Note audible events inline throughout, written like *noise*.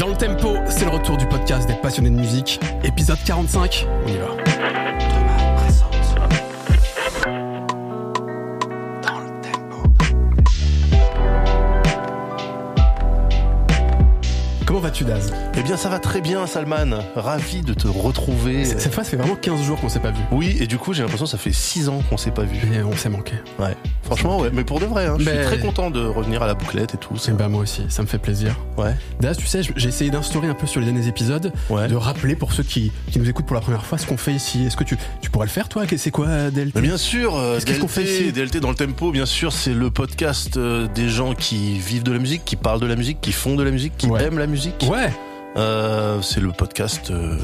Dans le tempo, c'est le retour du podcast des passionnés de musique, épisode 45. On y va. Comment vas-tu, Daz? Eh bien, ça va très bien, Salman. Ravi de te retrouver. Cette fois, ça fait vraiment 15 jours qu'on s'est pas vu. Oui, et du coup, j'ai l'impression que ça fait 6 ans qu'on s'est pas vu. Et on s'est manqué. Ouais. Franchement, ouais. Mais pour de vrai, hein, je Mais- suis très content de revenir à la bouclette et tout. Et bah, moi aussi, ça me fait plaisir. Ouais. Daz, tu sais, j'ai essayé d'instaurer un peu sur les derniers épisodes, Ouais. de rappeler pour ceux qui, qui nous écoutent pour la première fois ce qu'on fait ici. Est-ce que tu, tu pourrais le faire, toi? C'est quoi, DLT Mais bien sûr, euh, Qu'est-ce qu'on fait ici? DLT, DLT dans le tempo, bien sûr, c'est le podcast euh, des gens qui vivent de la musique, qui parlent de la musique, qui font de la musique, qui Ouais. aiment la musique. Ouais, Euh, c'est le podcast euh,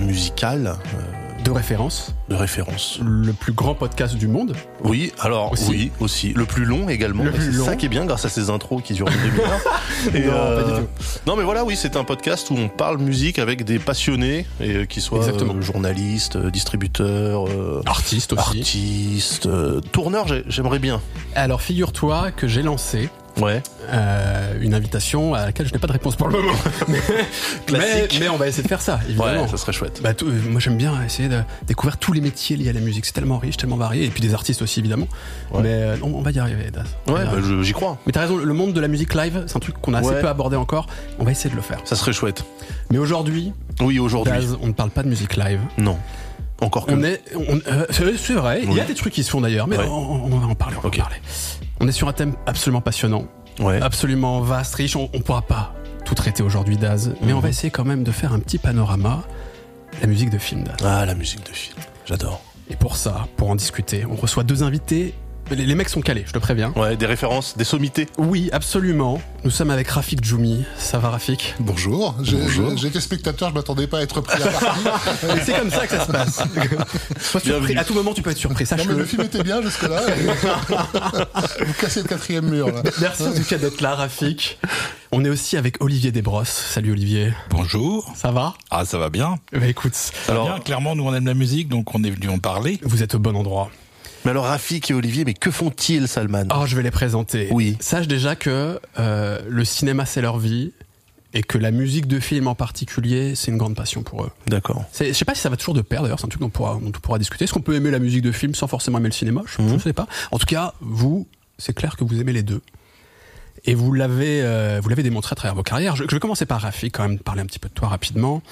musical euh, de référence. de référence. Le plus grand podcast du monde. Oui, alors Aussi. oui, aussi. Le plus long également. C'est ça qui est bien grâce à ces intros qui durent une demi-heure. *laughs* Non, pas du tout. Non, mais voilà, oui, c'est un podcast où on parle musique avec des passionnés, et euh, qui soient euh, journalistes, euh, distributeurs, euh, Artiste aussi. artistes, euh, tourneurs. j'ai- J'aimerais bien. Alors, figure-toi que j'ai lancé Ouais. euh, une invitation à laquelle je n'ai pas de réponse pour le moment. *laughs* mais, mais, on va essayer de faire ça, évidemment. Ouais, ça serait chouette. Bah, tout- moi j'aime bien essayer de découvrir tous les métiers liés à la musique. C'est tellement riche, tellement varié, et puis des artistes aussi évidemment. Ouais. Mais euh, on, on va y arriver. Ouais, bah, j'y crois. Mais t'as raison, le monde de la musique live, c'est un truc qu'on a assez peu abordé encore. On va essayer de le faire. Ça serait chouette. Mais aujourd'hui, Oui, aujourd'hui. Daz, on ne parle pas de musique live. Non. Encore que. On est, on- euh, c'est vrai. Il y a des trucs qui se font d'ailleurs, mais Ouais. on, on va en parler. On va en parler. On est sur un thème absolument passionnant, Ouais. absolument vaste, riche. On, on pourra pas tout traiter aujourd'hui, Daz, mais on Mhm. va essayer quand même de faire un petit panorama. La musique de film, Daz. Ah, la musique de film. J'adore. Et pour ça, pour en discuter, on reçoit deux invités. Les, les mecs sont calés, je te préviens. Ouais, des références, des sommités. Oui, absolument. Nous sommes avec Rafik Djoumi. Ça va, Rafik? Bonjour, j'étais spectateur, je m'attendais pas à être pris à partie. *laughs* Et c'est comme ça que ça se passe. *laughs* Sois surpris. À tout moment, tu peux être surpris. non mais le film était bien jusque-là. *laughs* Vous cassez le quatrième mur là. Merci en tout cas d'être là, Rafik. On est aussi avec Olivier Desbrosses. Salut Olivier. Bonjour. Ça va? Ah, ça va bien. Bah écoute, Ça va Alors- bien. Clairement, nous, on aime la musique, donc on est venu en parler. vous êtes au bon endroit. Mais alors, Rafik et Olivier, mais que font-ils, Salman? Oh, je vais les présenter. Oui. Sache déjà que euh, le cinéma, c'est leur vie. Et que la musique de film en particulier, c'est une grande passion pour eux. D'accord. Je sais pas si ça va toujours de pair d'ailleurs, c'est un truc dont on pourra, dont on pourra discuter. Est-ce qu'on peut aimer la musique de film sans forcément aimer le cinéma? Je ne Mhm. sais pas. En tout cas, vous, c'est clair que vous aimez les deux. Et vous l'avez, euh, vous l'avez démontré à travers vos carrières. Je, je vais commencer par Rafi, quand même, parler un petit peu de toi rapidement.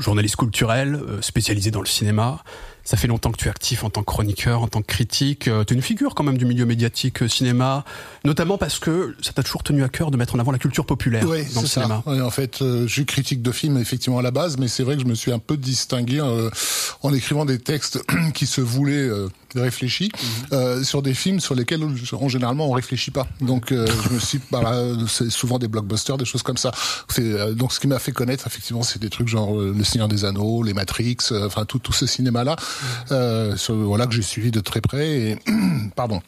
Journaliste culturel, euh, spécialisé dans le cinéma. Ça fait longtemps que tu es actif en tant que chroniqueur, en tant que critique. Euh, tu es une figure quand même du milieu médiatique euh, cinéma, notamment parce que ça t'a toujours tenu à cœur de mettre en avant la culture populaire Oui, dans le c'est cinéma. ça. Ouais, en fait, euh, je suis critique de film effectivement à la base, mais c'est vrai que je me suis un peu distingué euh, en écrivant des textes *clears throat* qui se voulaient euh, réfléchis Mhm. euh, sur des films sur lesquels en généralement on réfléchit pas. Donc euh, je me suis, bah, là, c'est souvent des blockbusters, des choses comme ça. C'est euh, donc ce qui m'a fait connaître effectivement, c'est des trucs genre euh, Le Seigneur des Anneaux, les Matrix, euh, enfin tout tout ce cinéma là, euh, sur- voilà que j'ai suivi de très près. Et *clears throat* pardon.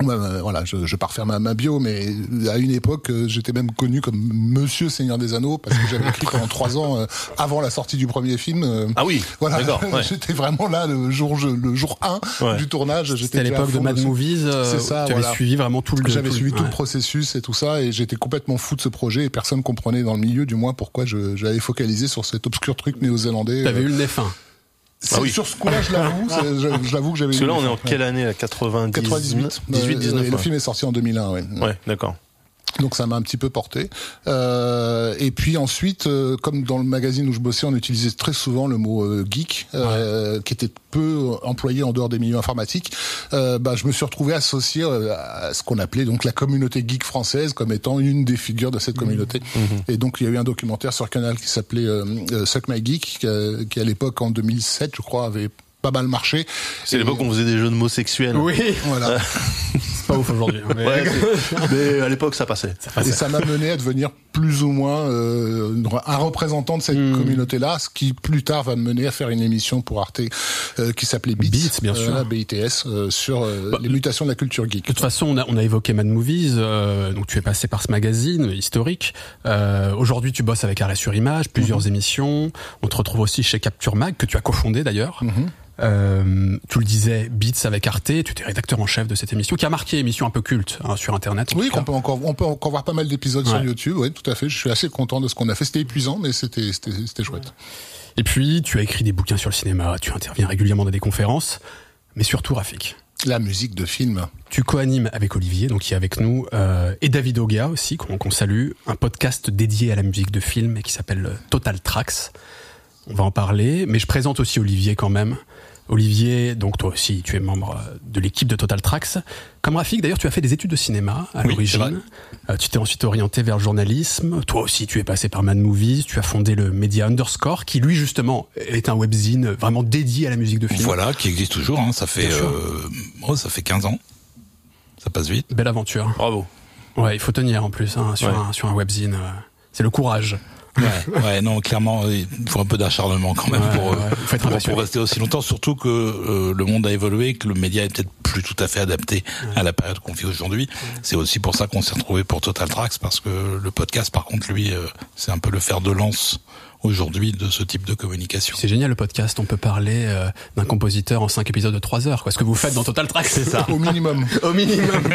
Voilà, je, je pars faire ma, ma bio, mais à une époque, euh, j'étais même connu comme Monsieur Seigneur des Anneaux parce que j'avais écrit pendant trois ans euh, avant la sortie du premier film. euh, Ah oui, voilà. *laughs* Ouais. j'étais vraiment là le jour le jour 1 Ouais. du tournage. C'était à l'époque de Mad dessus. Movies. euh, C'est ça, tu avais voilà. suivi vraiment tout le. J'avais tout le- suivi tout le processus et tout ça, et j'étais complètement fou de ce projet, et personne comprenait dans le milieu, du moins, pourquoi je- j'avais focalisé sur cet obscur truc néo-zélandais. T'avais Euh, eu le nez fin. Ah oui. Sur ce coup-là, je l'avoue, je, je l'avoue que j'avais Parce que eu là, on est en quelle année là 90 98, 18, Euh, 19. et le ouais. film est sorti en 2001, ouais. Ouais, d'accord. Donc ça m'a un petit peu porté. Euh, et puis ensuite, euh, comme dans le magazine où je bossais, on utilisait très souvent le mot euh, geek, euh, qui était peu employé en dehors des milieux informatiques. Euh, bah, je me suis retrouvé associé euh, à ce qu'on appelait donc la communauté geek française comme étant une des figures de cette communauté. Et donc il y a eu un documentaire sur Canal qui s'appelait euh, euh, Suck My Geek, euh, qui, à l'époque en 2007, je crois, avait pas mal marché. C'est l'époque où on faisait des jeux de mots sexuels. Oui, Voilà. *laughs* c'est pas ouf aujourd'hui. mais- Ouais, mais à l'époque, ça passait. Et ça m'a mené à devenir plus ou moins euh, un représentant de cette Hmm. communauté-là, ce qui plus tard va me mener à faire une émission pour Arte euh, qui s'appelait Beats, Beats, bien sûr. la BITS, euh, sur euh, Bah, les mutations de la culture geek. De toute façon, on a, on a évoqué Mad Movies, euh, donc tu es passé par ce magazine historique. Euh, Aujourd'hui, tu bosses avec Arrêt sur Image, plusieurs émissions. On te retrouve aussi chez Capture Mag, que tu as cofondé d'ailleurs. Mhm. Euh, tu le disais, Beats avec Arte, tu étais rédacteur en chef de cette émission qui a marqué émission un peu culte hein, sur Internet. Oui, qu'on peut encore, on peut encore voir pas mal d'épisodes sur. YouTube. Oui, tout à fait. Je suis assez content de ce qu'on a fait. C'était épuisant, mais c'était, c'était, c'était chouette. Et puis, tu as écrit des bouquins sur le cinéma, tu interviens régulièrement dans des conférences, mais surtout, Rafik. La musique de film. Tu co-animes avec Olivier, donc qui est avec nous, euh, et David Oga aussi, qu'on qu'on salue, un podcast dédié à la musique de film et qui s'appelle euh, Total Tracks. On va en parler, mais je présente aussi Olivier quand même. Olivier, donc toi aussi, tu es membre euh, de l'équipe de Total Tracks. Comme Rafik, d'ailleurs, tu as fait des études de cinéma à Oui, l'origine. Euh, tu t'es ensuite orienté vers le journalisme. Toi aussi, tu es passé par Mad Movies. Tu as fondé le média Underscore, qui lui, justement, est un webzine vraiment dédié à la musique de film. Voilà, qui existe toujours. Hein, ça fait, euh, oh, ça fait 15 ans. Ça passe vite. Belle aventure. Bravo. Ouais, il faut tenir en plus hein, sur, Ouais. un, sur un webzine. euh, C'est le courage. Ouais, ouais, non, clairement, il faut un peu d'acharnement quand même Ouais, pour, euh, ouais, pour, rester aussi longtemps. Surtout que euh, le monde a évolué, que le média est peut-être plus tout à fait adapté à la période qu'on vit aujourd'hui. C'est aussi pour ça qu'on s'est retrouvé pour Total Tracks, parce que le podcast, par contre, lui, euh, c'est un peu le fer de lance aujourd'hui de ce type de communication. C'est génial le podcast. On peut parler euh, d'un compositeur en 5 épisodes de 3 heures. Quoi. Ce que vous faites dans Total Track, c'est ça. Au minimum. *laughs* Au minimum. *laughs*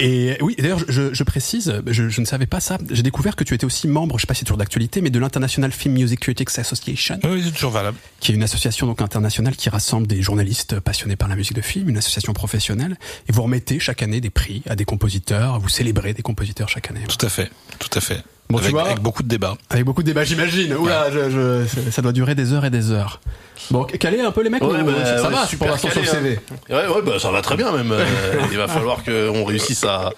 Et oui, d'ailleurs, je, je précise, je, je ne savais pas ça. J'ai découvert que tu étais aussi membre, je sais pas si c'est toujours d'actualité, mais de l'International Film Music Critics Association, Oui, c'est toujours valable. qui est une association donc internationale qui rassemble des journalistes passionnés par la musique de film, une association professionnelle. Et vous remettez chaque année des prix à des compositeurs. Vous célébrez des compositeurs chaque année. Tout à fait, tout à fait. Bon, tu avec, vois- avec beaucoup de débats. Avec beaucoup de débats, j'imagine. Oula, je, je- ça- doit durer des heures et des heures. Bon, calé un peu les mecs, Ouais, ou- bah, ça ouais, va pour super l'instant sur CV. hein. Ouais, ouais, bah, ça va très bien même. Euh, il va falloir qu'on réussisse à,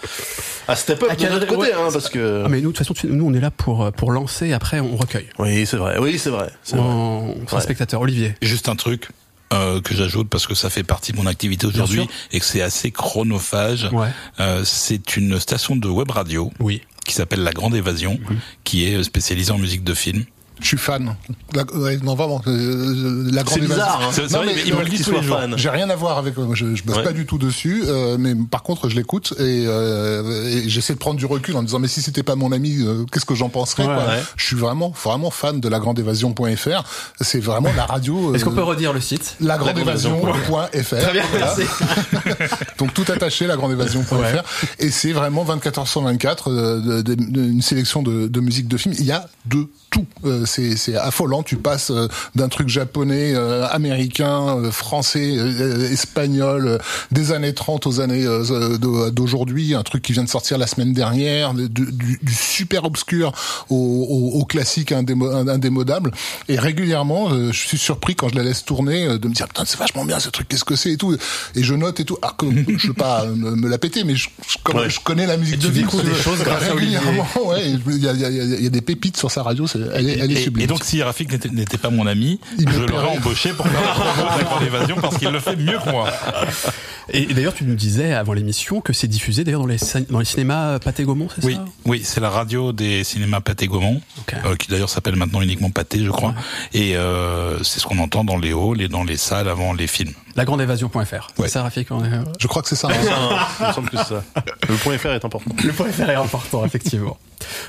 à step up À de notre côté, ouais. hein, parce que. Ah, mais nous, de toute façon, tu- nous, on est là pour, euh, pour lancer, après, on recueille. Oui, c'est vrai. Oui, c'est vrai. C'est vrai. On, on spectateur. Olivier. Juste un truc euh, que j'ajoute parce que ça fait partie de mon activité aujourd'hui et que c'est assez chronophage. Ouais. Euh, c'est une station de web radio Oui. Qui s'appelle La Grande Évasion, qui est spécialisée en musique de film. Je suis fan. La, ouais, non, vraiment. euh, la grande C'est bizarre, évasion- hein. C'est- c'est Non, vrai, mais, il me euh, le dit qu'il tous les soit jours. fan. J'ai rien à voir avec. euh, Je, je bosse Ouais. pas du tout dessus, euh, mais par contre, je l'écoute et, euh, et j'essaie de prendre du recul en me disant mais si c'était pas mon ami, euh, qu'est-ce que j'en penserais Ouais, quoi. ouais. Je suis vraiment, vraiment fan de lagrandeévasion.fr. C'est vraiment la radio. Est-ce qu'on euh, peut redire le site? lagrandeévasion.fr. Très bien, Voilà. merci. *laughs* Donc tout attaché, lagrandeévasion.fr. Ouais. Et c'est vraiment 24 heures sur 24, euh, de- de- de- une sélection de, de musique de film. Il y a de tout. Euh, c'est affolant. Tu passes euh, d'un truc japonais, euh, américain, euh, français, euh, espagnol, euh, des années 30 aux années euh, d'aujourd'hui. Un truc qui vient de sortir la semaine dernière, de- du, du super obscur au, au, au classique indémo- indémodable. Et régulièrement, euh, je suis surpris quand je la laisse tourner euh, de me dire putain c'est vachement bien ce truc. Qu'est-ce que c'est et tout. Et je note et tout. Alors que *laughs* je veux pas me, me la péter, mais je, je, comme Ouais. je connais la musique Et tu de découvres des choses grâce à régulièrement. Ouais, il y a, y, a, il y a des pépites sur sa radio. c'est- Elle est, elle est Et, sublime. et donc, si Rafik n'était- pas mon ami, Il je l'aurais embauché pour faire la promo de La Grande Évasion parce qu'il le fait mieux que moi. Et, et d'ailleurs, tu nous disais avant l'émission que c'est diffusé d'ailleurs dans les, cin- dans les cinémas Pathé Gaumont, c'est Oui, ça? oui, c'est la radio des cinémas Pathé Gaumont, euh, qui d'ailleurs s'appelle maintenant uniquement Pathé, je crois. Et euh, c'est ce qu'on entend dans les halls et dans les salles avant les films. Lagrandeévasion.fr. C'est Ouais. ça, Rafik on est- Je crois que c'est ça. hein. Il me semble que c'est ça. Le point FR est important. Le point FR est important, effectivement.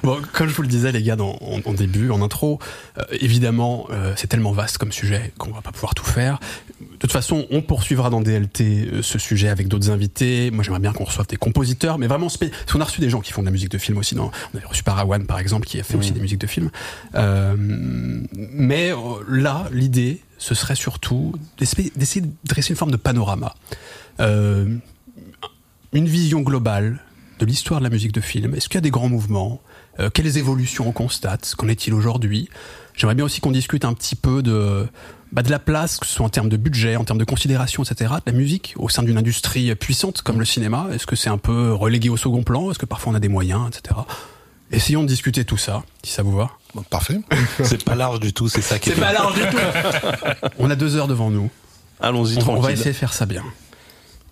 Bon, comme je vous le disais, les gars, dans, en, en début, en intro, euh, évidemment, euh, c'est tellement vaste comme sujet qu'on va pas pouvoir tout faire. De toute façon, on poursuivra dans DLT euh, ce sujet avec d'autres invités. Moi, j'aimerais bien qu'on reçoive des compositeurs, mais vraiment, parce qu'on a reçu des gens qui font de la musique de film aussi. Dans, on avait reçu Parawan, par exemple, qui a fait aussi des musiques de film. Euh, mais euh, là, l'idée, ce serait surtout d'essayer de dresser une forme de panorama. Euh, une vision globale de l'histoire de la musique de film. Est-ce qu'il y a des grands mouvements? Euh, Quelles évolutions on constate? Qu'en est-il aujourd'hui? J'aimerais bien aussi qu'on discute un petit peu de, bah, de la place, que ce soit en termes de budget, en termes de considération, etc., de la musique au sein d'une industrie puissante comme le cinéma. Est-ce que c'est un peu relégué au second plan? Est-ce que parfois on a des moyens, etc. Essayons de discuter tout ça, si ça vous va. Parfait. *laughs* C'est pas large du tout, c'est ça qui est. bien. large du tout *laughs* On a deux heures devant nous. Allons-y On, on va tranquille. essayer de faire ça bien.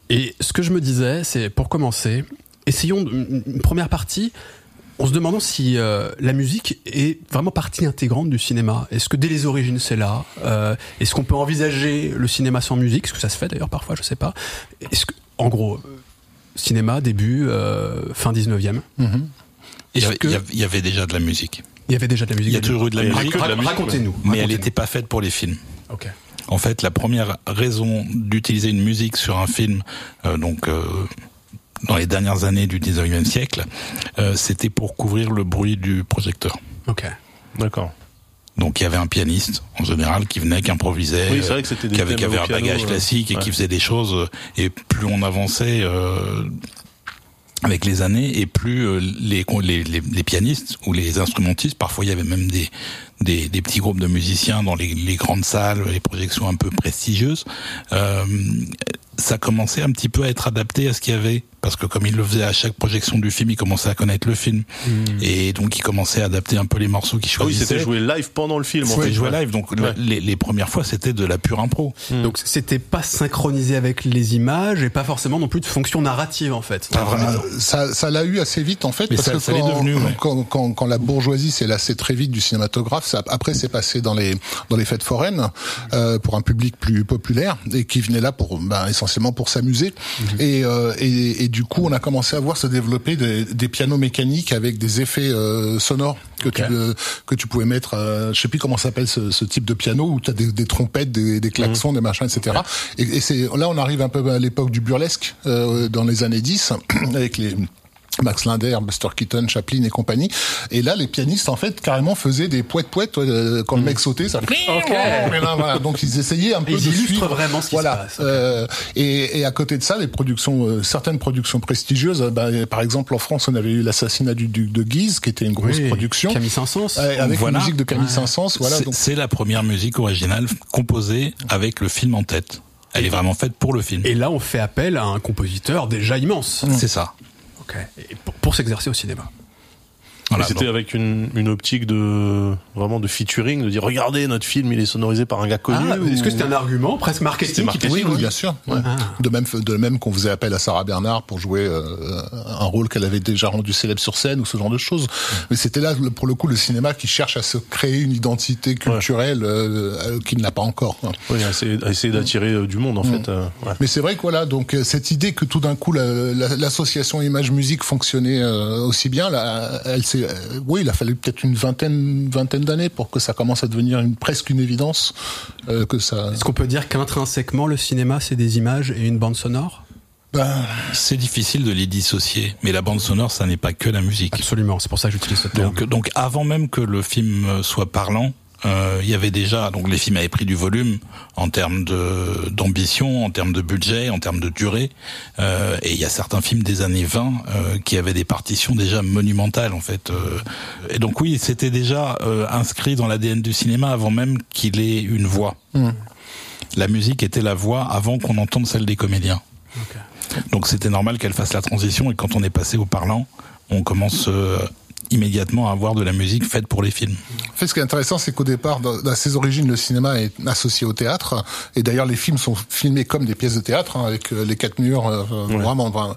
Et ce que je me disais, c'est pour commencer, essayons une, première partie en se demandant si euh, la musique est vraiment partie intégrante du cinéma. Est-ce que dès les origines c'est là? Euh, Est-ce qu'on peut envisager le cinéma sans musique? Est-ce que ça se fait d'ailleurs parfois Je sais pas. Est-ce que, en gros, euh, cinéma début euh, fin 19e. Mhm. Il y, Est-ce avait, que il y avait- il y avait déjà de la musique, il y avait déjà de la musique Il y a toujours eu de la musique, Racontez-nous. mais elle n'était pas faite pour les films. Ok. En fait, la première raison d'utiliser une musique sur un film, euh, donc euh, dans les dernières années du 19e siècle, euh, c'était pour couvrir le bruit du projecteur. Ok. D'accord. Donc il y avait un pianiste en général qui venait, qui improvisait, Oui, c'est vrai que c'était des qui avait, qui un piano, bagage classique et ouais. qui faisait des choses. Et plus on avançait euh, avec les années, et plus euh, les, les, les, les pianistes ou les instrumentistes, parfois il y avait même des, des, des petits groupes de musiciens dans les, les grandes salles, les projections un peu prestigieuses. Euh, ça commençait un petit peu à être adapté à ce qu'il y avait. Parce que comme il le faisait à chaque projection du film, il commençait à connaître le film. Et donc il commençait à adapter un peu les morceaux qu'il Ah oui, choisissait. c'était joué live pendant le film. en C'était joué live, donc Ouais. les, les premières fois c'était de la pure impro. Donc c'était pas synchronisé avec les images et pas forcément non plus de fonction narrative en fait. Vraiment. Euh, Ça, ça l'a eu assez vite en fait, Mais parce ça- que ça l'est quand, devenu, ouais. quand, quand, quand la bourgeoisie s'est lassée très vite du cinématographe, ça, après c'est passé dans les dans les fêtes foraines euh, pour un public plus populaire et qui venait là pour ben, essentiellement pour s'amuser. Et, euh, et, et du coup, on a commencé à voir se développer des, des pianos mécaniques avec des effets euh, sonores que tu que tu pouvais mettre. Je sais plus comment s'appelle ce, ce type de piano où tu as des, des trompettes, des, des klaxons, des machins, etc. Et, et c'est là on arrive un peu à l'époque du burlesque dans les années 10 *clears throat* avec les Max Linder, Buster Keaton, Chaplin et compagnie. Et là, les pianistes, en fait, carrément faisaient des poètes poètes quand le mec sautait. Ça... Là, voilà. Donc ils essayaient un peu Ils de illustrent suivre. vraiment ce qui voilà. se passe. Euh, et, et à côté de ça, les productions, euh, certaines productions prestigieuses. euh, bah, par exemple, en France, on avait eu l'assassinat du duc de Guise, qui était une grosse Oui, production. Camille Saint-Saëns. Avec Voilà. la musique de Camille Ouais. Saint-Saëns, voilà. C'est la première musique originale composée avec le film en tête. Elle est vraiment faite pour le film. Et là on fait appel à un compositeur déjà immense. C'est ça. Et pour, pour s'exercer au cinéma. Voilà, c'était avec une, une optique de vraiment de featuring, de dire regardez notre film, il est sonorisé par un gars connu. Ah, est-ce que c'était un argument presque marketing qui fait oui, oui, bien sûr. ouais. Ah. De même, de même qu'on faisait appel à Sarah Bernard pour jouer euh, un rôle qu'elle avait déjà rendu célèbre sur scène ou ce genre de choses. Mais c'était là, pour le coup, le cinéma qui cherche à se créer une identité culturelle euh, euh, qu'il n'a pas encore. Oui, à essayer, d'attirer euh, du monde en fait. euh, ouais. Mais c'est vrai que voilà, donc cette idée que tout d'un coup la- la- l'association image-musique fonctionnait euh, aussi bien, là, elle s'est, euh, oui, il a fallu peut-être une vingtaine, vingtaine d'années pour que ça commence à devenir une, presque une évidence euh, que ça. Est-ce qu'on peut dire qu'intrinsèquement le cinéma c'est des images et une bande sonore? Ben, C'est difficile de les dissocier, mais la bande sonore, ça n'est pas que la musique. Absolument, c'est pour ça que j'utilise ce terme. Donc, donc avant même que le film soit parlant, euh, il y avait déjà donc les films avaient pris du volume en termes de d'ambition, en termes de budget, en termes de durée. Euh, et il y a certains films des années 20 euh, qui avaient des partitions déjà monumentales en fait. Et donc oui, c'était déjà inscrit dans l'ADN du cinéma avant même qu'il ait une voix. La musique était la voix avant qu'on entende celle des comédiens. Donc c'était normal qu'elle fasse la transition et quand on est passé au parlant, on commence immédiatement avoir de la musique faite pour les films. En fait, ce qui est intéressant, c'est qu'au départ, dans- à ses origines, le cinéma est associé au théâtre, et d'ailleurs, les films sont filmés comme des pièces de théâtre, hein, avec euh, les quatre murs, euh, vraiment, vraiment,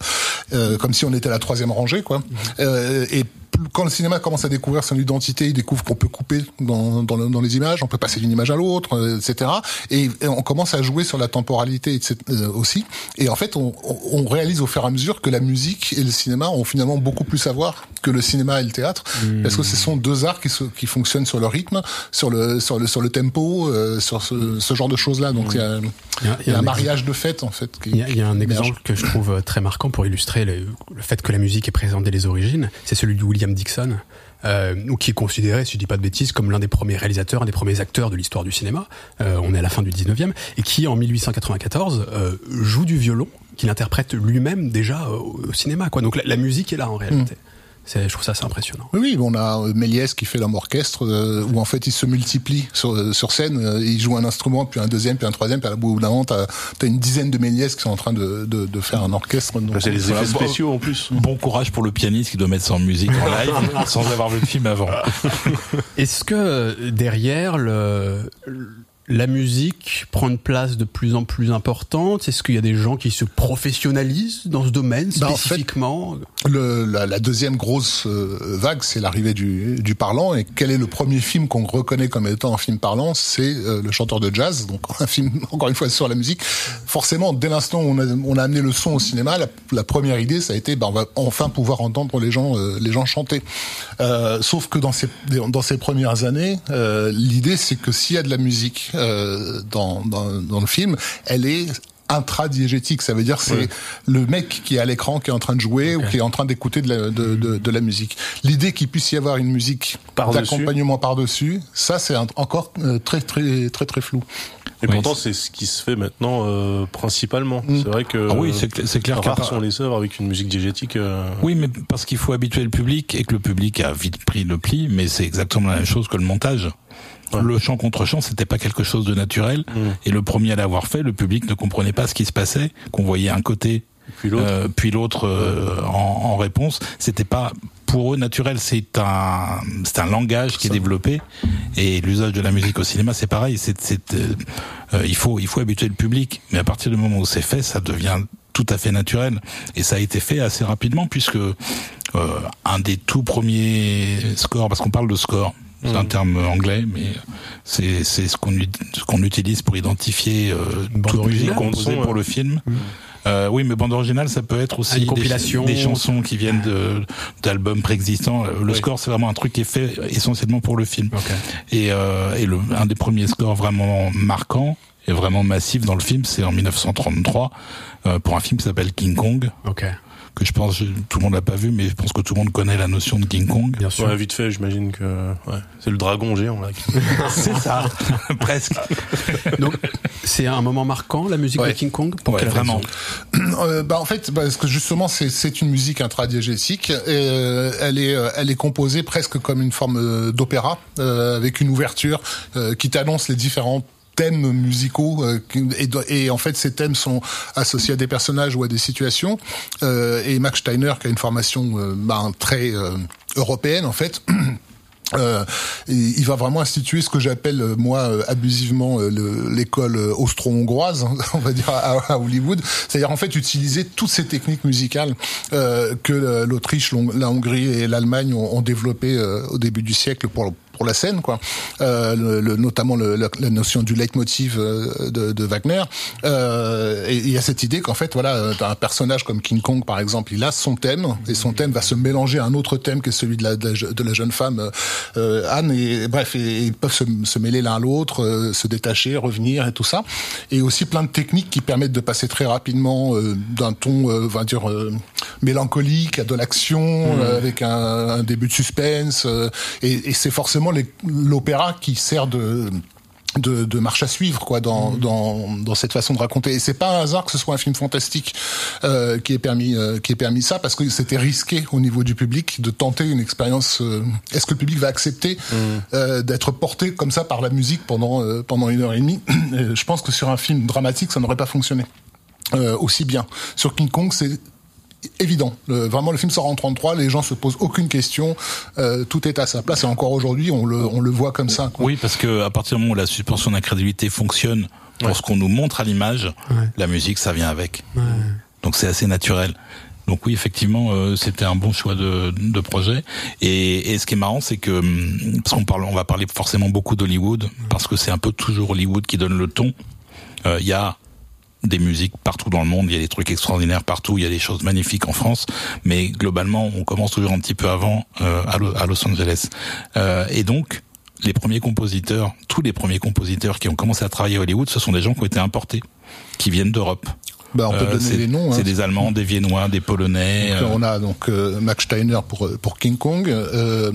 euh, comme si on était à la troisième rangée, quoi. Euh, et quand le cinéma commence à découvrir son identité, il découvre qu'on peut couper dans, dans, dans les images, on peut passer d'une image à l'autre, euh, etc. Et, et on commence à jouer sur la temporalité etc., euh, aussi. Et en fait, on, on- réalise au fur et à mesure que la musique et le cinéma ont finalement beaucoup plus à voir que le cinéma et le théâtre, parce que ce sont deux arts qui, se, qui fonctionnent sur le rythme, sur le sur le sur le tempo, euh, sur ce, ce genre de choses-là. Donc il y a, Il y a- il y a un mariage de fait en fait. Il y a, y un exemple que je trouve très marquant pour illustrer le, le fait que la musique est présente dès les origines. C'est celui de William Dixon, euh, qui est considéré, si je dis pas de bêtises, comme l'un des premiers réalisateurs, un des premiers acteurs de l'histoire du cinéma. Euh, on est à la fin du 19e, et qui en 1894 euh, joue du violon, qu'il interprète lui-même déjà au, cinéma. Donc la, musique est là en réalité. C'est, je trouve ça assez impressionnant. Oui, oui, on a euh, Méliès qui fait l'homme orchestre, euh, où en fait il se multiplie sur, euh, sur scène, euh, il joue un instrument, puis un deuxième, puis un troisième, puis à bout d'un moment, t'as as une dizaine de Méliès qui sont en train de, de, de faire un orchestre. C'est les effets bon- spéciaux en plus. Bon courage pour le pianiste qui doit mettre sa musique en live *laughs* sans avoir vu le film avant. *laughs* Est-ce que euh, derrière le, la musique prend une place de plus en plus importante? Est-ce qu'il y a des gens qui se professionnalisent dans ce domaine Bah, en fait, spécifiquement? Le, la, la deuxième grosse euh, vague, c'est l'arrivée du, du parlant. Et quel est le premier film qu'on reconnaît comme étant un film parlant? C'est euh, Le chanteur de jazz, donc *laughs* un film encore une fois sur la musique. Forcément, dès l'instant où on a, on a amené le son au cinéma, la, la première idée, ça a été, ben, on va enfin pouvoir entendre les gens, euh, les gens chanter. Euh, sauf que dans ces, dans ces premières années, l'idée, c'est que s'il y a de la musique, euh, dans, dans, dans le film, elle est intradiégétique. Ça veut dire c'est le mec qui est à l'écran qui est en train de jouer ou qui est en train d'écouter de la, de, de, de la musique. L'idée qu'il puisse y avoir une musique d'accompagnement par-dessus, ça c'est encore euh, très très très très flou. Et Oui, pourtant, c'est ce qui se fait maintenant euh, principalement. Mm. C'est vrai que Ah oui, c'est cl- c'est clair rares part- sont les œuvres avec une musique diégétique. euh, Oui, mais parce qu'il faut habituer le public et que le public a vite pris le pli, mais c'est exactement la même chose que le montage. Ouais. Le chant contre chant, c'était pas quelque chose de naturel. Mm. Et le premier à l'avoir fait, le public ne comprenait pas ce qui se passait, qu'on voyait un côté, Puis l'autre. euh, puis l'autre euh, en, en réponse. C'était pas pour eux naturel. C'est un, c'est un langage qui est développé. Et l'usage de la musique au cinéma, c'est pareil. C'est, c'est, euh, euh, il faut, il faut habituer le public. Mais à partir du moment où c'est fait, ça devient tout à fait naturel. Et ça a été fait assez rapidement puisque euh, un des tout premiers scores, parce qu'on parle de score. C'est un terme anglais, mais c'est c'est ce qu'on ce qu'on utilise pour identifier euh, Bande originale. composée pour le film. Euh, oui, mais bande originale, ça peut être aussi Une des- compilation. des, chansons qui viennent d'albums préexistants. Euh, Le Oui. score, c'est vraiment un truc qui est fait essentiellement pour le film. Ok. Et, euh, et le, un des premiers scores vraiment marquants et vraiment massif dans le film, c'est en 1933 euh, pour un film qui s'appelle King Kong, Ok. Que je pense tout le monde l'a pas vu, mais je pense que tout le monde connaît la notion de King Kong. Bien sûr. Ouais, vite fait, j'imagine que ouais, c'est le dragon géant là. *laughs* C'est ça, *laughs* presque. Donc, c'est un moment marquant, la musique de. King Kong Pour Ouais, quelle vraiment. raison? Euh, bah en fait, parce que justement, c'est c'est une musique intradiégétique. Et, euh, elle est euh, elle est composée presque comme une forme euh, d'opéra euh, avec une ouverture euh, qui t'annonce les différents thèmes musicaux euh, et, en fait ces thèmes sont associés à des personnages ou à des situations. Euh, et Max Steiner qui a une formation euh, ben, très européenne en fait *clears throat* il va vraiment instituer ce que j'appelle moi abusivement le- l'école austro-hongroise, *laughs* on va dire à, Hollywood, c'est-à-dire en fait utiliser toutes ces techniques musicales que l'Autriche, la Hongrie et l'Allemagne ont, développées au début du siècle pour pour la scène, quoi. Euh, le, le- notamment le, la, la notion du leitmotiv euh, de, de Wagner. Euh, et il y a cette idée qu'en fait, voilà, un personnage comme King Kong, par exemple, il a son thème et son thème va se mélanger à un autre thème que celui de la, de la, je- de la jeune femme euh, Anne. Et bref, et, et ils peuvent se, se mêler l'un à l'autre, euh, se détacher, revenir et tout ça. Et aussi plein de techniques qui permettent de passer très rapidement euh, d'un ton, euh, on va dire, euh, mélancolique à de l'action euh, avec un, un début de suspense. euh, et et c'est forcément l'opéra qui sert de de, de marche à suivre quoi dans, dans dans cette façon de raconter. Et c'est pas un hasard que ce soit un film fantastique euh, qui est permis euh, qui est permis ça parce que c'était risqué au niveau du public de tenter une expérience euh, est-ce que le public va accepter euh, d'être porté comme ça par la musique pendant pendant une heure et demie? *clears throat* Je pense que sur un film dramatique ça n'aurait pas fonctionné aussi bien. Sur King Kong c'est évident. Le- vraiment, le film sort en 33, les gens se posent aucune question, euh, tout est à sa place et encore aujourd'hui, on le, on le voit comme ça. quoi. Oui, parce que à partir du moment où la suspension d'incrédulité fonctionne pour Ouais. ce qu'on nous montre à l'image, Ouais. la musique, ça vient avec. Ouais. Donc c'est assez naturel. Donc oui, effectivement, euh, c'était un bon choix de, de projet. Et, et ce qui est marrant, c'est que hum, parce qu'on parle, on va parler forcément beaucoup d'Hollywood parce que c'est un peu toujours Hollywood qui donne le ton. Euh, Il y a des musiques partout dans le monde, il y a des trucs extraordinaires partout, il y a des choses magnifiques en France, mais globalement, on commence toujours un petit peu avant euh, à, Lo- à Los Angeles. Euh, et donc, les premiers compositeurs, tous les premiers compositeurs qui ont commencé à travailler à Hollywood, ce sont des gens qui ont été importés, qui viennent d'Europe. Bah, on peut Euh, donner les noms. hein. c'est des Allemands, des Viennois, des Polonais. Donc, euh, on a donc euh, Max Steiner pour euh, pour King Kong. Euh,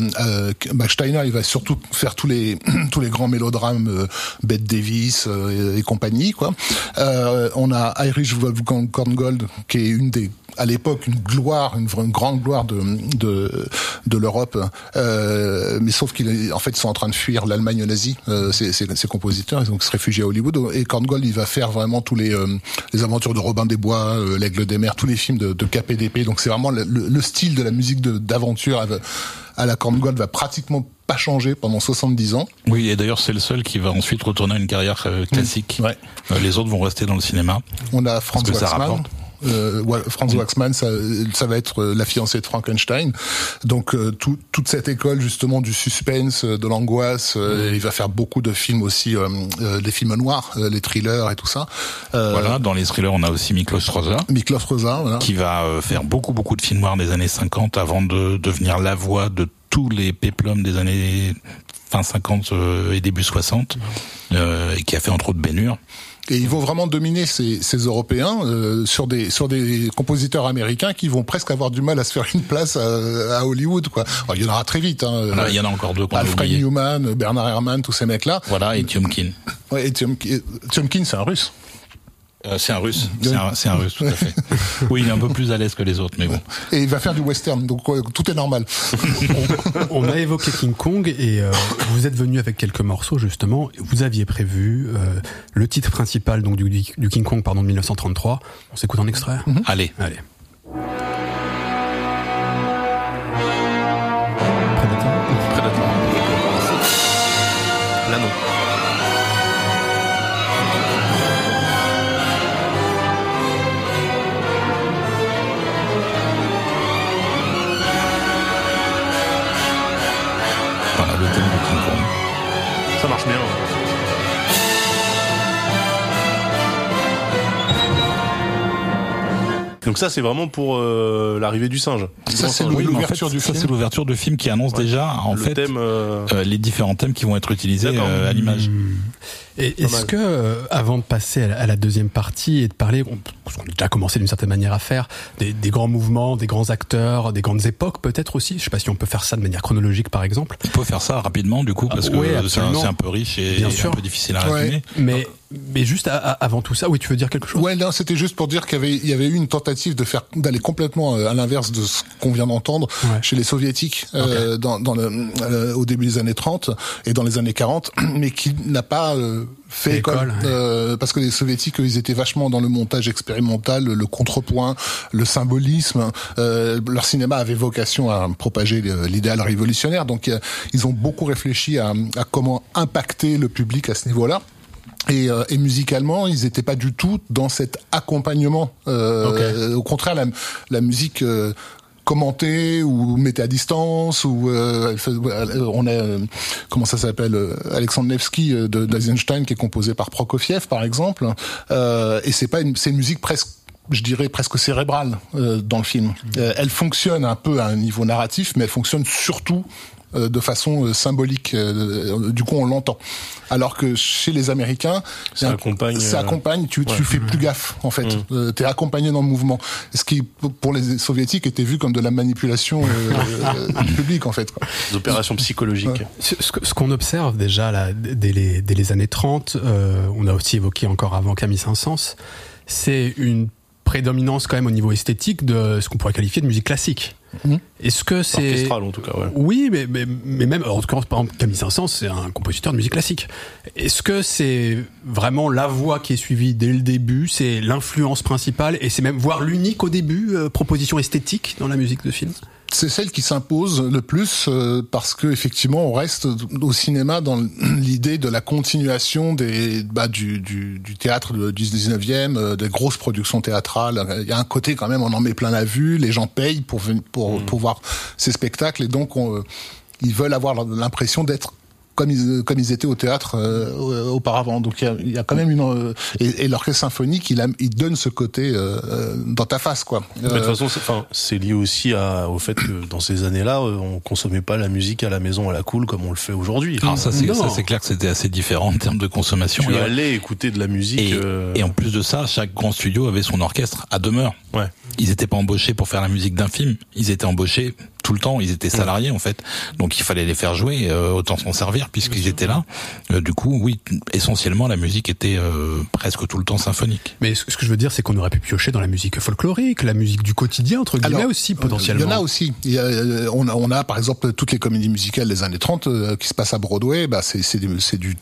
Max Steiner, il va surtout faire tous les *clears throat* tous les grands mélodrames, Bette Davis et, et compagnie quoi. Euh, on a Irish Wolfgang Korngold qui est une des à l'époque une gloire, une, grande gloire de de, de l'Europe. Euh, mais sauf qu'il est en fait ils sont en train de fuir l'Allemagne nazie. Euh, ces, ces, ces compositeurs, ils donc se réfugient à Hollywood. Et Korngold, il va faire vraiment tous les euh, les aventures de Robin des Bois, euh, l'Aigle des Mers, tous les films de, de KPDP. Donc c'est vraiment le, le- le style de la musique d'aventure à, la Korngold va pratiquement pas changer pendant 70 ans. Oui, et d'ailleurs, c'est le seul qui va ensuite retourner à une carrière euh, classique. Ouais. Euh, les autres vont rester dans le cinéma. On a Franz Waxman. Euh, Franz Waxman, ça, ça va être euh, la fiancée de Frankenstein. Donc euh, tout- toute cette école justement du suspense, de l'angoisse. euh, Il va faire beaucoup de films aussi, des films noirs, les thrillers et tout ça. Voilà, dans les thrillers, on a aussi Miklos Rosa. Miklos Rosa, voilà. qui va faire beaucoup beaucoup de films noirs des années 50 avant de devenir la voix de tous les péplums des années fin 50 et début 60, et qui a fait entre autres Bénur. Et ils vont vraiment dominer ces, ces Européens euh, sur des sur des compositeurs américains qui vont presque avoir du mal à se faire une place à, à Hollywood quoi. Alors, il y en aura très vite. Hein. Voilà, il y en a encore deux. Alfred Newman, Bernard Herrmann, tous ces mecs là. Voilà et Tiomkin. Ouais, et Tiomkin, c'est un Russe. Euh, c'est un russe, c'est un, un, russe, tout à fait. *laughs* Oui, il est un peu plus à l'aise que les autres, mais bon. Et il va faire du western, donc tout est normal. on, on, a évoqué King Kong et euh, vous êtes venu avec quelques morceaux justement. Vous aviez prévu euh, le titre principal donc du, du, King Kong pardon de 1933. On s'écoute en extrait. Mm -hmm. Allez, allez. Donc ça, c'est vraiment pour euh, l'arrivée du singe. Ça, c'est l'ouverture du ça, film. c'est l'ouverture du film qui annonce ouais. déjà, en Le fait, thème, euh... euh, les différents thèmes qui vont être utilisés euh, à l'image. Et est-ce que, euh, avant de passer à la, à la deuxième partie et de parler, on, parce qu'on a déjà commencé d'une certaine manière à faire, des, des, grands mouvements, des grands acteurs, des grandes époques peut-être aussi, je sais pas si on peut faire ça de manière chronologique par exemple. On peut faire ça rapidement du coup, parce Ah, ouais, que c'est un, absolument. c'est un peu riche et, Bien et sûr. un peu difficile à Ouais. résumer. Mais, mais juste à- à- avant tout ça, oui, tu veux dire quelque chose? Ouais, non, c'était juste pour dire qu'il y avait, il y avait eu une tentative de faire, d'aller complètement euh, à l'inverse de ce qu'on vient d'entendre Ouais. chez les soviétiques euh, dans, dans le, euh, au début des années 30 et dans les années 40, *clears throat* mais qui n'a pas euh, fait Fait école, école, ouais. Euh, parce que les soviétiques, ils étaient vachement dans le montage expérimental, le contrepoint, le symbolisme. Euh, leur cinéma avait vocation à propager l'idéal révolutionnaire, donc euh, ils ont beaucoup réfléchi à, à comment impacter le public à ce niveau-là. Et, euh, et musicalement, ils n'étaient pas du tout dans cet accompagnement. Euh, Au contraire, la, la musique euh, commentée ou à distance ou euh, euh, on a euh, comment ça s'appelle Alexandre Nevsky de d'Eisenstein qui est composé par Prokofiev par exemple. Euh, et c'est pas une, c'est une musique presque je dirais presque cérébrale euh, dans le film. Euh, elle fonctionne un peu à un niveau narratif, mais elle fonctionne surtout de façon euh, symbolique. Euh, du coup, on l'entend. Alors que chez les Américains, Ça accompagne, ça euh, accompagne. Tu, fais plus gaffe en fait. Mm. Euh, T'es accompagné dans le mouvement. Ce qui, pour les soviétiques, était vu comme de la manipulation euh, *laughs* euh, publique en fait. Quoi. Des opérations psychologiques. Ce ce que- ce qu'on observe déjà là, dès, les, dès les années 30, euh, on a aussi évoqué encore avant Camille Saint-Saëns, c'est une prédominance quand même au niveau esthétique de ce qu'on pourrait qualifier de musique classique. Mhm. Est-ce que c'est... Orchestral en tout cas, ouais. Oui, mais, mais, mais même, en l'occurrence, par exemple, Camille Saint-Saëns, c'est un compositeur de musique classique. Est-ce que c'est vraiment la voix qui est suivie dès le début, c'est l'influence principale, et c'est même, voire l'unique au début, euh, proposition esthétique dans la musique de film? C'est celle qui s'impose le plus euh, parce que effectivement on reste au cinéma dans l'idée de la continuation des bah, du, du, du théâtre du 19e, euh, des grosses productions théâtrales. Il y a un côté quand même, on en met plein la vue, les gens payent pour pour, pour voir ces spectacles et donc on, euh, ils veulent avoir l'impression d'être comme ils, comme ils étaient au théâtre euh, auparavant. Donc il y a, il y a quand même une euh, et, et l'orchestre symphonique, il, a, il donne ce côté euh, euh, dans ta face quoi. Mais de toute façon, c'est, enfin, c'est lié aussi à, au fait que dans ces années-là, euh, on consommait pas la musique à la maison à la cool comme on le fait aujourd'hui. Alors ça c'est Non. ça c'est clair que c'était assez différent en termes de consommation. tu Et- allais écouter de la musique. Et, euh, et en plus de ça, chaque grand studio avait son orchestre à demeure. Ouais. Ils étaient pas embauchés pour faire la musique d'un film, ils étaient embauchés tout le temps, ils étaient salariés en fait. Donc il fallait les faire jouer, euh, autant s'en servir puisqu'ils étaient là. Euh, du coup, oui, essentiellement la musique était euh, presque tout le temps symphonique. Mais ce que je veux dire, c'est qu'on aurait pu piocher dans la musique folklorique, la musique du quotidien, entre guillemets Alors, aussi, potentiellement. Il y en a aussi. Il y a, euh, on, a, on a par exemple toutes les comédies musicales des années 30 euh, qui se passent à Broadway. Bah, c'est c'est du,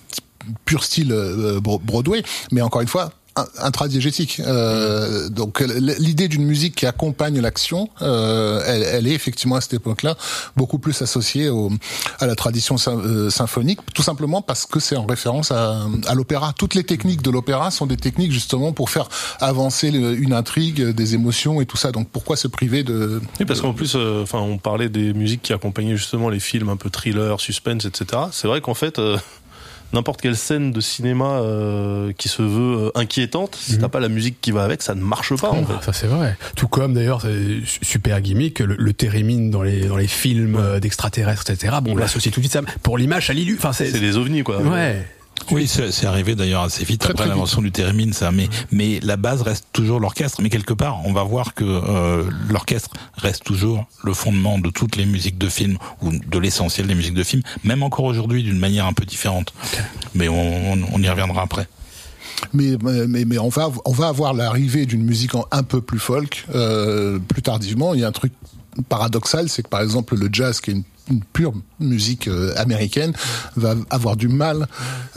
pur style euh, Bro- Broadway, mais encore une fois intradiégétique. Euh, donc l'idée d'une musique qui accompagne l'action, euh, elle, elle est effectivement à cette époque-là beaucoup plus associée au, à la tradition euh, symphonique, tout simplement parce que c'est en référence à, à l'opéra. Toutes les techniques de l'opéra sont des techniques justement pour faire avancer une intrigue, des émotions et tout ça. Donc pourquoi se priver de Oui, parce qu'en plus, euh, enfin, on parlait des musiques qui accompagnaient justement les films un peu thriller, suspense, etc. C'est vrai qu'en fait, euh, n'importe quelle scène de cinéma euh, qui se veut euh, inquiétante, si Mhm. t'as pas la musique qui va avec, ça ne marche pas en Ah, fait. ça c'est vrai. Tout comme d'ailleurs, super gimmick, le, le thérémine dans les dans les films euh, d'extraterrestres, etc. Bon, on l'associe tout de suite ça. Pour l'image, ça l'illu. Enfin, c'est C'est des ovnis quoi. ouais. Oui, c'est arrivé d'ailleurs assez vite Très, après l'invention du thérémine, ça. Mais mais la base reste toujours l'orchestre. Mais quelque part, on va voir que euh, l'orchestre reste toujours le fondement de toutes les musiques de film ou de l'essentiel des musiques de film, même encore aujourd'hui d'une manière un peu différente. Mais on, on, on y reviendra après. Mais, mais, mais on, va, on va avoir l'arrivée d'une musique un peu plus folk euh, plus tardivement. Il y a un truc paradoxal, c'est que par exemple le jazz, qui est une pure musique euh, américaine, va avoir du mal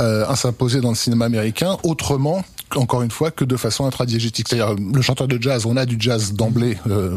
euh, à s'imposer dans le cinéma américain autrement encore une fois que de façon intradiégétique. C'est-à-dire le chanteur de jazz, on a du jazz d'emblée euh,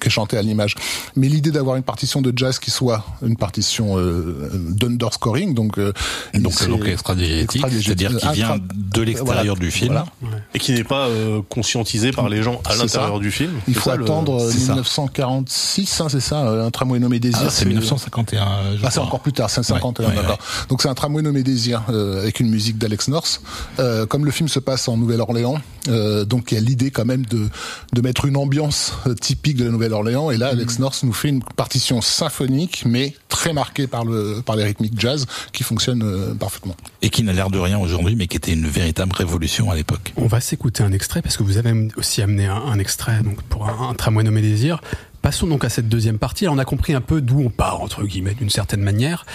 qui est chanté à l'image, mais l'idée d'avoir une partition de jazz qui soit une partition euh, d'underscoring, donc euh, Donc donc extra-diégétique, extra-diégétique, c'est-à-dire qui vient de l'extérieur Voilà. du film. Voilà. Et qui n'est pas euh, conscientisé par les gens à l'intérieur du film. Il faut ça, attendre c'est ça. 1946, hein, c'est ça, euh, un tramway nommé Désir. Ah, c'est 1951. je Ah, c'est encore plus tard, c'est 51, Ouais, ouais, d'accord. Donc c'est un tramway nommé Désir euh, avec une musique d'Alex North. Euh, comme le film se passe en Nouvelle-Orléans, euh, donc il y a l'idée quand même de de mettre une ambiance euh, typique de la Nouvelle-Orléans. Et là, Alex Mm. North nous fait une partition symphonique, mais très marquée par le par les rythmiques jazz, qui fonctionne euh, parfaitement. Et qui n'a l'air de rien aujourd'hui, mais qui était une véritable révolution à l'époque. On va s'écouter un extrait parce que vous avez aussi amené un, un extrait donc pour un, un tramway nommé Désir. Passons donc à cette deuxième partie. Alors, on a compris un peu d'où on part entre guillemets d'une certaine manière,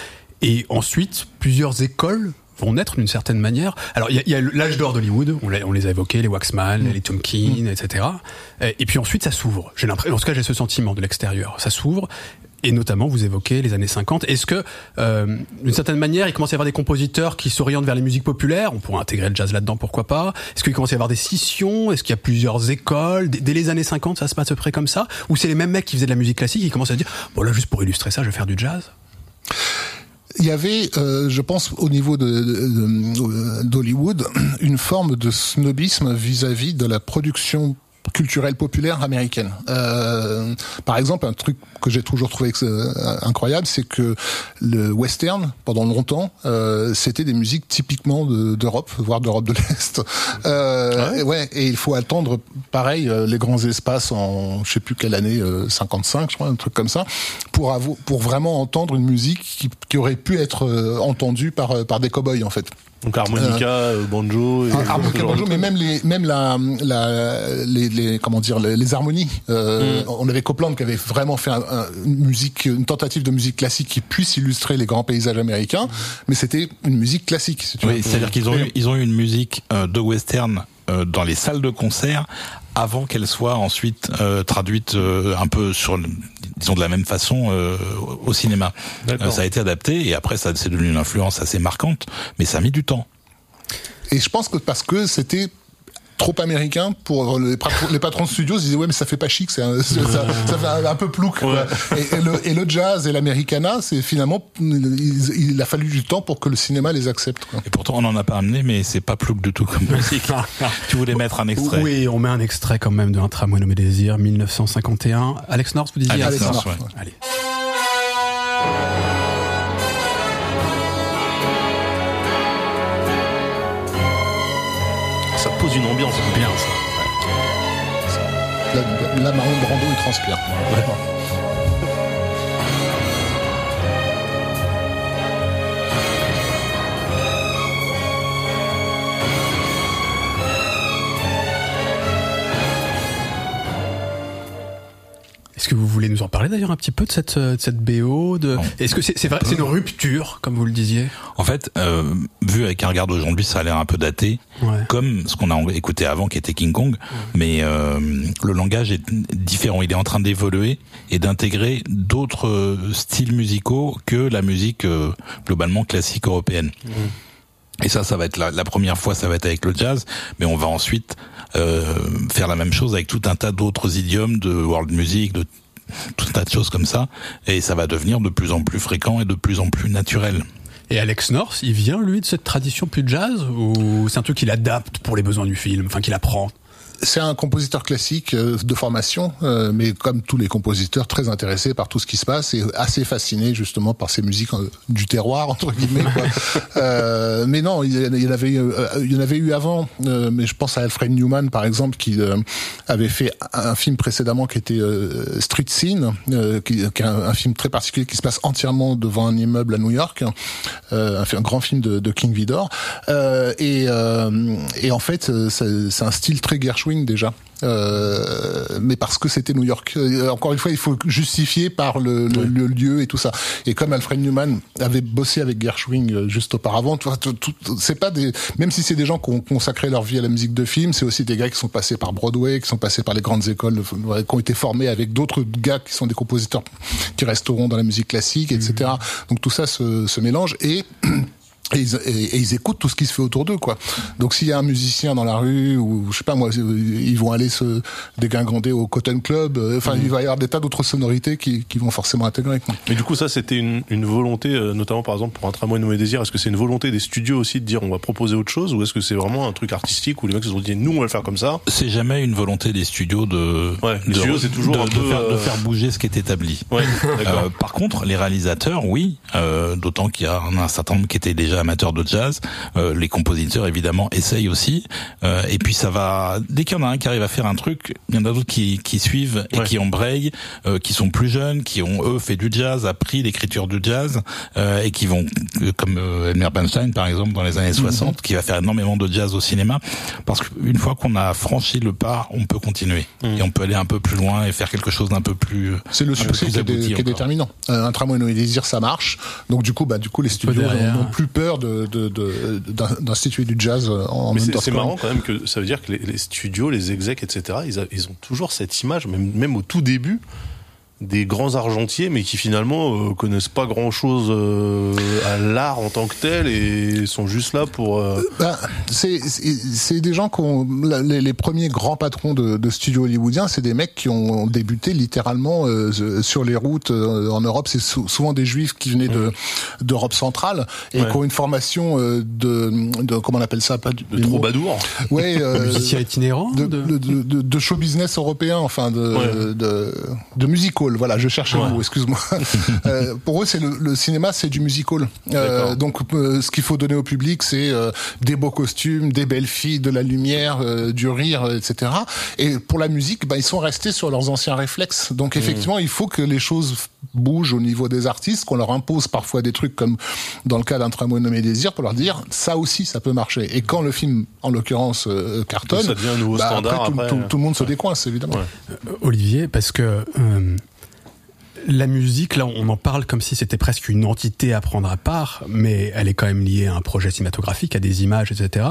et ensuite plusieurs écoles vont naître d'une certaine manière. Alors il y a, l'âge d'or d'Hollywood, on, les a évoqués, les Waxman, les Tomkin, etc. Et, et puis ensuite ça s'ouvre. J'ai l'impression, en tout cas j'ai ce sentiment de l'extérieur, ça s'ouvre. Et notamment, vous évoquez les années 50. Est-ce que, euh, d'une certaine manière, il commence à y avoir des compositeurs qui s'orientent vers les musiques populaires? On pourrait intégrer le jazz là-dedans, pourquoi pas. Est-ce qu'il commence à y avoir des scissions? Est-ce qu'il y a plusieurs écoles? Dès les années 50, ça se passe à peu près comme ça? Ou c'est les mêmes mecs qui faisaient de la musique classique qui commencent à dire, bon là, juste pour illustrer ça, je vais faire du jazz? Il y avait, euh, je pense, au niveau de- d'Hollywood, une forme de snobisme vis-à-vis de la production culturelle populaire américaine. Euh, par exemple, un truc que j'ai toujours trouvé euh, incroyable, c'est que le western, pendant longtemps, euh, c'était des musiques typiquement de- d'Europe, voire d'Europe de l'Est. Euh, et ouais, et il faut attendre, pareil, euh, les grands espaces en, je sais plus quelle année, euh, 55, je crois, un truc comme ça, pour pour vraiment entendre une musique qui, qui aurait pu être euh, entendue par euh, par des cow-boys en fait. Donc harmonica, euh, banjo. Et Ah, harmonica, banjo, mais même les, même la, la, les, les, comment dire, les, les harmonies. Euh, Mm. On avait Copland qui avait vraiment fait un- un- une musique, une tentative de musique classique qui puisse illustrer les grands paysages américains, mais c'était une musique classique. Si tu Oui, c'est-à-dire qu'ils ont eu, ils ont eu une musique euh, de western euh, dans les salles de concert avant qu'elle soit ensuite euh, traduite euh, un peu sur, le- disons de la même façon euh, au cinéma. D'accord. Euh, ça a été adapté et après ça c'est devenu une influence assez marquante, mais ça a mis du temps. Et je pense que parce que c'était trop américain pour les, patrons- les patrons de studios ils disaient ouais mais ça fait pas chic un- ça, ça fait un, un peu plouc et, et le, et le jazz et l'americana c'est finalement il, il a fallu du temps pour que le cinéma les accepte quoi. Et pourtant on n'en a pas amené, mais c'est pas plouc du tout comme musique. *laughs* tu voulais mettre un extrait Oui, on met un extrait quand même d'un tramway nommé Désir, 1951. Alex North, vous disiez Alex Alex North, North, ouais. Allez. Ça pose une ambiance. Bien ça. là, là Marlon Brando il transpire Est-ce que vous voulez nous en parler d'ailleurs un petit peu de cette, euh, de cette BO de... Est-ce que c'est c'est vrai, c'est une rupture, comme vous le disiez? En fait, euh, vu avec un regard d'aujourd'hui, ça a l'air un peu daté, Ouais. comme ce qu'on a écouté avant, qui était King Kong. Mais euh, le langage est différent. Il est en train d'évoluer et d'intégrer d'autres euh, styles musicaux que la musique euh, globalement classique européenne. Et ça, ça va être la, la première fois, ça va être avec le jazz, mais on va ensuite euh, faire la même chose avec tout un tas d'autres idiomes de world music, de tout un tas de choses comme ça, et ça va devenir de plus en plus fréquent et de plus en plus naturel. Et Alex North, il vient lui de cette tradition plus jazz ou c'est un truc qu'il adapte pour les besoins du film, enfin qu'il apprend? C'est un compositeur classique euh, de formation, euh, mais comme tous les compositeurs, très intéressé par tout ce qui se passe et assez fasciné justement par ces musiques euh, du terroir entre guillemets. Quoi. *laughs* euh, mais non, il y en avait, eu, il y en avait eu avant. mais je pense à Alfred Newman par exemple qui avait fait un film précédemment qui était Street Scene, qui, qui, est un, film très particulier qui se passe entièrement devant un immeuble à New York, un, un, grand film de, de King Vidor. et, et en fait, c'est un style très Gershwin déjà. Euh, mais parce que c'était New York. Euh, encore une fois, il faut justifier par le, le, lieu et tout ça. Et comme Alfred Newman avait bossé avec Gershwin euh, juste auparavant, c'est pas des, même si c'est des gens qui ont consacré leur vie à la musique de film, c'est aussi des gars qui sont passés par Broadway, qui sont passés par les grandes écoles, qui ont été formés avec d'autres gars qui sont des compositeurs qui resteront dans la musique classique, etc. Mmh. Donc tout ça se, se mélange et *clears throat* et ils, et, ils, écoutent tout ce qui se fait autour d'eux, quoi. Donc s'il y a un musicien dans la rue ou je sais pas moi, ils vont aller se dégringander au Cotton Club. Euh, enfin, il va y avoir des tas d'autres sonorités qui, qui, vont forcément intégrer. Quoi. Mais du coup, ça c'était une, une, volonté, euh, notamment par exemple pour un tramway nommé Désir. Est-ce que c'est une volonté des studios aussi de dire on va proposer autre chose ou est-ce que c'est vraiment un truc artistique où les mecs se sont dit nous on va le faire comme ça? C'est jamais une volonté des studios de. Ouais, les studios c'est toujours de, un peu, de, faire, euh... de, faire, bouger ce qui est établi. Ouais, euh, par contre, les réalisateurs, oui, d'autant qu'il y a un certain nombre qui étaient déjà amateurs de jazz euh, les compositeurs évidemment essayent aussi. Euh, et puis ça va. Dès qu'il y en a un qui arrive à faire un truc, il y en a d'autres qui, qui suivent et qui embrayent, euh, qui sont plus jeunes, qui ont eux fait du jazz, appris l'écriture du jazz et qui vont comme Elmer Bernstein par exemple dans les années 60, mhm. qui va faire énormément de jazz au cinéma. Parce qu'une fois qu'on a franchi le pas, on peut continuer mhm. et on peut aller un peu plus loin et faire quelque chose d'un peu plus. C'est le succès qui, est, déterminant. un tramway no désir, ça marche. Donc du coup, bah du coup les studios n'ont plus peur de, de, de d'instituer du jazz en Mais c'est marrant quand même que ça veut dire que les, studios, les execs, etc., ils, ils, ont toujours cette image, même, même au tout début, des grands argentiers, mais qui finalement euh, connaissent pas grand chose euh, à l'art en tant que tel et sont juste là pour. Euh... Bah, c'est des gens qui ont les, les premiers grands patrons de, de studios hollywoodiens, c'est des mecs qui ont débuté littéralement euh, sur les routes en Europe. C'est souvent des juifs qui venaient de d'Europe centrale et qui ont une formation de, de comment on appelle ça pas de troubadour. Ouais, *laughs* musicien itinérant. De, show business européen, enfin de de, de musical voilà, je cherche un mot, excuse-moi. *laughs* euh, pour eux, c'est le, le, cinéma, c'est du musical. Euh, donc, euh, ce qu'il faut donner au public, c'est euh, des beaux costumes, des belles filles, de la lumière, euh, du rire, etc. Et pour la musique, bah, ils sont restés sur leurs anciens réflexes. Donc, mmh. effectivement, il faut que les choses bougent au niveau des artistes, qu'on leur impose parfois des trucs comme dans le cas d'un tramway nommé Désir, pour leur dire ça aussi, ça peut marcher. Et quand le film, en l'occurrence, cartonne, ça devient un nouveau bah, standard. Après, tout, tout, le monde se décoince, évidemment. Olivier, parce que la musique, là, on en parle comme si c'était presque une entité à prendre à part, mais elle est quand même liée à un projet cinématographique, à des images, etc.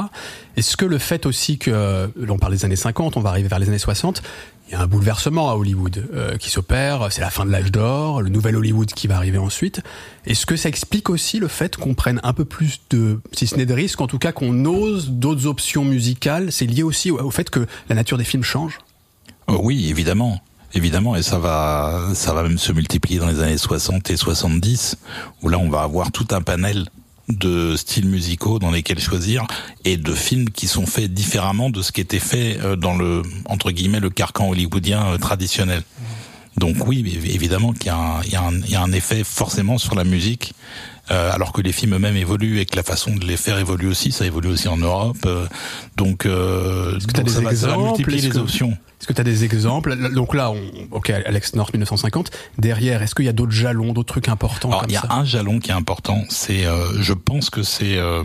Est-ce que le fait aussi que, l'on parle des années 50, on va arriver vers les années 60, il y a un bouleversement à Hollywood euh, qui s'opère, c'est la fin de l'âge d'or, le nouvel Hollywood qui va arriver ensuite. Est-ce que ça explique aussi le fait qu'on prenne un peu plus de, si ce n'est de risques, en tout cas qu'on ose d'autres options musicales? C'est lié aussi au, fait que la nature des films change? Oh Oui, évidemment évidemment, et ça va, ça va même se multiplier dans les années 60 et 70, où là on va avoir tout un panel de styles musicaux dans lesquels choisir et de films qui sont faits différemment de ce qui était fait euh, dans le entre guillemets le carcan hollywoodien euh, traditionnel. Donc oui, évidemment qu'il y, y, y, a un effet forcément sur la musique, euh, alors que les films eux-mêmes évoluent et que la façon de les faire évolue aussi, ça évolue aussi en Europe. Euh, donc, euh, donc ça, va, ça, va, multiplier les options. Est-ce que tu as des exemples Donc là, on, ok, Alex North 1950. Derrière, est-ce qu'il y a d'autres jalons, d'autres trucs importants Alors, il y a un jalon qui est important. C'est, euh, je pense que c'est euh,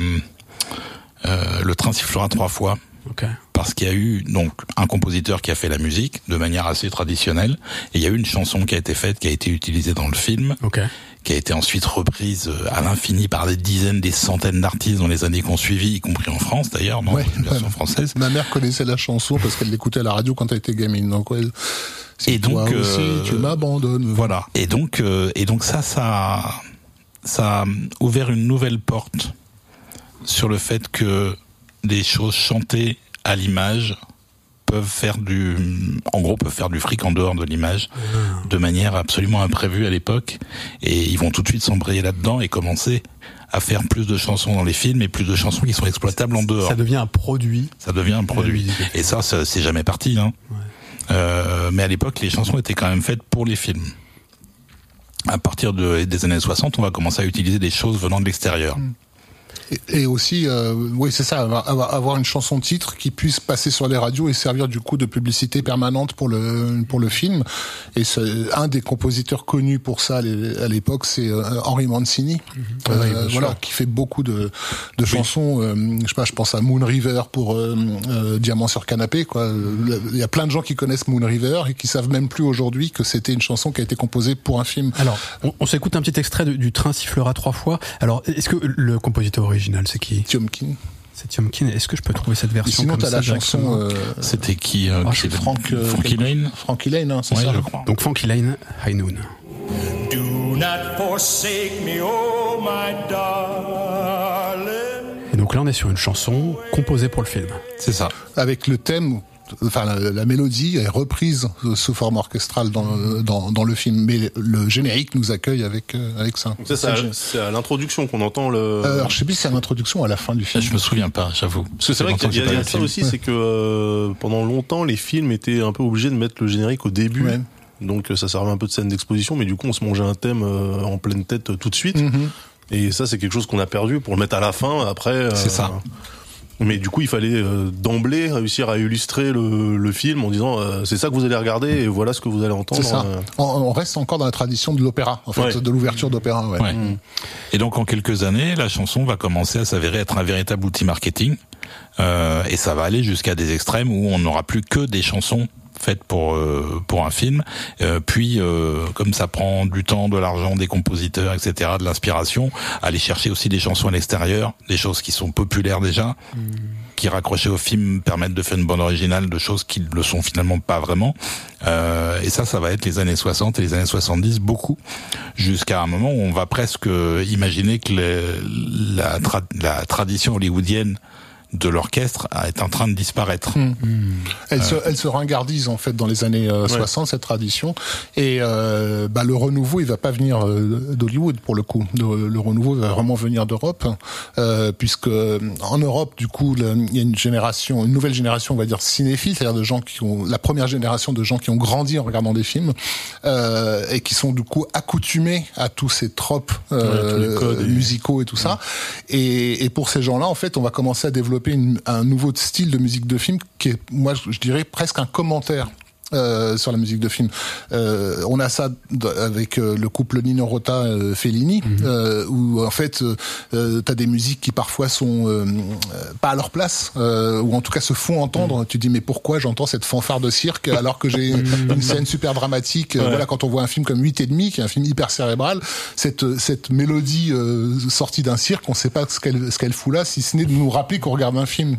euh, le train sifflera trois fois. Okay. Parce qu'il y a eu donc un compositeur qui a fait la musique de manière assez traditionnelle, et il y a eu une chanson qui a été faite, qui a été utilisée dans le film, okay. qui a été ensuite reprise à l'infini par des dizaines, des centaines d'artistes dans les années qu'on suivi, y compris en France d'ailleurs, dans ouais, une version ouais. française. Ma mère connaissait la chanson parce qu'elle l'écoutait à la radio quand elle était gamine, donc ouais. Et donc, toi aussi, euh, tu m'abandonnes. Voilà. Et donc, euh, et donc ça, ça, ça a ouvert une nouvelle porte sur le fait que des choses chantées à l'image peuvent faire du, en gros, peuvent faire du fric en dehors de l'image, de manière absolument imprévue à l'époque, et ils vont tout de suite s'embrayer là-dedans et commencer à faire plus de chansons dans les films et plus de chansons qui sont exploitables en dehors. Ça devient un produit. Ça devient un produit. Et ça, ça, c'est jamais parti. Hein. Euh, mais à l'époque, les chansons étaient quand même faites pour les films. À partir de- des années 60, on va commencer à utiliser des choses venant de l'extérieur. Et, et aussi, euh, oui, c'est ça, avoir- une chanson titre qui puisse passer sur les radios et servir du coup de publicité permanente pour le pour le film. Et un des compositeurs connus pour ça à l'é- à l'époque, c'est euh, Henry Mancini, Ah oui, euh, sûr. voilà, qui fait beaucoup de, de chansons. euh, je sais pas, je pense à Moon River pour euh, euh, Diamant sur canapé. Quoi. Il y a plein de gens qui connaissent Moon River et qui savent même plus aujourd'hui que c'était une chanson qui a été composée pour un film. Alors, on, on s'écoute un petit extrait de- du train sifflera trois fois. Alors, est-ce que le compositeur c'est qui Tiomkin. C'est Tiomkin. Est-ce que je peux trouver cette Et version sinon, comme t'as ça la chanson euh, C'était qui euh, Ah, c'est Frank, euh, Frankie Lane Frankie Lane, hein, c'est Ouais, ça je crois. Donc, Funky Lane, High Noon. Do not forsake me, oh my darling. Et donc là, on est sur une chanson composée pour le film. C'est ça. avec le thème, enfin la, la mélodie est reprise sous forme orchestrale dans, dans, dans le film, mais le générique nous accueille avec euh, avec ça. Donc ça, c'est à, c'est l'introduction qu'on entend le. Euh, alors je sais plus si c'est à l'introduction ou à la fin du film. je me souviens pas, j'avoue. Parce que c'est vrai qu'il y a, il y a ça aussi, c'est que euh, pendant longtemps, les films étaient un peu obligés de mettre le générique au début. Ouais. Donc ça servait un peu de scène d'exposition, mais du coup on se mangeait un thème euh, en pleine tête euh, tout de suite. Mhm. Et ça c'est quelque chose qu'on a perdu pour le mettre à la fin. Après, euh, C'est ça. Mais du coup il fallait euh, d'emblée réussir à illustrer le, le film en disant euh, c'est ça que vous allez regarder et voilà ce que vous allez entendre. C'est ça. euh. On, on reste encore dans la tradition de l'opéra, en fait, Ouais. de l'ouverture d'opéra. Ouais. Ouais. Et donc en quelques années, la chanson va commencer à s'avérer être un véritable outil marketing. Euh, et ça va aller jusqu'à des extrêmes où on n'aura plus que des chansons faites pour euh, pour un film. Euh, puis, euh, comme ça prend du temps, de l'argent, des compositeurs, etc., de l'inspiration, aller chercher aussi des chansons à l'extérieur, des choses qui sont populaires déjà, qui raccrochées au film permettent de faire une bande originale de choses qui ne le sont finalement pas vraiment. Euh, et ça, ça va être les années 60 et les années 70 beaucoup, jusqu'à un moment où on va presque imaginer que le- la, tra- la tradition hollywoodienne de l'orchestre est en train de disparaître. Elle, se, elle se ringardise en fait dans les années euh, 60 cette tradition. Et euh, bah, le renouveau il va pas venir euh, d'Hollywood pour le coup. Le, le renouveau va vraiment venir d'Europe euh, puisque euh, en Europe du coup il y a une génération une nouvelle génération on va dire cinéphile c'est-à-dire de gens qui ont la première génération de gens qui ont grandi en regardant des films euh, et qui sont du coup accoutumés à tous ces tropes euh, Ouais, tous musicaux et tout ça. Et, et pour ces gens-là en fait on va commencer à développer un nouveau style de musique de film qui est moi je dirais presque un commentaire euh, sur la musique de film. Euh, on a ça avec euh, le couple Nino Rota euh, Fellini, euh, où en fait t'as des musiques qui parfois sont pas à leur place, euh, ou en tout cas se font entendre. Tu te dis mais pourquoi j'entends cette fanfare de cirque *laughs* alors que j'ai une scène super dramatique. Voilà quand on voit un film comme 8 et demi, qui est un film hyper cérébral, cette cette mélodie euh, sortie d'un cirque, on sait pas ce qu'elle ce qu'elle fout là, si ce n'est de nous rappeler qu'on regarde un film.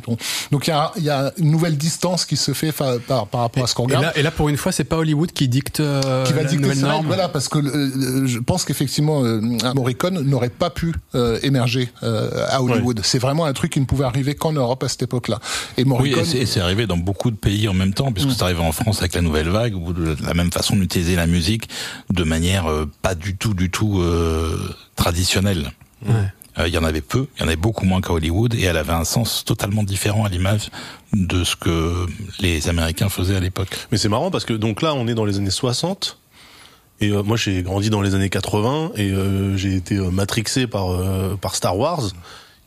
Donc il y a il y a une nouvelle distance qui se fait fa- par par rapport à ce qu'on Et regarde là, et là, pour une fois, c'est pas Hollywood qui dicte euh, qui va la dicter nouvelle ses norme. voilà, parce que euh, je pense qu'effectivement, euh, Morricone n'aurait pas pu euh, émerger euh, à Hollywood. C'est vraiment un truc qui ne pouvait arriver qu'en Europe à cette époque-là. Et Oui, Morricone, c'est- et c'est arrivé dans beaucoup de pays en même temps, puisque c'est arrivé en France avec la nouvelle vague, où de la même façon d'utiliser la musique de manière euh, pas du tout, du tout euh, traditionnelle. Ouais. Euh, Il y en avait peu, il y en avait beaucoup moins qu'à Hollywood, et elle avait un sens totalement différent à l'image de ce que les Américains faisaient à l'époque. Mais c'est marrant parce que donc là on est dans les années 60 et euh, moi j'ai grandi dans les années 80 et euh, j'ai été matrixé par par Star Wars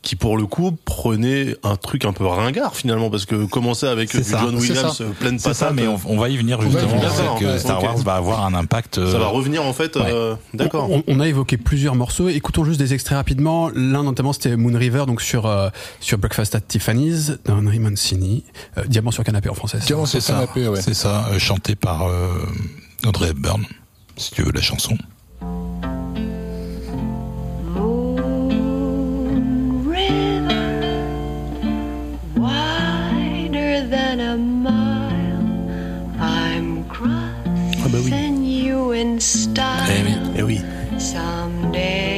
qui pour le coup prenait un truc un peu ringard finalement parce que commencer avec euh, du ça, John Williams euh, pleine C'est ça, patate mais on, on va y venir justement. D'accord, que ouais, Star. Wars va avoir un impact. euh, ça va revenir en fait ouais. euh, d'accord On, on a évoqué plusieurs morceaux. Écoutons juste des extraits rapidement. L'un notamment c'était Moon River, donc sur euh, sur Breakfast at Tiffany's d'Henry Mancini, euh, Diamant sur canapé en français. Diamant sur canapé, ouais. c'est ça, euh, chanté par euh, Audrey Hepburn, si tu veux la chanson. Style Eh oui. eh oui someday.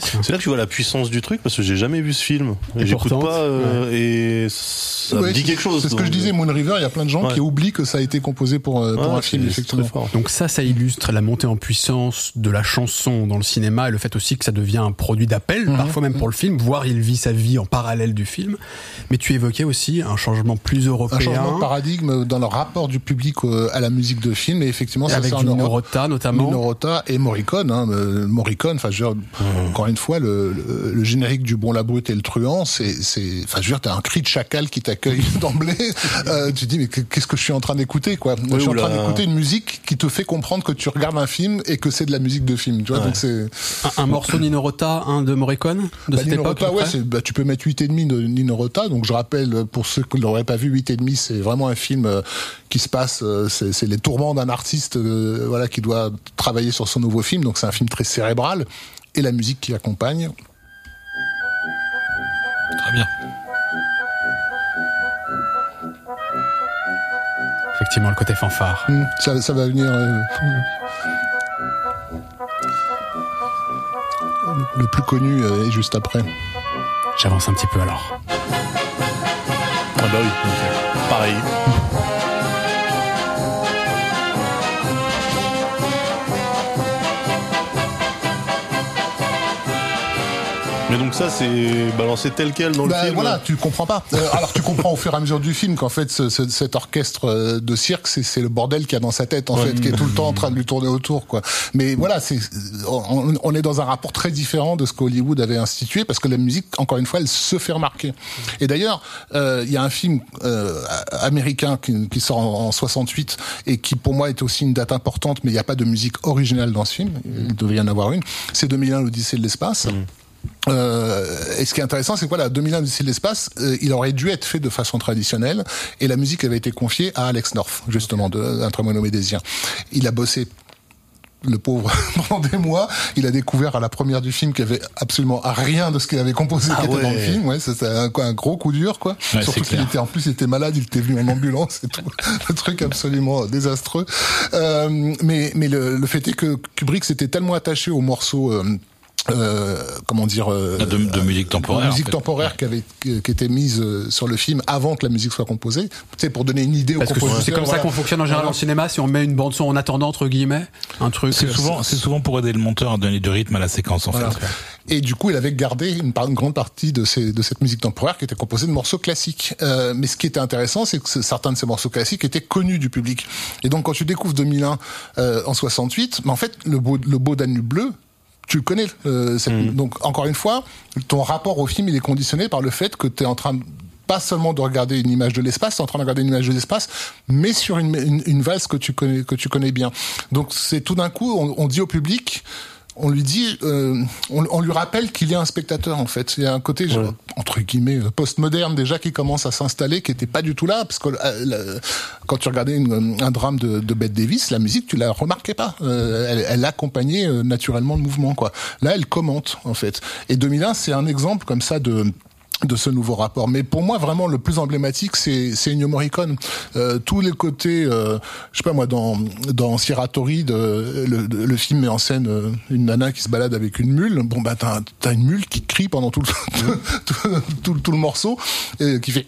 C'est là que tu vois la puissance du truc parce que j'ai jamais vu ce film. Et Et j'écoute pas euh, et ça Ouais, me dit quelque chose. C'est ce que je disais, Moon River, il y a plein de gens Ouais. qui oublient que ça a été composé pour, euh, pour Ouais, un film, effectivement. Donc ça, ça illustre la montée en puissance de la chanson dans le cinéma et le fait aussi que ça devient un produit d'appel, Mhm. parfois même pour le film, voire il vit sa vie en parallèle du film. Mais tu évoquais aussi un changement plus européen. Un changement de paradigme dans le rapport du public euh, à la musique de film, et effectivement, ça avec du Europe. Nino Rota notamment. Nino Rota et Morricone. Hein, euh, Morricone, enfin, je veux dire, encore une fois, le, le, le générique du Bon, la Brute et le Truand, c'est, c'est, enfin, je veux dire, t'as un cri de chacal qui t'accueille *laughs* d'emblée. Euh, tu te dis, mais qu'est-ce que je suis en train d'écouter, quoi? Je suis en train d'écouter une musique qui te fait comprendre que tu regardes un film et que c'est de la musique de film. Tu vois, donc c'est. Un, un morceau Nino Rota, un de Morricone de Bah, cette Nino époque. Rota, ouais, bah, tu peux mettre 8,5 de Nino Rota. Donc je rappelle, pour ceux qui ne l'auraient pas vu, 8,5, c'est vraiment un film euh, qui se passe, euh, c'est c'est les tourments d'un artiste euh, voilà, qui doit travailler sur son nouveau film. Donc c'est un film très cérébral. Et la musique qui accompagne. Très bien. Effectivement, le côté fanfare. Hmm, Ça, ça va venir. euh, le plus connu euh, est juste après. J'avance un petit peu alors. Ah bah oui, ok. pareil. Mais donc ça, c'est balancé tel quel dans le Bah, film. voilà, tu comprends pas. Euh, alors tu comprends au fur et à mesure du film qu'en fait ce- ce- cet orchestre euh, de cirque c'est le bordel qu'il y a dans sa tête en fait, qui est tout le temps en train de lui tourner autour quoi. Mais voilà, c'est on, on est dans un rapport très différent de ce qu'Hollywood avait institué parce que la musique encore une fois elle se fait remarquer. Et d'ailleurs euh, il y a un film euh, américain qui, qui sort en, en 68 et qui pour moi est aussi une date importante, mais il n'y a pas de musique originale dans ce film. Il devait y en avoir une. C'est 2001 l'Odyssée de l'espace. Euh, et ce qui est intéressant, c'est que voilà, 2001 Odyssée de l'espace, euh, il aurait dû être fait de façon traditionnelle, et la musique avait été confiée à Alex North, justement, de Un très nommé Désir. Il a bossé le pauvre *laughs* pendant des mois, il a découvert à la première du film qu'il y avait absolument rien de ce qu'il avait composé Ah qui était dans le ouais. film. Ouais, c'était un, un gros coup dur, quoi. Ouais, Surtout c'est qu'il était en plus, il était malade, il était venu en ambulance et tout, *laughs* le truc absolument désastreux. Euh, mais mais le, le fait est que Kubrick s'était tellement attaché au morceau. Euh, euh, comment dire euh, De- de musique temporaire, de musique en fait. temporaire qui avait qui était mise euh, sur le film avant que la musique soit composée tu sais pour donner une idée Parce au compositeur c'est comme ça qu'on fonctionne en général Voilà. en cinéma, si on met une bande son en attendant entre guillemets, un truc. C'est euh, souvent, c'est souvent pour aider le monteur à donner du rythme à la séquence en Voilà. fait. Et du coup, il avait gardé une, une grande partie de, ces, de cette musique temporaire qui était composée de morceaux classiques. Euh, mais ce qui était intéressant, c'est que ce- certains de ces morceaux classiques étaient connus du public. Et donc, quand tu découvres 2001 euh, en 68, mais en fait, le beau, le beau Danube bleu, tu le connais. euh, cette- Donc, encore une fois, ton rapport au film, il est conditionné par le fait que tu es en train de pas seulement de regarder une image de l'espace, t'es en train de regarder une image de l'espace, mais sur une, une, une valse que tu connais que tu connais bien. Donc c'est tout d'un coup, on, on dit au public, on lui dit, euh, on, on lui rappelle qu'il y a un spectateur en fait. Il y a un côté genre, entre guillemets euh, postmoderne déjà qui commence à s'installer, qui était pas du tout là, parce que euh, la- quand tu regardais une- un drame de, de Bette Davis, la musique tu la remarquais pas. Euh, elle, elle accompagnait euh, naturellement le mouvement quoi. Là, elle commente en fait. Et 2001, c'est un exemple comme ça de de ce nouveau rapport. Mais pour moi, vraiment, le plus emblématique, c'est c'est Ennio Morricone. Euh, tous les côtés, euh, je sais pas moi, dans dans Siratori, de, le, de- le film met en scène euh, une nana qui se balade avec une mule. Bon bah t'as t'as une mule qui crie pendant tout le *laughs* tout, tout, tout le morceau, et qui fait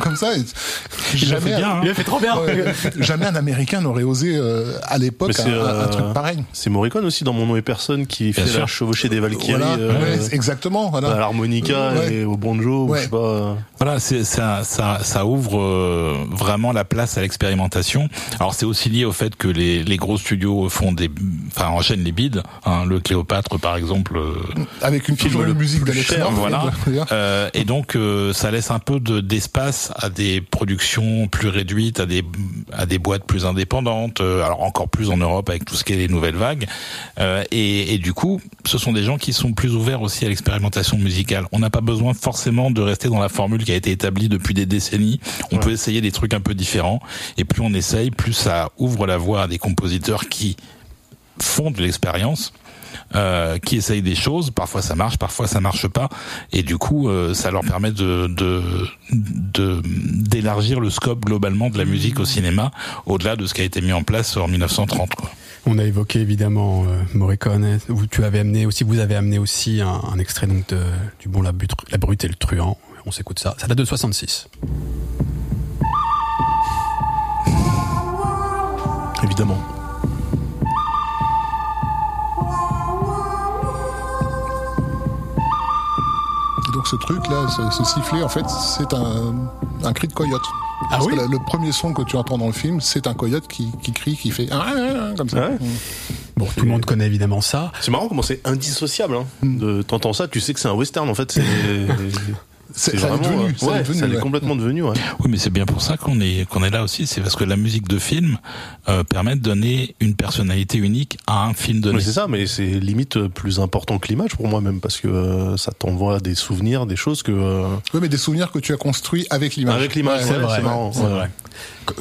comme ça. et jamais, fait bien, hein. Il a fait trop bien. Ouais, jamais un Américain n'aurait osé euh, à l'époque un, c'est, un- un euh, truc pareil. C'est Morricone aussi dans Mon nom est personne qui Bien fait sûr. la chevauchée des Valkyries Voilà, euh, ouais, exactement. Voilà. à Ouais. et au banjo, Ouais. je sais pas. Voilà, c'est ça, ça, ça ouvre euh, vraiment la place à l'expérimentation. Alors c'est aussi lié au fait que les, les gros studios font des, enfin enchaînent les bids. Hein, le Cléopâtre par exemple. euh, Avec une le une musique plus d'Alex cher, North, *laughs* voilà. Euh, et donc euh, ça laisse un peu de d'espace à des productions plus réduites, à des à des boîtes plus indépendantes. euh, alors encore plus en Europe avec tout ce qui est les nouvelles vagues. Euh, et, et du coup, ce sont des gens qui sont plus ouverts aussi à l'expérimentation musicale. On n'a pas besoin forcément de rester dans la formule qui a été établie depuis des décennies. On peut essayer des trucs un peu différents. Et plus on essaye, plus ça ouvre la voie à des compositeurs qui font de l'expérience euh, qui essayent des choses. Parfois ça marche, parfois ça marche pas, et du coup euh, ça leur permet de de de- d'élargir le scope globalement de la musique au cinéma au-delà de ce qui a été mis en place en 1930. Quoi. On a évoqué évidemment euh, Morricone. Vous, tu avais amené aussi, vous avez amené aussi un, un extrait donc de, du bon la, But- la brute et le truand. On s'écoute ça. Ça date de 66. Évidemment. Ce truc là, ce, ce sifflet, en fait, c'est un, un cri de coyote. Ah Parce oui que la- le premier son que tu entends dans le film, c'est un coyote qui, qui crie, qui fait Ah, ah, ah comme ça. Ouais. Bon, tout le monde connaît évidemment ça. C'est marrant comment c'est indissociable. Hein. De t'entends ça, tu sais que c'est un western en fait. *laughs* C'est l'est devenu, euh, ça l'est ouais, devenu, ça ouais. complètement devenu. Ouais. Oui, mais c'est bien pour ça qu'on est qu'on est là aussi. C'est parce que la musique de film euh, permet de donner une personnalité unique à un film donné. C'est ça, mais c'est limite plus important que l'image pour moi même parce que euh, ça t'envoie des souvenirs, des choses que. euh, Oui, mais des souvenirs que tu as construits avec l'image. Avec l'image, Ouais, c'est vrai, marrant.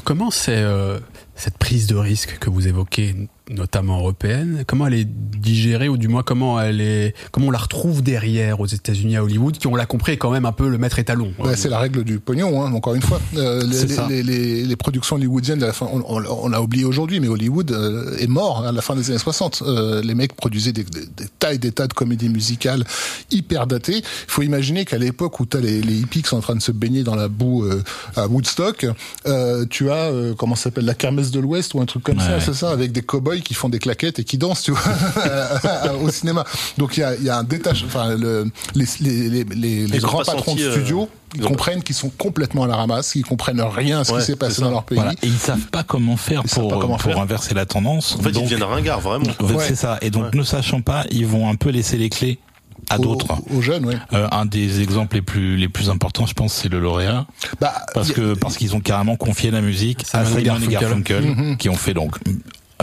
Comment c'est euh, cette prise de risque que vous évoquez, notamment européenne Comment elle est digérée ou du moins comment elle est comment on la retrouve derrière aux États-Unis à Hollywood, qui on l'a compris est quand même un peu le maître étalon. Bah, c'est la règle du pognon, hein, encore une fois. Euh, les, les, les, les productions hollywoodiennes, à la fin, on, on, on l'a oublié aujourd'hui, mais Hollywood euh, est mort à la fin des années 60. Euh, les mecs produisaient des, des, des tas et des tas de comédies musicales hyper datées. Il faut imaginer qu'à l'époque où tu as les, les hippies qui sont en train de se baigner dans la boue euh, à Woodstock, euh, tu as, euh, comment ça s'appelle, la kermesse de l'Ouest ou un truc comme ça, c'est ça, avec des cow-boys qui font des claquettes et qui dansent, tu vois, *laughs* au cinéma. Donc il y a, il y a un détachement, enfin, le, les, les, les, les, les Ils ont grands patrons senti, de euh, studio ils ils comprennent qu'ils sont complètement à la ramasse, qu'ils comprennent rien à ce Ouais, qui s'est passé dans leur pays. Voilà. Et ils savent pas comment faire pour, pas comment pour faire. inverser la tendance. En fait, Donc, ils deviennent ringards vraiment. en fait, Ouais. c'est ça. Et donc, Ouais. ne sachant pas, ils vont un peu laisser les clés à d'autres. Aux, jeunes, oui. Euh, un des exemples les plus les plus importants, je pense, c'est le lauréat, Bah, parce que parce qu'ils ont carrément confié la musique à Simon et Garfunkel. Garfunkel, qui ont fait donc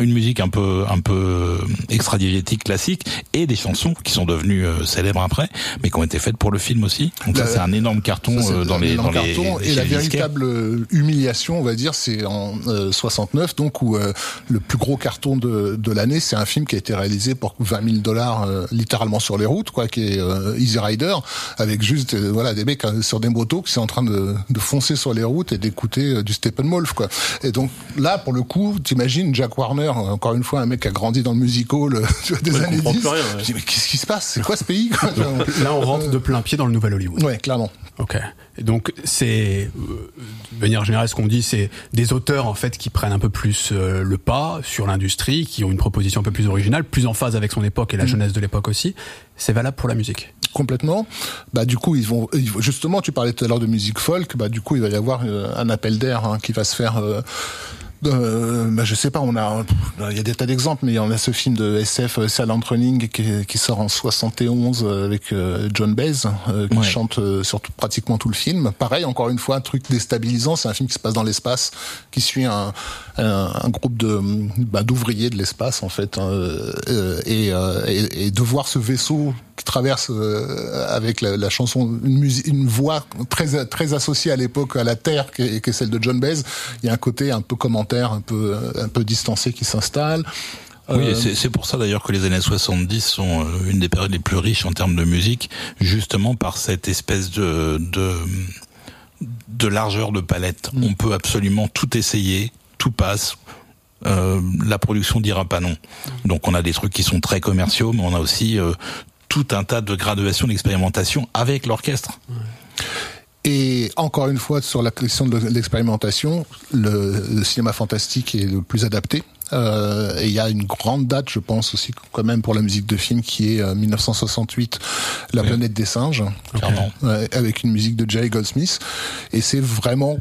une musique un peu un peu extra-diégétique classique et des chansons qui sont devenues euh, célèbres après, mais qui ont été faites pour le film aussi. Donc ça, c'est un énorme carton Ça, euh, dans un les énorme dans les et la véritable euh, humiliation, on va dire, c'est en euh, 69, donc où euh, le plus gros carton de, de l'année, c'est un film qui a été réalisé pour 20 000 dollars euh, littéralement sur les routes, quoi, qui est euh, Easy Rider, avec juste euh, voilà des mecs euh, sur des motos qui sont en train de, de foncer sur les routes et d'écouter euh, du Steppenwolf, quoi. Et donc là, pour le coup, t'imagines Jack Warner, euh, encore une fois, un mec qui a grandi dans le music hall, *laughs* tu vois, des Ouais, années comprend 10. plus rien, ouais. Je dis mais qu'est-ce qui se passe? C'est quoi ce pays quoi? *laughs* Là, on rentre de plein pied dans le nouvel Hollywood. Ouais, clairement. Ok. Et donc c'est euh, de manière générale ce qu'on dit, c'est des auteurs en fait qui prennent un peu plus euh, le pas sur l'industrie, qui ont une proposition un peu plus originale, plus en phase avec son époque et la jeunesse de l'époque aussi. C'est valable pour la musique. complètement. Bah du coup ils vont, justement tu parlais tout à l'heure de musique folk, bah du coup il va y avoir euh, un appel d'air hein, qui va se faire. Euh, euh, bah, je sais pas, on a, il y a des tas d'exemples, mais on a ce film de SF euh, Silent Running qui, qui sort en 71 euh, avec euh, John Baez qui Ouais. chante sur tout- pratiquement tout le film. Pareil, encore une fois, un truc déstabilisant. C'est un film qui se passe dans l'espace, qui suit un, un, un groupe de bah, d'ouvriers de l'espace en fait, hein, euh, et, et, et de voir ce vaisseau qui traverse euh, avec la, la chanson une musique, une voix très très associée à l'époque à la Terre, qui est, qui est celle de John Baez. Il y a un côté un peu un peu un peu distancé qui s'installe. Oui, Euh, c'est pour ça d'ailleurs que les années 70 sont euh, une des périodes les plus riches en termes de musique, justement par cette espèce de de, de largeur de palette. On peut absolument tout essayer, tout passe. Euh, la production dira pas non. Donc on a des trucs qui sont très commerciaux, mais on a aussi euh, tout un tas de graduations d'expérimentation avec l'orchestre. Et encore une fois, sur la question de l'expérimentation, le, le cinéma fantastique est le plus adapté. Euh, et il y a une grande date, je pense aussi, quand même pour la musique de film, qui est euh, 1968, La planète des singes. Ouais, avec une musique de Jerry Goldsmith. Et c'est vraiment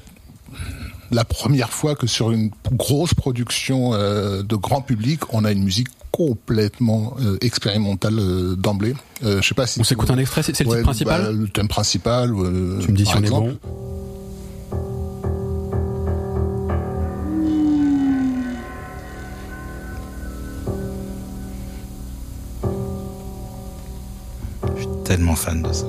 la première fois que sur une grosse production euh, de grand public, on a une musique complètement euh, expérimentale euh, d'emblée. Euh, je sais pas si On s'écoute un extrait, c'est le Ouais, titre principal bah, le thème principal. euh, Tu me dis si on est exemple. bon. Je suis tellement fan de ça.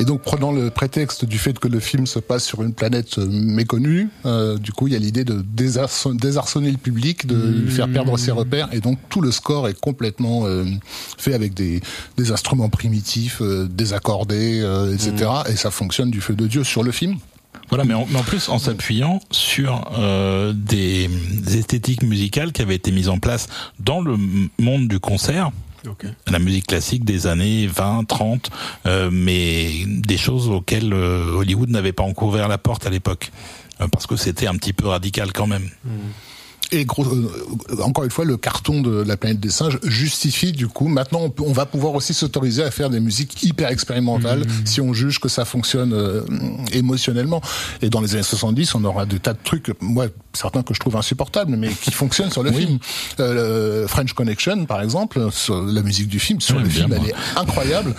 Et donc, prenant le prétexte du fait que le film se passe sur une planète euh, méconnue, euh, du coup, il y a l'idée de désarçon- désarçonner le public, de lui faire perdre ses repères, et donc tout le score est complètement euh, fait avec des, des instruments primitifs, euh, désaccordés, euh, etc. Et ça fonctionne du feu de Dieu sur le film. Voilà, mais en, mais en plus en s'appuyant sur euh, des, des esthétiques musicales qui avaient été mises en place dans le monde du concert, Ok. la musique classique des années 20, 30, euh, mais des choses auxquelles euh, Hollywood n'avait pas encore ouvert la porte à l'époque. Euh, Parce que c'était un petit peu radical quand même. Et gros, euh, encore une fois, le carton de la planète des singes justifie du coup. Maintenant, on, peut- on va pouvoir aussi s'autoriser à faire des musiques hyper expérimentales si on juge que ça fonctionne euh, émotionnellement. Et dans les années 70, on aura des tas de trucs, moi certains que je trouve insupportables, mais qui fonctionnent sur le *laughs* film. Euh, French Connection, par exemple, sur la musique du film, sur le film, moi. elle est incroyable.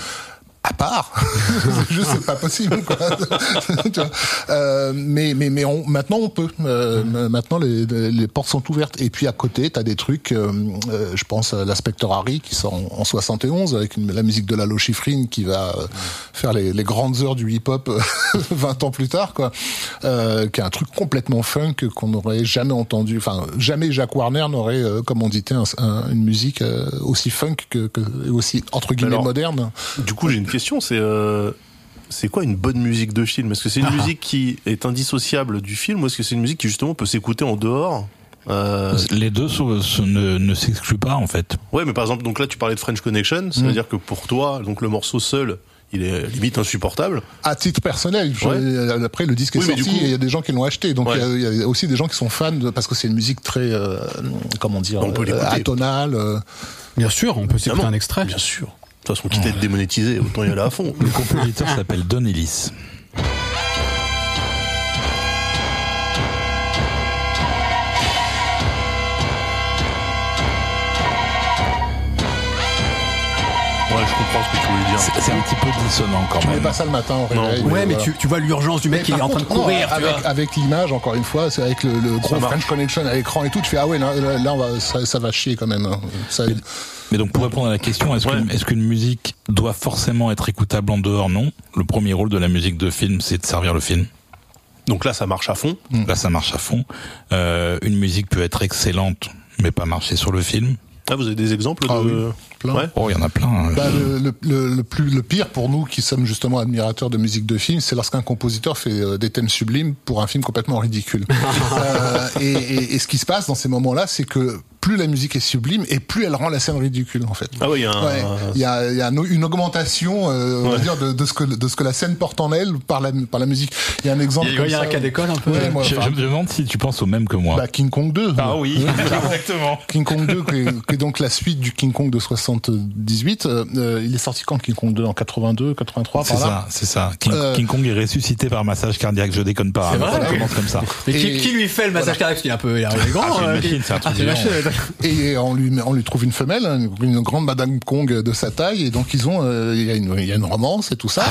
À part, c'est juste c'est pas possible. Quoi. *laughs* Tu vois. Euh, mais mais mais on, maintenant on peut. Euh, Maintenant les, les portes sont ouvertes. Et puis à côté, t'as des trucs. euh, euh, je pense à l'Inspecteur Harry qui sort en, en 71 avec une- la musique de Lalo Schifrin qui va euh, faire les, les grandes heures du hip-hop euh, *laughs* 20 ans plus tard, quoi. Euh, qui est un truc complètement funk qu'on n'aurait jamais entendu. Enfin, jamais Jacques Warner n'aurait euh, commandité un- un- une musique euh, aussi funk que, que aussi entre guillemets alors, moderne. Du coup, j'ai une question, c'est euh, c'est quoi une bonne musique de film? Est-ce que c'est une *laughs* musique qui est indissociable du film ou est-ce que c'est une musique qui justement peut s'écouter en dehors? Euh, Les deux sont- sont- ne, ne s'excluent pas en fait. Ouais, mais par exemple, donc là, tu parlais de French Connection, ça veut dire que pour toi, donc le morceau seul, il est limite insupportable. À titre personnel, je- Ouais. après le disque Oui, sorti coup- et il y a des gens qui l'ont acheté. Donc il Ouais. y a- il y, a aussi des gens qui sont fans de, parce que c'est une musique très, euh, comment dire, On peut euh, l'écouter. atonale. euh. Bien sûr, on peut s'écouter un extrait. Bien sûr. Toute quitte à être démonétisé, autant y aller à fond. Le compositeur s'appelle Don Ellis. Comprends ce que tu voulais dire. C'est c'est un petit peu dissonant quand Tu mets même. pas ça le matin Non. réveil. Ouais, mais voilà. tu, tu vois l'urgence du mec Mais qui est en train de non, courir, tu avec, l'image, encore une fois, c'est avec le, le gros marche. French Connection à l'écran et tout, tu fais ah ouais, là, là, là, on va, ça, ça va chier quand même. hein. Ça- Mais donc pour répondre à la question, est-ce Ouais. qu'une est-ce qu'une musique doit forcément être écoutable en dehors? Non. Le premier rôle de la musique de film, c'est de servir le film. Donc là, ça marche à fond. Là, ça marche à fond. Euh, une musique peut être excellente, mais pas marcher sur le film. Ah, vous avez des exemples Ah de. oui, plein. Ouais. Oh, il y en a plein. hein. Bah, le, le, le, le plus, le pire pour nous qui sommes justement admirateurs de musique de film, c'est lorsqu'un compositeur fait euh, des thèmes sublimes pour un film complètement ridicule. *laughs* Euh, et, et, et ce qui se passe dans ces moments-là, c'est que plus la musique est sublime et plus elle rend la scène ridicule en fait. Ah oui, il y a un. Ouais, il y a, il y a un- une augmentation, euh, on va Ouais. dire, de, de ce que de ce que la scène porte en elle par la par la musique. Il y a un exemple. Il y a, comme il y a ça. un cas d'école un peu. Ouais, moi, je, enfin, je me demande si tu penses au même que moi. bah, King Kong 2. ah oui, *laughs* exactement. King Kong 2, qui est, qui est donc la suite du King Kong de 78. euh, il est sorti quand King Kong 2 En 82, 83, C'est ça, c'est ça. King, Euh, King Kong est ressuscité par massage cardiaque, je déconne pas. C'est hein, vrai ça commence comme ça. Mais qui, Et- qui lui fait le massage cardiaque? Parce qu'il est un peu il est grand. Ah, machine, un truc Ah, vivant. machine. Et on lui, on lui trouve une femelle, hein, une grande Madame Kong de sa taille, et donc ils ont, euh, il y, a une- il y a une romance et tout ça.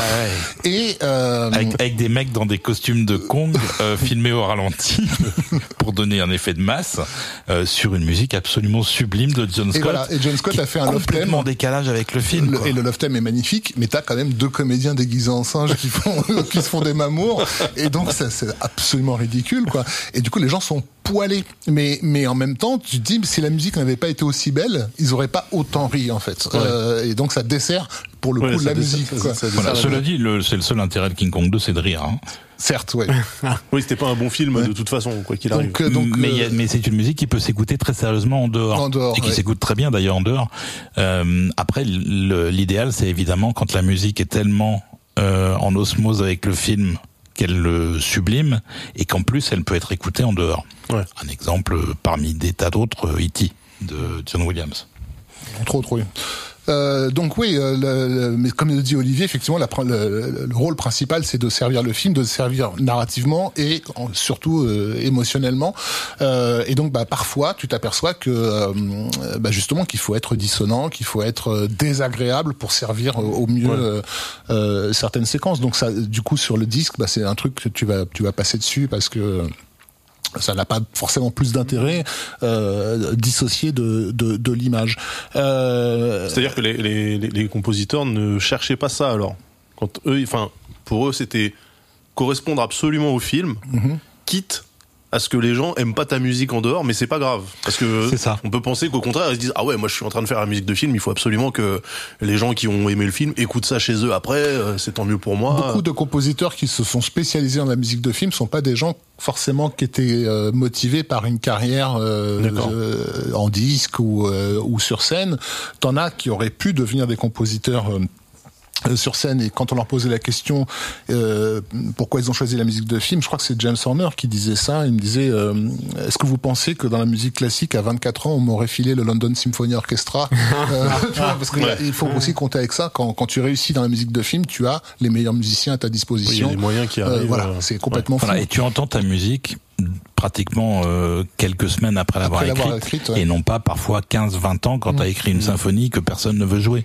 Et euh, Avec, avec des mecs dans des costumes de Kong *laughs* euh, filmés au ralenti *laughs* pour donner un effet de masse euh, sur une musique absolument sublime de John et Scott. voilà, et John Scott a fait un love. Complètement en décalage avec le film. Le- quoi. et le love theme est magnifique, mais t'as quand même deux comédiens déguisés en singes qui font *laughs* qui se font des mamours, et donc c'est absolument ridicule quoi. Et du coup les gens sont poilés, mais mais en même temps tu te dis si la musique n'avait pas été aussi belle, ils auraient pas autant ri en fait. Euh, et donc ça dessert pour le Ouais, coup de la dessert- musique. ça- quoi. ça Voilà, Ça, cela dit, le- c'est le seul intérêt de King Kong 2, c'est de rire. hein. Certes, ouais. *laughs* Oui, c'était pas un bon film de toute façon, quoi qu'il arrive. Donc, euh, donc mais euh, mais c'est une musique qui peut s'écouter très sérieusement en dehors, En dehors, et qui ouais. s'écoute très bien d'ailleurs en dehors. Euh, après, l'idéal, c'est évidemment quand la musique est tellement euh, en osmose avec le film qu'elle le sublime et qu'en plus elle peut être écoutée en dehors. Ouais. Un exemple parmi des tas d'autres, E.T. de John Williams. Trop, trop. Euh, donc oui, euh, le- le- mais comme le dit Olivier, effectivement, la, le, le rôle principal, c'est de servir le film, de servir narrativement et en- surtout euh, émotionnellement. Euh, et donc, bah, parfois, tu t'aperçois que, euh, bah, justement, qu'il faut être dissonant, qu'il faut être désagréable pour servir au, mieux certaines séquences. Donc, ça, du coup, sur le disque, bah, c'est un truc que tu vas, tu vas passer dessus parce que ça n'a pas forcément plus d'intérêt euh, dissocié de, de, de l'image. Euh, C'est-à-dire que les, les, compositeurs ne cherchaient pas ça alors Quand eux, enfin, pour eux, c'était correspondre absolument au film, quitte à ce que les gens aiment pas ta musique en dehors, mais c'est pas grave parce que ça. on peut penser qu'au contraire ils se disent ah ouais moi je suis en train de faire la musique de film, il faut absolument que les gens qui ont aimé le film écoutent ça chez eux après, euh, c'est tant mieux pour moi. Beaucoup de compositeurs qui se sont spécialisés dans la musique de film sont pas des gens forcément qui étaient euh, motivés par une carrière euh, euh, en disque ou, euh, ou sur scène. T'en as qui auraient pu devenir des compositeurs. Euh, sur scène et quand on leur posait la question euh, pourquoi ils ont choisi la musique de film, je crois que c'est James Horner qui disait ça. Il me disait euh, est-ce que vous pensez que dans la musique classique à 24 ans on m'aurait filé le London Symphony Orchestra *laughs* Euh, tu vois, Parce qu'il faut aussi compter avec ça. Quand, quand tu réussis dans la musique de film, tu as les meilleurs musiciens à ta Oui, il y disposition. a des moyens qui Euh, arrivent. voilà, c'est complètement fou. Voilà, et tu entends ta musique pratiquement euh, quelques semaines après l'avoir écrite, écrite, ouais. et non pas parfois 15-20 ans quand tu as écrit une symphonie que personne ne veut jouer.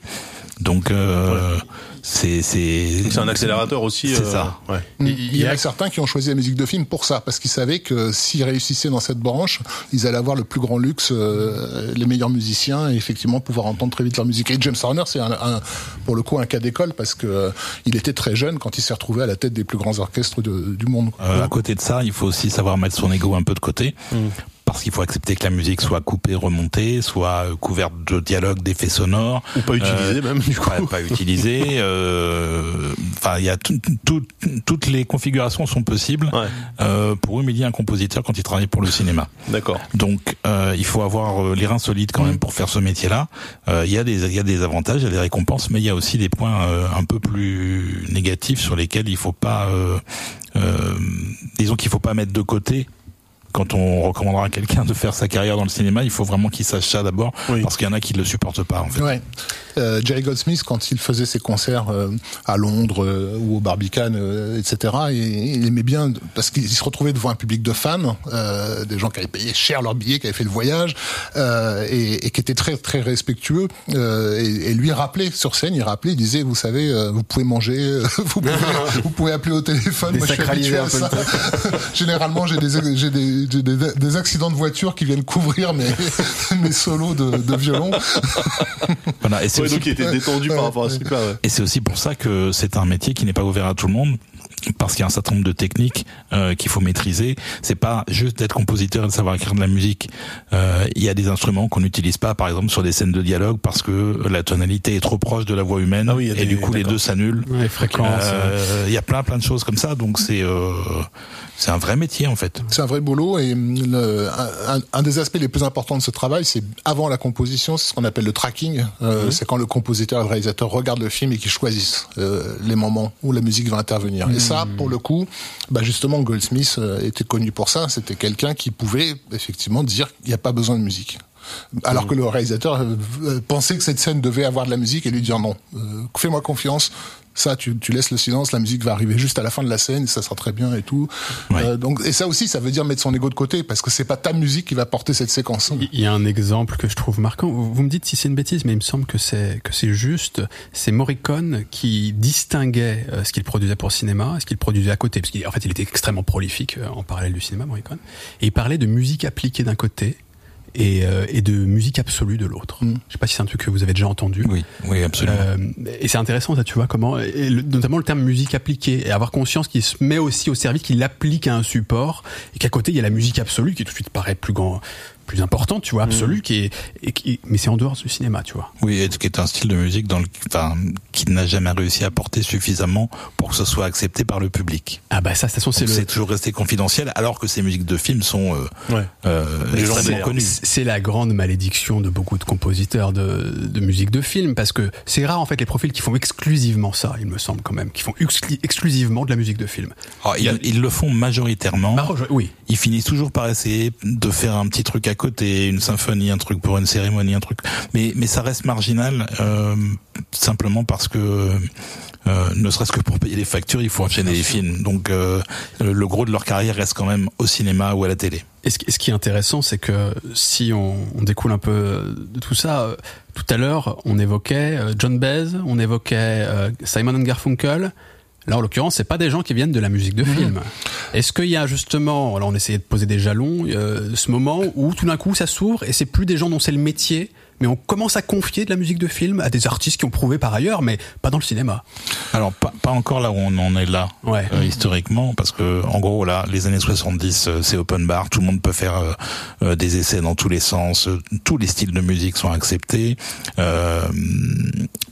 Donc euh, c'est c'est C'est un accélérateur aussi. C'est euh, ça. Ouais. Mm. Il Il y y en a- certains qui ont choisi la musique de film pour ça, parce qu'ils savaient que s'ils réussissaient dans cette branche, ils allaient avoir le plus grand luxe, euh, les meilleurs musiciens, et effectivement pouvoir entendre très vite leur musique. Et James Horner, c'est un, un- pour le coup un cas d'école, parce que euh, il était très jeune quand il s'est retrouvé à la tête des plus grands orchestres de- du monde. Euh, à côté de ça, il faut aussi savoir mettre son ego un peu de côté. Parce qu'il faut accepter que la musique soit coupée, remontée, soit euh, couverte de dialogues, d'effets sonores. Ou pas utilisé même du coup. Pas, pas utilisé. *laughs* euh, Enfin, il y a tout- tout- toutes les configurations sont possibles Ouais. euh, pour humilier un compositeur quand il travaille pour le cinéma. D'accord. Donc, euh, il faut avoir euh, les reins solides quand même pour faire ce métier-là. Euh, Il y a des y a des avantages, il y a des récompenses, mais il y a aussi des points euh, un peu plus négatifs sur lesquels il faut pas, euh, euh, disons qu'il faut pas mettre de côté. Quand on recommandera à quelqu'un de faire sa carrière dans le cinéma, il faut vraiment qu'il sache ça d'abord, Oui. parce qu'il y en a qui le supportent pas en fait. Ouais. Euh, Jerry Goldsmith, quand il faisait ses concerts euh, à Londres euh, ou au Barbican, euh, etc., il, il aimait bien parce qu'il se retrouvait devant un public de fans, euh, des gens qui avaient payé cher leur billet, qui avaient fait le voyage euh, et, et qui étaient très très respectueux. euh, et, et lui rappelait sur scène, il rappelait, il disait, vous savez, euh, vous pouvez manger, euh, *laughs* vous pouvez, vous pouvez appeler au téléphone. Moi, je suis habitué à un peu ça. *laughs* Généralement, j'ai des, j'ai des, des, des accidents de voiture qui viennent couvrir mes, *laughs* mes solos de, de violon. *laughs* Voilà. Et c'est Ouais, aussi donc il était détendu par rapport à ce truc-là. ouais. Et c'est aussi pour ça que c'est un métier qui n'est pas ouvert à tout le monde. Parce qu'il y a un certain nombre de techniques euh, qu'il faut maîtriser. C'est pas juste d'être compositeur et de savoir écrire de la musique. Euh, Il y a des instruments qu'on n'utilise pas, par exemple sur des scènes de dialogue, parce que la tonalité est trop proche de la voix humaine, Ah oui, il y a et des- du coup les deux s'annulent. Ouais, fréquence. Euh, Il y a plein plein de choses comme ça, donc c'est euh, c'est un vrai métier en fait. C'est un vrai boulot et hum, le- un, un- des aspects les plus importants de ce travail, c'est avant la composition, c'est ce qu'on appelle le tracking. Euh, C'est quand le compositeur et le réalisateur regardent le film et qu'ils choisissent euh, les moments où la musique va intervenir. Et ça, pour le coup, bah justement, Goldsmith euh, était connu pour ça. C'était quelqu'un qui pouvait effectivement dire qu'il n'y a pas besoin de musique. Alors que le réalisateur euh, euh, pensait que cette scène devait avoir de la musique et lui dire non, euh, fais-moi confiance. Ça, tu, tu laisses le silence, la musique va arriver juste à la fin de la scène, ça sera très bien et tout. Ouais. Euh, donc, et ça aussi, ça veut dire mettre son ego de côté, parce que c'est pas ta musique qui va porter cette séquence. Il y a un exemple que je trouve marquant. Vous me dites si c'est une bêtise, mais il me semble que c'est que c'est juste. C'est Morricone qui distinguait ce qu'il produisait pour le cinéma, et ce qu'il produisait à côté, parce qu'en fait, il était extrêmement prolifique en parallèle du cinéma, Morricone. Et il parlait de musique appliquée d'un côté et, euh, et de musique absolue de l'autre. Mm. Je sais pas si c'est un truc que vous avez déjà entendu. Oui, oui, absolument. Euh, et c'est intéressant, ça, tu vois, comment, et le- notamment le terme musique appliquée, et avoir conscience qu'il se met aussi au service, qu'il l'applique à un support, et qu'à côté, il y a la musique absolue, qui tout de suite paraît plus grand, plus importante, tu vois, absolue, qui est, et qui, mais c'est en dehors du cinéma, tu vois. Oui, et qui est un style de musique dans le, enfin, qui n'a jamais réussi à porter suffisamment pour que ce soit accepté par le public. Ah bah ça, de toute façon, c'est le, C'est toujours resté confidentiel, alors que ces musiques de films sont euh, Ouais. euh, extrêmement connues. c'est la grande malédiction de beaucoup de compositeurs de, de musique de film, parce que c'est rare, en fait, les profils qui font exclusivement ça, il me semble quand même, qui font exclu- exclusivement de la musique de film. Alors, ils, ils le font majoritairement. Oui. Ils finissent toujours par essayer de faire un petit truc à côté, une symphonie, un truc pour une cérémonie, un truc. Mais mais ça reste marginal, euh, simplement parce que euh, ne serait-ce que pour payer les factures, il faut enchaîner les films. Donc euh, le, gros de leur carrière reste quand même au cinéma ou à la télé. Et ce, qui- est intéressant, c'est que si on, on découle un peu de tout ça, tout à l'heure, on évoquait John Baez, on évoquait Simon and Garfunkel. Là, en l'occurrence, c'est pas des gens qui viennent de la musique de film. Est-ce qu'il y a justement, alors on essayait de poser des jalons, euh, ce moment où tout d'un coup ça s'ouvre et c'est plus des gens dont c'est le métier mais on commence à confier de la musique de film à des artistes qui ont prouvé par ailleurs, mais pas dans le cinéma. Alors pas, pas encore là où on en est là Ouais. euh, historiquement, parce que en gros là, les années 70, euh, c'est open bar, tout le monde peut faire euh, euh, des essais dans tous les sens, euh, tous les styles de musique sont acceptés. Euh,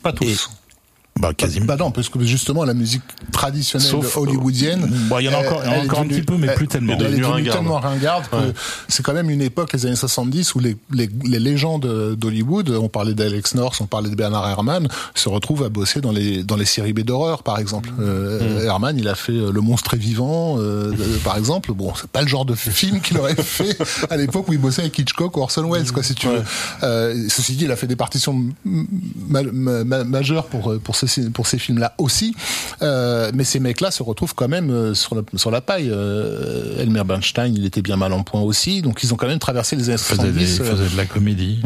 Pas tous. Et- bah quasiment. Bah non, parce que justement la musique traditionnelle Sauf- hollywoodienne, Bon, il y en a elle- encore- il y en a elle est encore un petit peu, mais elle- plus tellement. Elle est Devenue ringarde. tellement ringarde que Ouais. c'est quand même une époque, les années 70, où les, les, les légendes d'Hollywood, on parlait d'Alex North, on parlait de Bernard Herrmann, se retrouvent à bosser dans les dans les séries B d'horreur, par exemple. Euh, Herrmann, il a fait euh, Le Monstre est vivant, euh, euh, *laughs* par exemple. Bon, c'est pas le genre de film qu'il aurait fait à l'époque où il bossait avec Hitchcock ou Orson Welles, quoi, si tu veux. Euh, ceci dit, il a fait des partitions m- ma- ma- ma- majeures pour euh, pour pour ces films-là aussi. Euh, mais ces mecs-là se retrouvent quand même euh, sur la, sur la paille. Euh, Elmer Bernstein, il était bien mal en point aussi. Donc ils ont quand même traversé les années Il faisait, des- 70. il faisait de la comédie.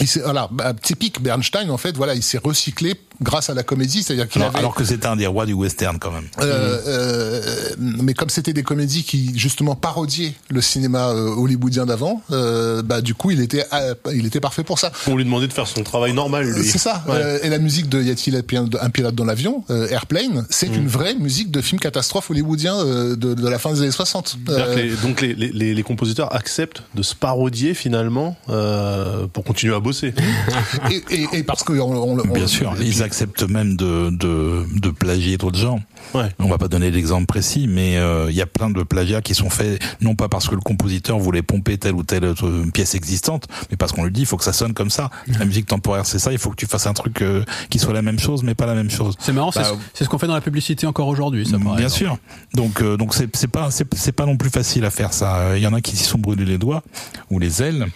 il s'est- voilà, bah, typique Bernstein en fait, voilà, il s'est recyclé grâce à la comédie, c'est-à-dire qu'il Alors, avait alors que c'était un des rois du western quand même. euh, euh, mais comme c'était des comédies qui justement parodiaient le cinéma euh, hollywoodien d'avant, euh, bah du coup il était euh, il était parfait pour ça. On lui demandait de faire son travail normal, lui. C'est ça. Ouais. Euh, et la musique de Y a-t-il un pilote- dans l'avion, euh, Airplane, c'est Mm. une vraie musique de film catastrophe hollywoodien euh, de, de la fin des années 60. C'est-à-dire Euh, que les- donc les, les- les, les compositeurs acceptent de se parodier finalement euh, pour continuer à bosser. *laughs* et, et, et parce que on, on- on- Bien sûr, et ils acceptent même de, de, de plagier d'autres gens. Ouais. On va pas donner d'exemple précis, mais euh, il y a plein de plagiats qui sont faits non pas parce que le compositeur voulait pomper telle ou telle autre pièce existante, mais parce qu'on lui dit il faut que ça sonne comme ça. La musique temporaire c'est ça, il faut que tu fasses un truc euh, qui soit la même chose mais pas la même chose. C'est marrant, c'est Bah, ce- c'est ce qu'on fait dans la publicité encore aujourd'hui, ça. par Bien exemple. sûr. Donc euh, donc c'est c'est pas c'est pas non plus facile à faire ça. Il y en a qui s'y sont brûlés les doigts ou les ailes.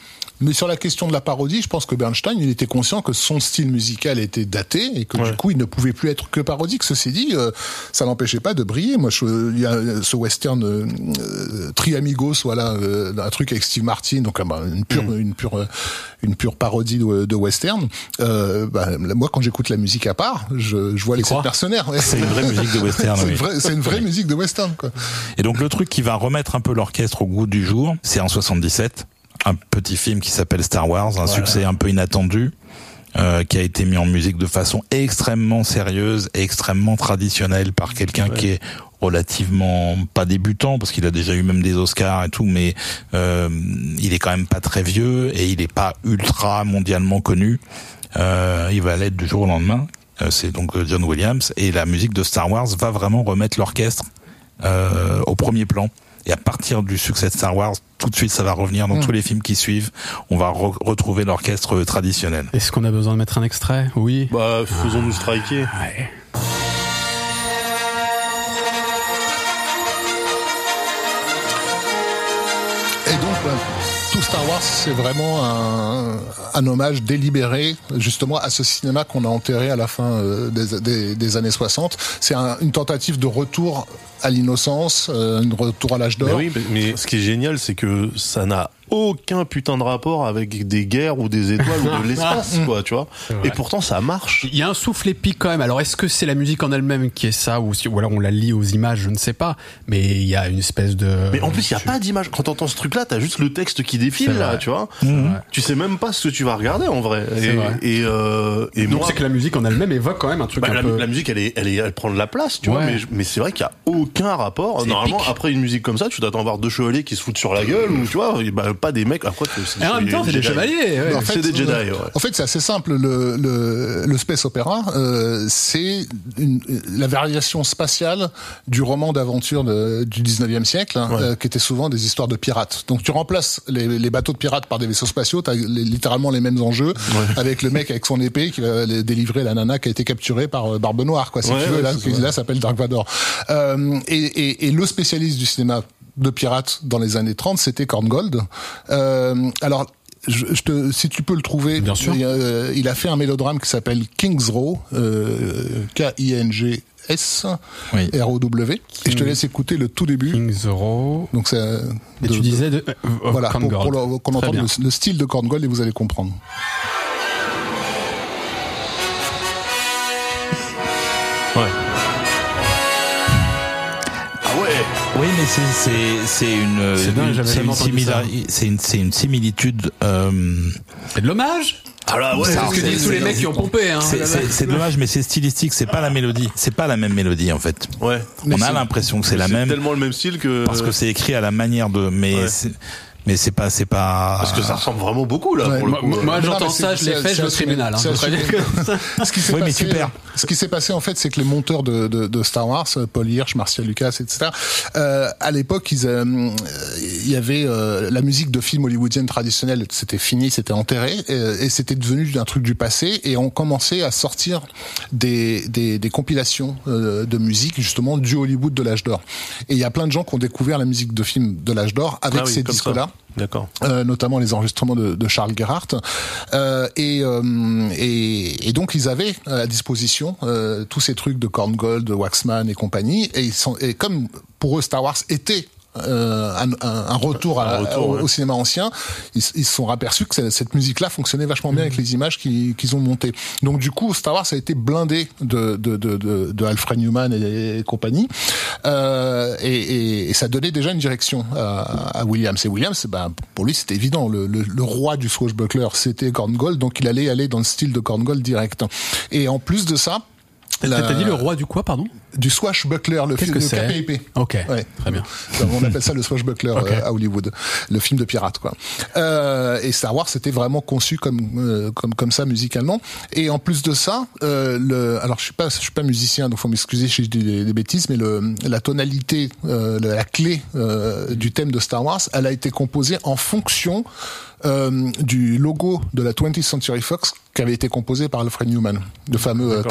Mais sur la question de la parodie, je pense que Bernstein, il était conscient que son style musical était daté et que Ouais. du coup, il ne pouvait plus être que parodique. Ceci dit, euh, ça n'empêchait pas de briller. Moi, je- il y a ce western euh, euh, Triamigos, voilà, euh, un truc avec Steve Martin, donc euh, bah, une pure, Mm. une pure, une pure parodie de, de western. Euh, bah, moi, quand j'écoute la musique à part, je, je vois les sept mercenaires. ouais. C'est une vraie musique de western. *laughs* C'est oui. une vraie, c'est une vraie musique de western, quoi. Et donc le truc qui va remettre un peu l'orchestre au goût du jour, c'est en 77, un petit film qui s'appelle Star Wars, un succès un peu inattendu. euh, qui a été mis en musique de façon extrêmement sérieuse et extrêmement traditionnelle par quelqu'un qui est relativement pas débutant parce qu'il a déjà eu même des Oscars et tout mais euh, il est quand même pas très vieux et il est pas ultra mondialement connu euh, il va l'être du jour au lendemain c'est donc John Williams et la musique de Star Wars va vraiment remettre l'orchestre au premier plan. Et à partir du succès de Star Wars, tout de suite, ça va revenir dans tous les films qui suivent. On va re- retrouver l'orchestre traditionnel. Est-ce qu'on a besoin de mettre un extrait? Oui. Bah, faisons-nous striker. Ouais. Et donc, bah, Star Wars, c'est vraiment un, hommage délibéré, justement, à ce cinéma qu'on a enterré à la fin euh, des, années 60. C'est un- une tentative de retour à l'innocence, euh, un retour à l'âge d'or. oui, mais, mais ce qui est génial, c'est que ça n'a aucun putain de rapport avec des guerres ou des étoiles ou de *laughs* l'espace, quoi, tu vois. Et pourtant, ça marche. Il y a un souffle épique quand même. Alors est-ce que c'est la musique en elle-même qui est ça ou, si, ou alors on la lie aux images, je ne sais pas. Mais il y a une espèce de. Mais en plus, il y a pas d'image. Quand t'entends ce truc-là, t'as juste le texte qui défile, là, tu vois. vrai. Tu sais même pas ce que tu vas regarder, en vrai. Et, vrai. et, euh, et Donc moi, c'est que la musique en elle-même évoque quand même un truc bah, un la, peu. la musique, elle est, elle est, elle prend de la place, tu vois. Mais, mais c'est vrai qu'il y a aucun rapport. Normalement, épique. après une musique comme ça, tu t'attends à voir deux chevaliers qui se foutent sur la gueule ou, tu vois, bah, pas des mecs. Après, c'est Et en même temps, c'est des Jedi. chevaliers. ouais. En c'est des Jedi, euh, ouais. En fait, c'est assez simple. Le, le, le space opéra, euh, c'est la variation spatiale du roman d'aventure du 19e siècle, hein, Ouais. euh, qui était souvent des histoires de pirates. Donc, tu remplaces les, les bateaux de pirates par des vaisseaux spatiaux, t'as les- littéralement les mêmes enjeux, avec le mec avec son épée qui va les- délivrer la nana qui a été capturée par Barbe Noire, quoi. Si Ouais, tu veux, ouais, là, qui là s'appelle Dark Vador. Euh, et, et, et le spécialiste du cinéma de pirates dans les années 30, c'était Korngold. Euh, alors, je, je te, si tu peux le trouver, Bien sûr. Il, euh, il a fait un mélodrame qui s'appelle King's Row, euh, K-I-N-G. S Oui. R O W et je te laisse écouter le tout début King Zero. donc c'est Et tu disais de. euh, euh, voilà pour, pour le- qu'on entende le, le style de Korngold et vous allez comprendre Ouais. Oui, mais c'est c'est c'est une C'est une- une, une similitude. Euh, C'est de l'hommage? Ah là, ouais, C'est Alors, ce que disent tous les mecs qui ont pompé. Hein. C'est- c'est dommage, mais c'est stylistique, c'est pas la mélodie, c'est pas la même mélodie en fait. ouais. On a l'impression que c'est la même tellement le même style que. parce que c'est écrit à la manière de, mais Ouais. Mais c'est pas, c'est pas. Parce que ça ressemble vraiment beaucoup là Ouais. pour le Moi, coup. moi, j'entends ça, je l'ai fait, je vais au tribunal. Hein. *laughs* Ce qui s'est Oui, mais passé, qui s'est passé en fait, c'est que les monteurs de, de, de Star Wars, euh, Paul Hirsch, Marcia Lucas, etc. Euh, à l'époque, ils, euh, euh, il y avait euh, la musique de films hollywoodiennes traditionnelle, c'était fini, c'était enterré, et, et c'était devenu un truc du passé. Et on commençait à sortir des, des, des compilations euh, de musique justement du Hollywood de l'âge d'or. Et il y a plein de gens qui ont découvert la musique de films de l'âge d'or avec Ah oui, ces comme ça. D'accord. Euh, notamment les enregistrements de, Charles Gerhardt. Euh, et, euh, et, et donc ils avaient à disposition tous ces trucs de Korngold, de Waxman et compagnie. Et, ils sont, et comme pour eux Star Wars était euh, un, un- un retour, à- Un retour, au, ouais. au cinéma ancien, ils, se sont aperçus que cette- musique-là fonctionnait vachement bien avec les images qu'ils ont montées. Donc du coup, Star Wars a été blindé de, de, de, de, de Alfred Newman et, et compagnie, euh, et, et, et ça donnait déjà une direction à, à Williams. Et Williams, ben, pour lui, c'était évident. Le, le, le roi du swashbuckler, c'était Korngold, donc il allait aller dans le style de Korngold direct. Et en plus de ça, la- T'as dit le roi du quoi, pardon? Du swashbuckler, le film que de KPIP. Ok, Ouais. très bien. On appelle ça le swashbuckler *laughs* euh, à Hollywood, le film de pirate quoi. Euh, et Star Wars c'était vraiment conçu comme euh, comme comme ça musicalement. Et en plus de ça, euh, le, alors je suis pas je suis pas musicien donc faut m'excuser si je dis des, des bêtises, mais le la tonalité, euh, la, clé euh, du thème de Star Wars, elle a été composée en fonction euh, du logo de la 20th Century Fox qui avait été composé par Alfred Newman, le fameux euh,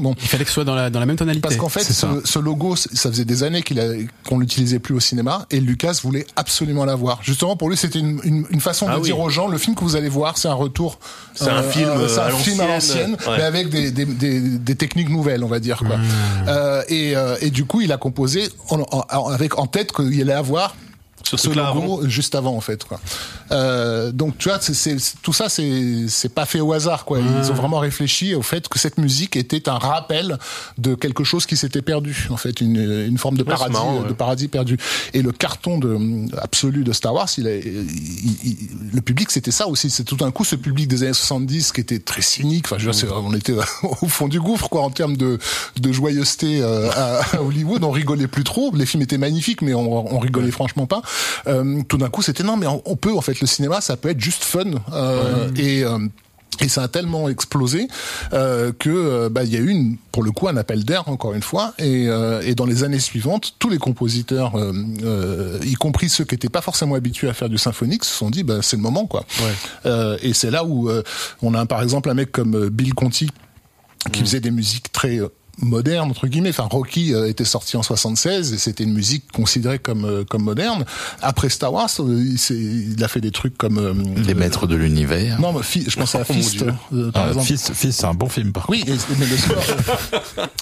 bon Il fallait que ce soit dans la, dans la même tonalité. parce qu'en fait, c'est ce, logo, ça faisait des années qu'il a- qu'on l'utilisait plus au cinéma, et Lucas voulait absolument l'avoir. Justement, pour lui, c'était une, une, une façon Ah de oui. dire aux gens, le film que vous allez voir, c'est un retour. C'est un film, c'est euh, un à film à l'ancienne. Ouais. mais avec des, des, des, des techniques nouvelles, on va dire. Quoi. Mmh. Euh, et, euh, et du coup, il a composé en, en- en- avec en tête qu'il allait avoir Ce ce logo juste avant en fait quoi. Euh, donc tu vois c'est, tout ça c'est c'est pas fait au hasard quoi. Ils ont vraiment réfléchi au fait que cette musique était un rappel de quelque chose qui s'était perdu en fait une, une forme de Ouais, paradis marrant, de paradis perdu. Et le carton de absolu de Star Wars il, a, il- il- le public c'était ça aussi. C'est tout d'un coup ce public des années 70 qui était très cynique. Enfin je veux dire, on était *laughs* au fond du gouffre quoi en termes de de joyeuseté euh, à, à Hollywood. On rigolait plus trop. Les films étaient magnifiques mais on, on rigolait franchement pas euh, tout d'un coup c'était non mais on, peut en fait le cinéma ça peut être juste fun. Euh, et euh, et ça a tellement explosé euh, que bah, il y a eu une, pour le coup un appel d'air encore une fois. Et, euh, et dans les années suivantes tous les compositeurs euh, y compris ceux qui n'étaient pas forcément habitués à faire du symphonique se sont dit bah, c'est le moment quoi. Et c'est là où on a par exemple un mec comme Bill Conti qui faisait des musiques très modernes entre guillemets enfin Rocky euh, était sorti en 76 et c'était une musique considérée comme euh, comme moderne après Star Wars euh, il, il a fait des trucs comme euh, Les maîtres de l'univers. non mais je pense à *laughs* Oh Fist euh, par Ah, exemple Fist, Fist, c'est un bon film, par oui, et- mais le score,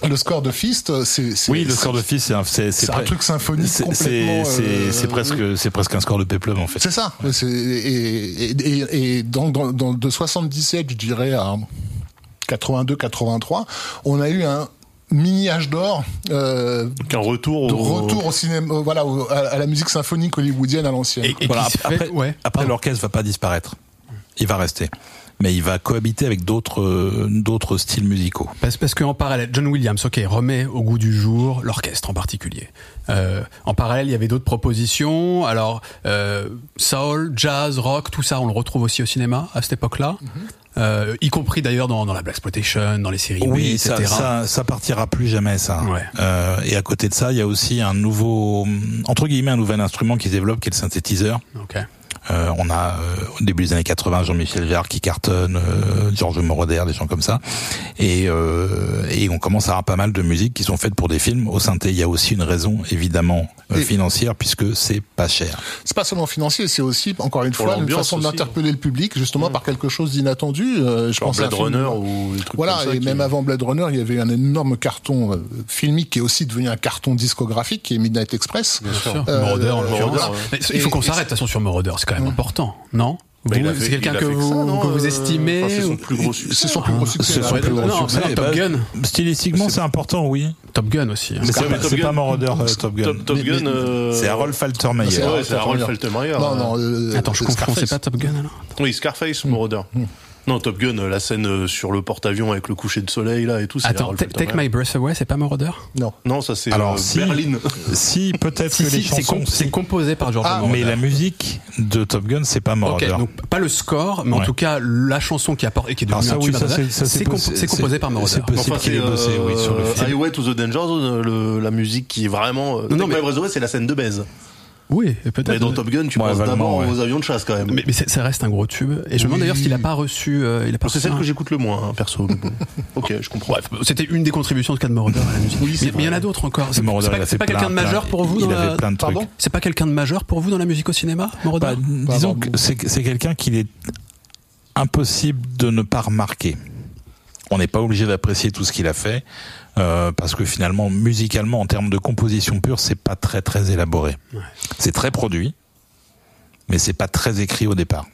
*laughs* le score de Fist, c'est Oui, le score de Fist, c'est un, c'est, c'est un truc symphonique c'est- complètement. C'est, presque, c'est presque un score de péplum, en fait. C'est ça. Et, et, et, et dans, dans, dans- de 77, je dirais à 82-83, on a eu un mini âge d'or euh, Donc un retour de au... retour au cinéma, euh, voilà, au- à, à la musique symphonique hollywoodienne à l'ancienne. Voilà, après, fait- après, ouais, après, pardon. l'orchestre va pas disparaître. Il va rester. Mais il va cohabiter avec d'autres, euh, d'autres styles musicaux. Parce, parce qu'en parallèle, John Williams, ok, remet au goût du jour l'orchestre en particulier. Euh, en parallèle, il y avait d'autres propositions. Alors, euh, soul, jazz, rock, tout ça, on le retrouve aussi au cinéma à cette époque-là. Euh, y compris d'ailleurs dans, dans la blaxploitation, dans les séries B, Oui, etc. ça, ça, ça partira plus jamais, ça. Ouais. Euh, et à côté de ça, il y a aussi un nouveau, entre guillemets, un nouvel instrument qui se développe, qui est le synthétiseur. Ok. Euh, on a euh, au début des années 80 Jean-Michel Jarre qui cartonne, euh, Georges Moroder, des gens comme ça, et, euh, et on commence à avoir pas mal de musiques qui sont faites pour des films. Au synthé, il y a aussi une raison évidemment euh, financière puisque c'est pas cher. C'est pas seulement financier, c'est aussi, encore une Pour fois, une façon d'interpeller le public, justement, par quelque chose d'inattendu. Euh, je Genre pense à un Blade film- Runner ou des trucs Voilà, comme ça. et qui- même avant Blade Runner, il y avait un énorme carton euh, filmique qui est aussi devenu un carton discographique, qui est Midnight Express. Bien sûr. Euh, Moroder, euh. Moroder, ouais. Il faut qu'on s'arrête, de toute façon, sur Moroder, c'est quand même important, non Bah, c'est quelqu'un que vous, ça, non, que vous euh, estimez enfin, c'est son plus gros succès. C'est son plus gros succès. plus non, succès. non, Top Bah, Gun. Stylistiquement, c'est important, oui. Top Gun aussi. hein. Mais c'est pas, Moroder, euh, Top Gun. Top, Gun. euh, C'est Harold Faltermeyer. C'est Ouais, c'est Harold Faltermeyer. Non, euh. non. euh, Attends, je c'est confonds, c'est pas Top Gun alors Oui, Scarface, Moroder. Non, Top Gun, euh, la scène euh, sur le porte-avions avec le coucher de soleil là et tout. c'est Attends, Take. My Breath Away, c'est pas Moroder Non. Non, ça c'est Alors, euh, si- Berlin. *laughs* Si, peut-être Si, que si, les c'est chansons. com- c'est composé par George Ah, Moroder. mais la musique de Top Gun, c'est pas Moroder. donc pas le score, mais en Ouais. tout cas la chanson qui apporte et qui est devenue ça, un oui, c'est- composé c'est- par Moroder. c'est possible qu'il ait bossé, oui, sur le film. Highway to the Danger Zone, euh, le- la musique qui est vraiment. euh, Non, Take My Breath Away, c'est la scène de baise. Oui, peut-être. Mais dans Top Gun, tu Ouais, penses d'abord ouais. aux avions de chasse quand même. Mais, ça reste un gros tube. Et je me demande d'ailleurs s'il a pas reçu. euh, il c'est celle un- que j'écoute le moins, hein, perso. *laughs* ok, je comprends. Bref, c'était une des contributions de cas de Moroder à la musique. Oui, mais mais il y en a d'autres encore. C'est pas, quelqu'un de majeur pour vous Il dans avait la... plein de trucs. Pardon C'est pas quelqu'un de majeur pour vous dans la musique au cinéma, Moroder disons que c'est c'est quelqu'un qu'il est impossible de ne pas remarquer. On n'est pas obligé d'apprécier tout ce qu'il a fait euh, parce que finalement, musicalement, en termes de composition pure, c'est pas très très élaboré. C'est très produit, mais c'est pas très écrit au départ.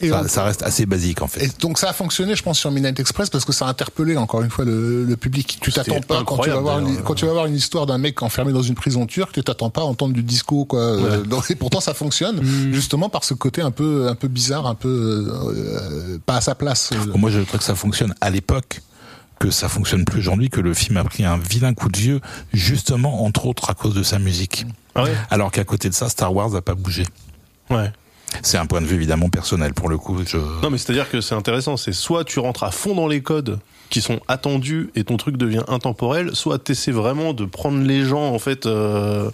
Et Ça, reste assez basique en fait. Et donc ça a fonctionné, je pense, sur Midnight Express parce que ça a interpellé encore une fois le, le public. Tu t'attends pas quand tu vas voir une, d'ailleurs. quand tu vas voir une histoire d'un mec enfermé dans une prison turque, tu t'attends pas à entendre du disco quoi. Euh, donc- et pourtant ça fonctionne Mm. justement par ce côté un peu un peu bizarre, un peu euh, pas à sa place. Moi, je trouve que ça fonctionne à l'époque, que ça fonctionne plus aujourd'hui, que le film a pris un vilain coup de vieux, justement, entre autres, à cause de sa musique. Ah ouais Alors qu'à côté de ça, Star Wars n'a pas bougé. Ouais. C'est un point de vue évidemment personnel pour le coup. Je... Non, mais c'est-à-dire que c'est intéressant. C'est soit tu rentres à fond dans les codes qui sont attendus et ton truc devient intemporel, soit tu essaies vraiment de prendre les gens en fait euh,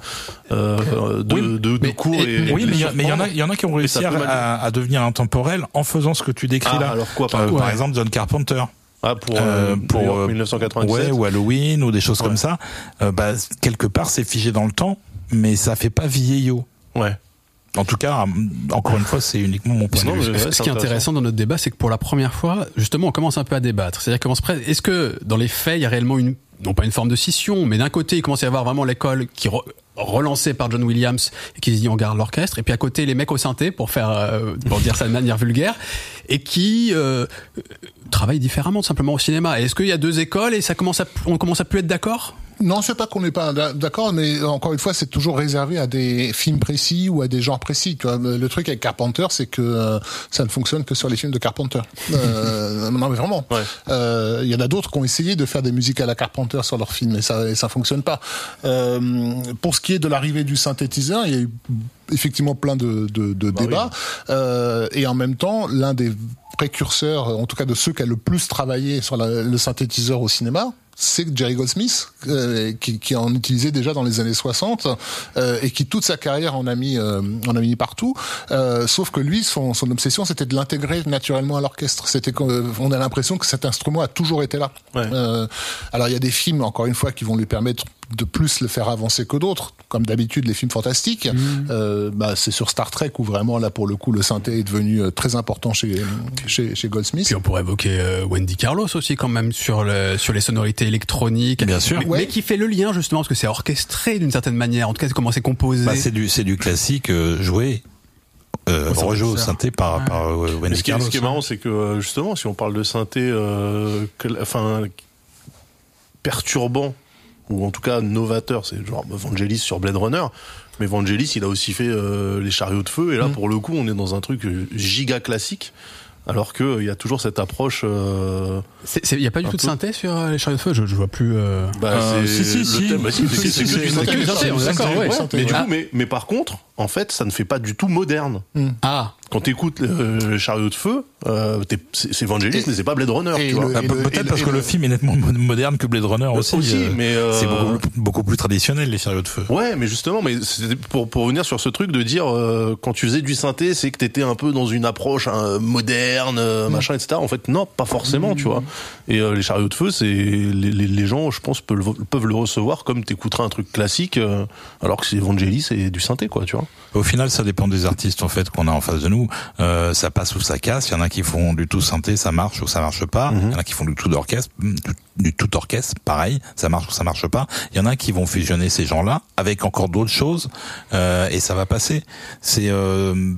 euh, de, Oui, de, de mais- cours et- et, et oui, de mais il y, en a, y en a qui ont réussi à, à- devenir intemporels en faisant ce que tu décris Ah, là. alors quoi, par exemple? Par exemple, John Carpenter. Ah, pour, Euh, euh, pour, pour euh, 1997. Ouais, ou Halloween ou des choses Ouais. comme ça. Euh, bah, quelque part, c'est figé dans le temps, mais ça fait pas vieillot. Ouais. En tout cas, encore une fois, c'est uniquement mon point Non, de vue. Ce qui est intéressant dans notre débat, c'est que pour la première fois, justement, on commence un peu à débattre. C'est-à-dire qu'on se prête- Est-ce que dans les faits, il y a réellement une, non pas une forme de scission, mais d'un côté, il commence à y avoir vraiment l'école qui re- relancée par John Williams et qui on garde l'orchestre, et puis à côté les mecs au synthé pour faire, euh, pour dire ça de manière vulgaire, et qui euh, travaillent différemment simplement au cinéma. Est-ce qu'il y a deux écoles et ça commence à, on commence à plus être d'accord? Non, c'est pas qu'on n'est pas d'a- d'accord, mais encore une fois, c'est toujours réservé à des films précis ou à des genres précis. Tu vois, le truc avec Carpenter, c'est que euh, ça ne fonctionne que sur les films de Carpenter. Euh, *laughs* non, mais vraiment. Ouais. Euh, Il y en a d'autres qui ont essayé de faire des musiques à la Carpenter sur leurs films, et ça, et ça fonctionne pas. Euh, pour ce qui est de l'arrivée du synthétiseur, il y a eu effectivement plein de, de, de Bah débats, Euh, et en même temps, l'un des précurseurs, en tout cas de ceux qui a le plus travaillé sur la- le synthétiseur au cinéma, c'est Jerry Goldsmith, euh, qui, qui en utilisait déjà dans les années 60 euh, et qui toute sa carrière en a mis, euh, en a mis partout. Euh, sauf que lui, son, son obsession, c'était de l'intégrer naturellement à l'orchestre. C'était qu'on on a l'impression que cet instrument a toujours été là. Ouais. Euh, alors il y a des films, encore une fois, qui vont lui permettre de plus le faire avancer que d'autres, comme d'habitude les films fantastiques. Euh, bah, c'est sur Star Trek où vraiment là pour le coup le synthé est devenu euh, très important chez chez, chez Goldsmith. Puis on pourrait évoquer euh, Wendy Carlos aussi quand même sur le, sur les sonorités électroniques. Bien sûr. Mais, Ouais. mais qui fait le lien justement parce que c'est orchestré d'une certaine manière. En tout cas, comment c'est composé. Bah, c'est du, c'est du classique euh, joué, euh, Au rejoué au synthé par, Ouais. par euh, Mais Wendy ce qui, est, Carlos. ce qui est marrant, c'est que justement, si on parle de synthé, euh, que- enfin, perturbant ou en tout cas novateur, c'est genre Vangelis sur Blade Runner. Mais Vangelis, il a aussi fait euh, les chariots de feu, et là, pour le coup, on est dans un truc euh, giga classique. Alors que euh, il y a toujours cette approche. euh, Il n'y a pas du tout de synthé sur euh, les chariots de feu? Je, je vois plus. euh, bah, Euh, c'est si, si, le si. thème. Bah, si, Si, c'est si, que du c'est- synthé. que du synthé, d'accord, ouais. Mais du ouais. coup, mais, mais par contre, en fait, ça ne fait pas du tout moderne. Ah, Quand t'écoutes euh, le chariot de feu, euh, t'es- c'est c'est Vangelis, Et- mais c'est pas Blade Runner, et tu vois. Bah, et Peut-être et parce que et le le- film est nettement mo- moderne que Blade Runner aussi. aussi, euh, mais, euh, c'est beaucoup, beaucoup plus traditionnel les chariots de feu. Ouais, mais justement, mais c'était pour pour revenir sur ce truc de dire euh, quand tu faisais du synthé, c'est que t'étais un peu dans une approche hein, moderne, euh, machin, etc. En fait, non, pas forcément, tu vois. Et euh, les chariots de feu, c'est les, les, les gens, je pense, peuvent le, peuvent le recevoir comme t'écouterais un truc classique, euh, alors que c'est Vangelis et du synthé, quoi, tu vois. Au final, ça dépend des artistes en fait qu'on a en face de nous. Euh, ça passe ou ça casse. Il y en a qui font du tout synthé, ça marche ou ça marche pas. Il y en a qui font du tout d'orchestre, du, du tout orchestre, pareil, ça marche ou ça marche pas. Il y en a qui vont fusionner ces gens-là avec encore d'autres choses euh, et ça va passer. C'est euh,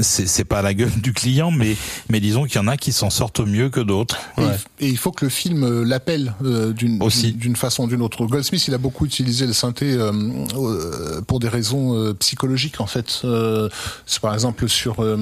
c'est c'est pas à la gueule du client, mais mais disons qu'il y en a qui s'en sortent mieux que d'autres. Et, il- et il faut que le film euh, l'appelle euh, d'une d'une- façon ou d'une autre. Goldsmith, il a beaucoup utilisé le synthé euh, euh, pour des raisons euh, psychologiques en fait. Euh, c'est par exemple sur euh,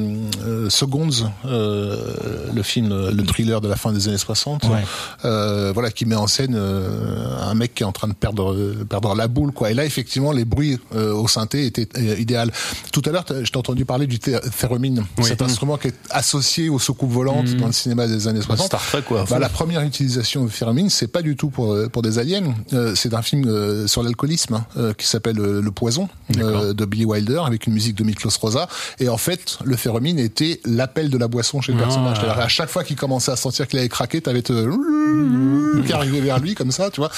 euh, Seconds, euh, le film, le thriller de la fin des années 60, Ouais. euh, voilà, qui met en scène euh, un mec qui est en train de perdre perdre la boule quoi. Et là, effectivement, les bruits euh, au synthé étaient euh, idéal. Tout à l'heure, je t'ai entendu parler du thé- thérémine, cet instrument qui est associé aux soucoupes volantes dans le cinéma des années 60. Star Trek, quoi. Bah, la première utilisation de thérémine, c'est pas du tout pour euh, pour des aliens. Euh, c'est un film euh, sur l'alcoolisme hein, qui s'appelle Le Poison de Billy Wilder avec une musique de Miklos Rosa. Et en fait, le thérémine était l'appel de la boisson chez le personnage. C'est-à-dire, À chaque fois qu'il commençait à sentir qu'il avait craqué, t'avais te qui arrivait vers lui comme ça, tu vois.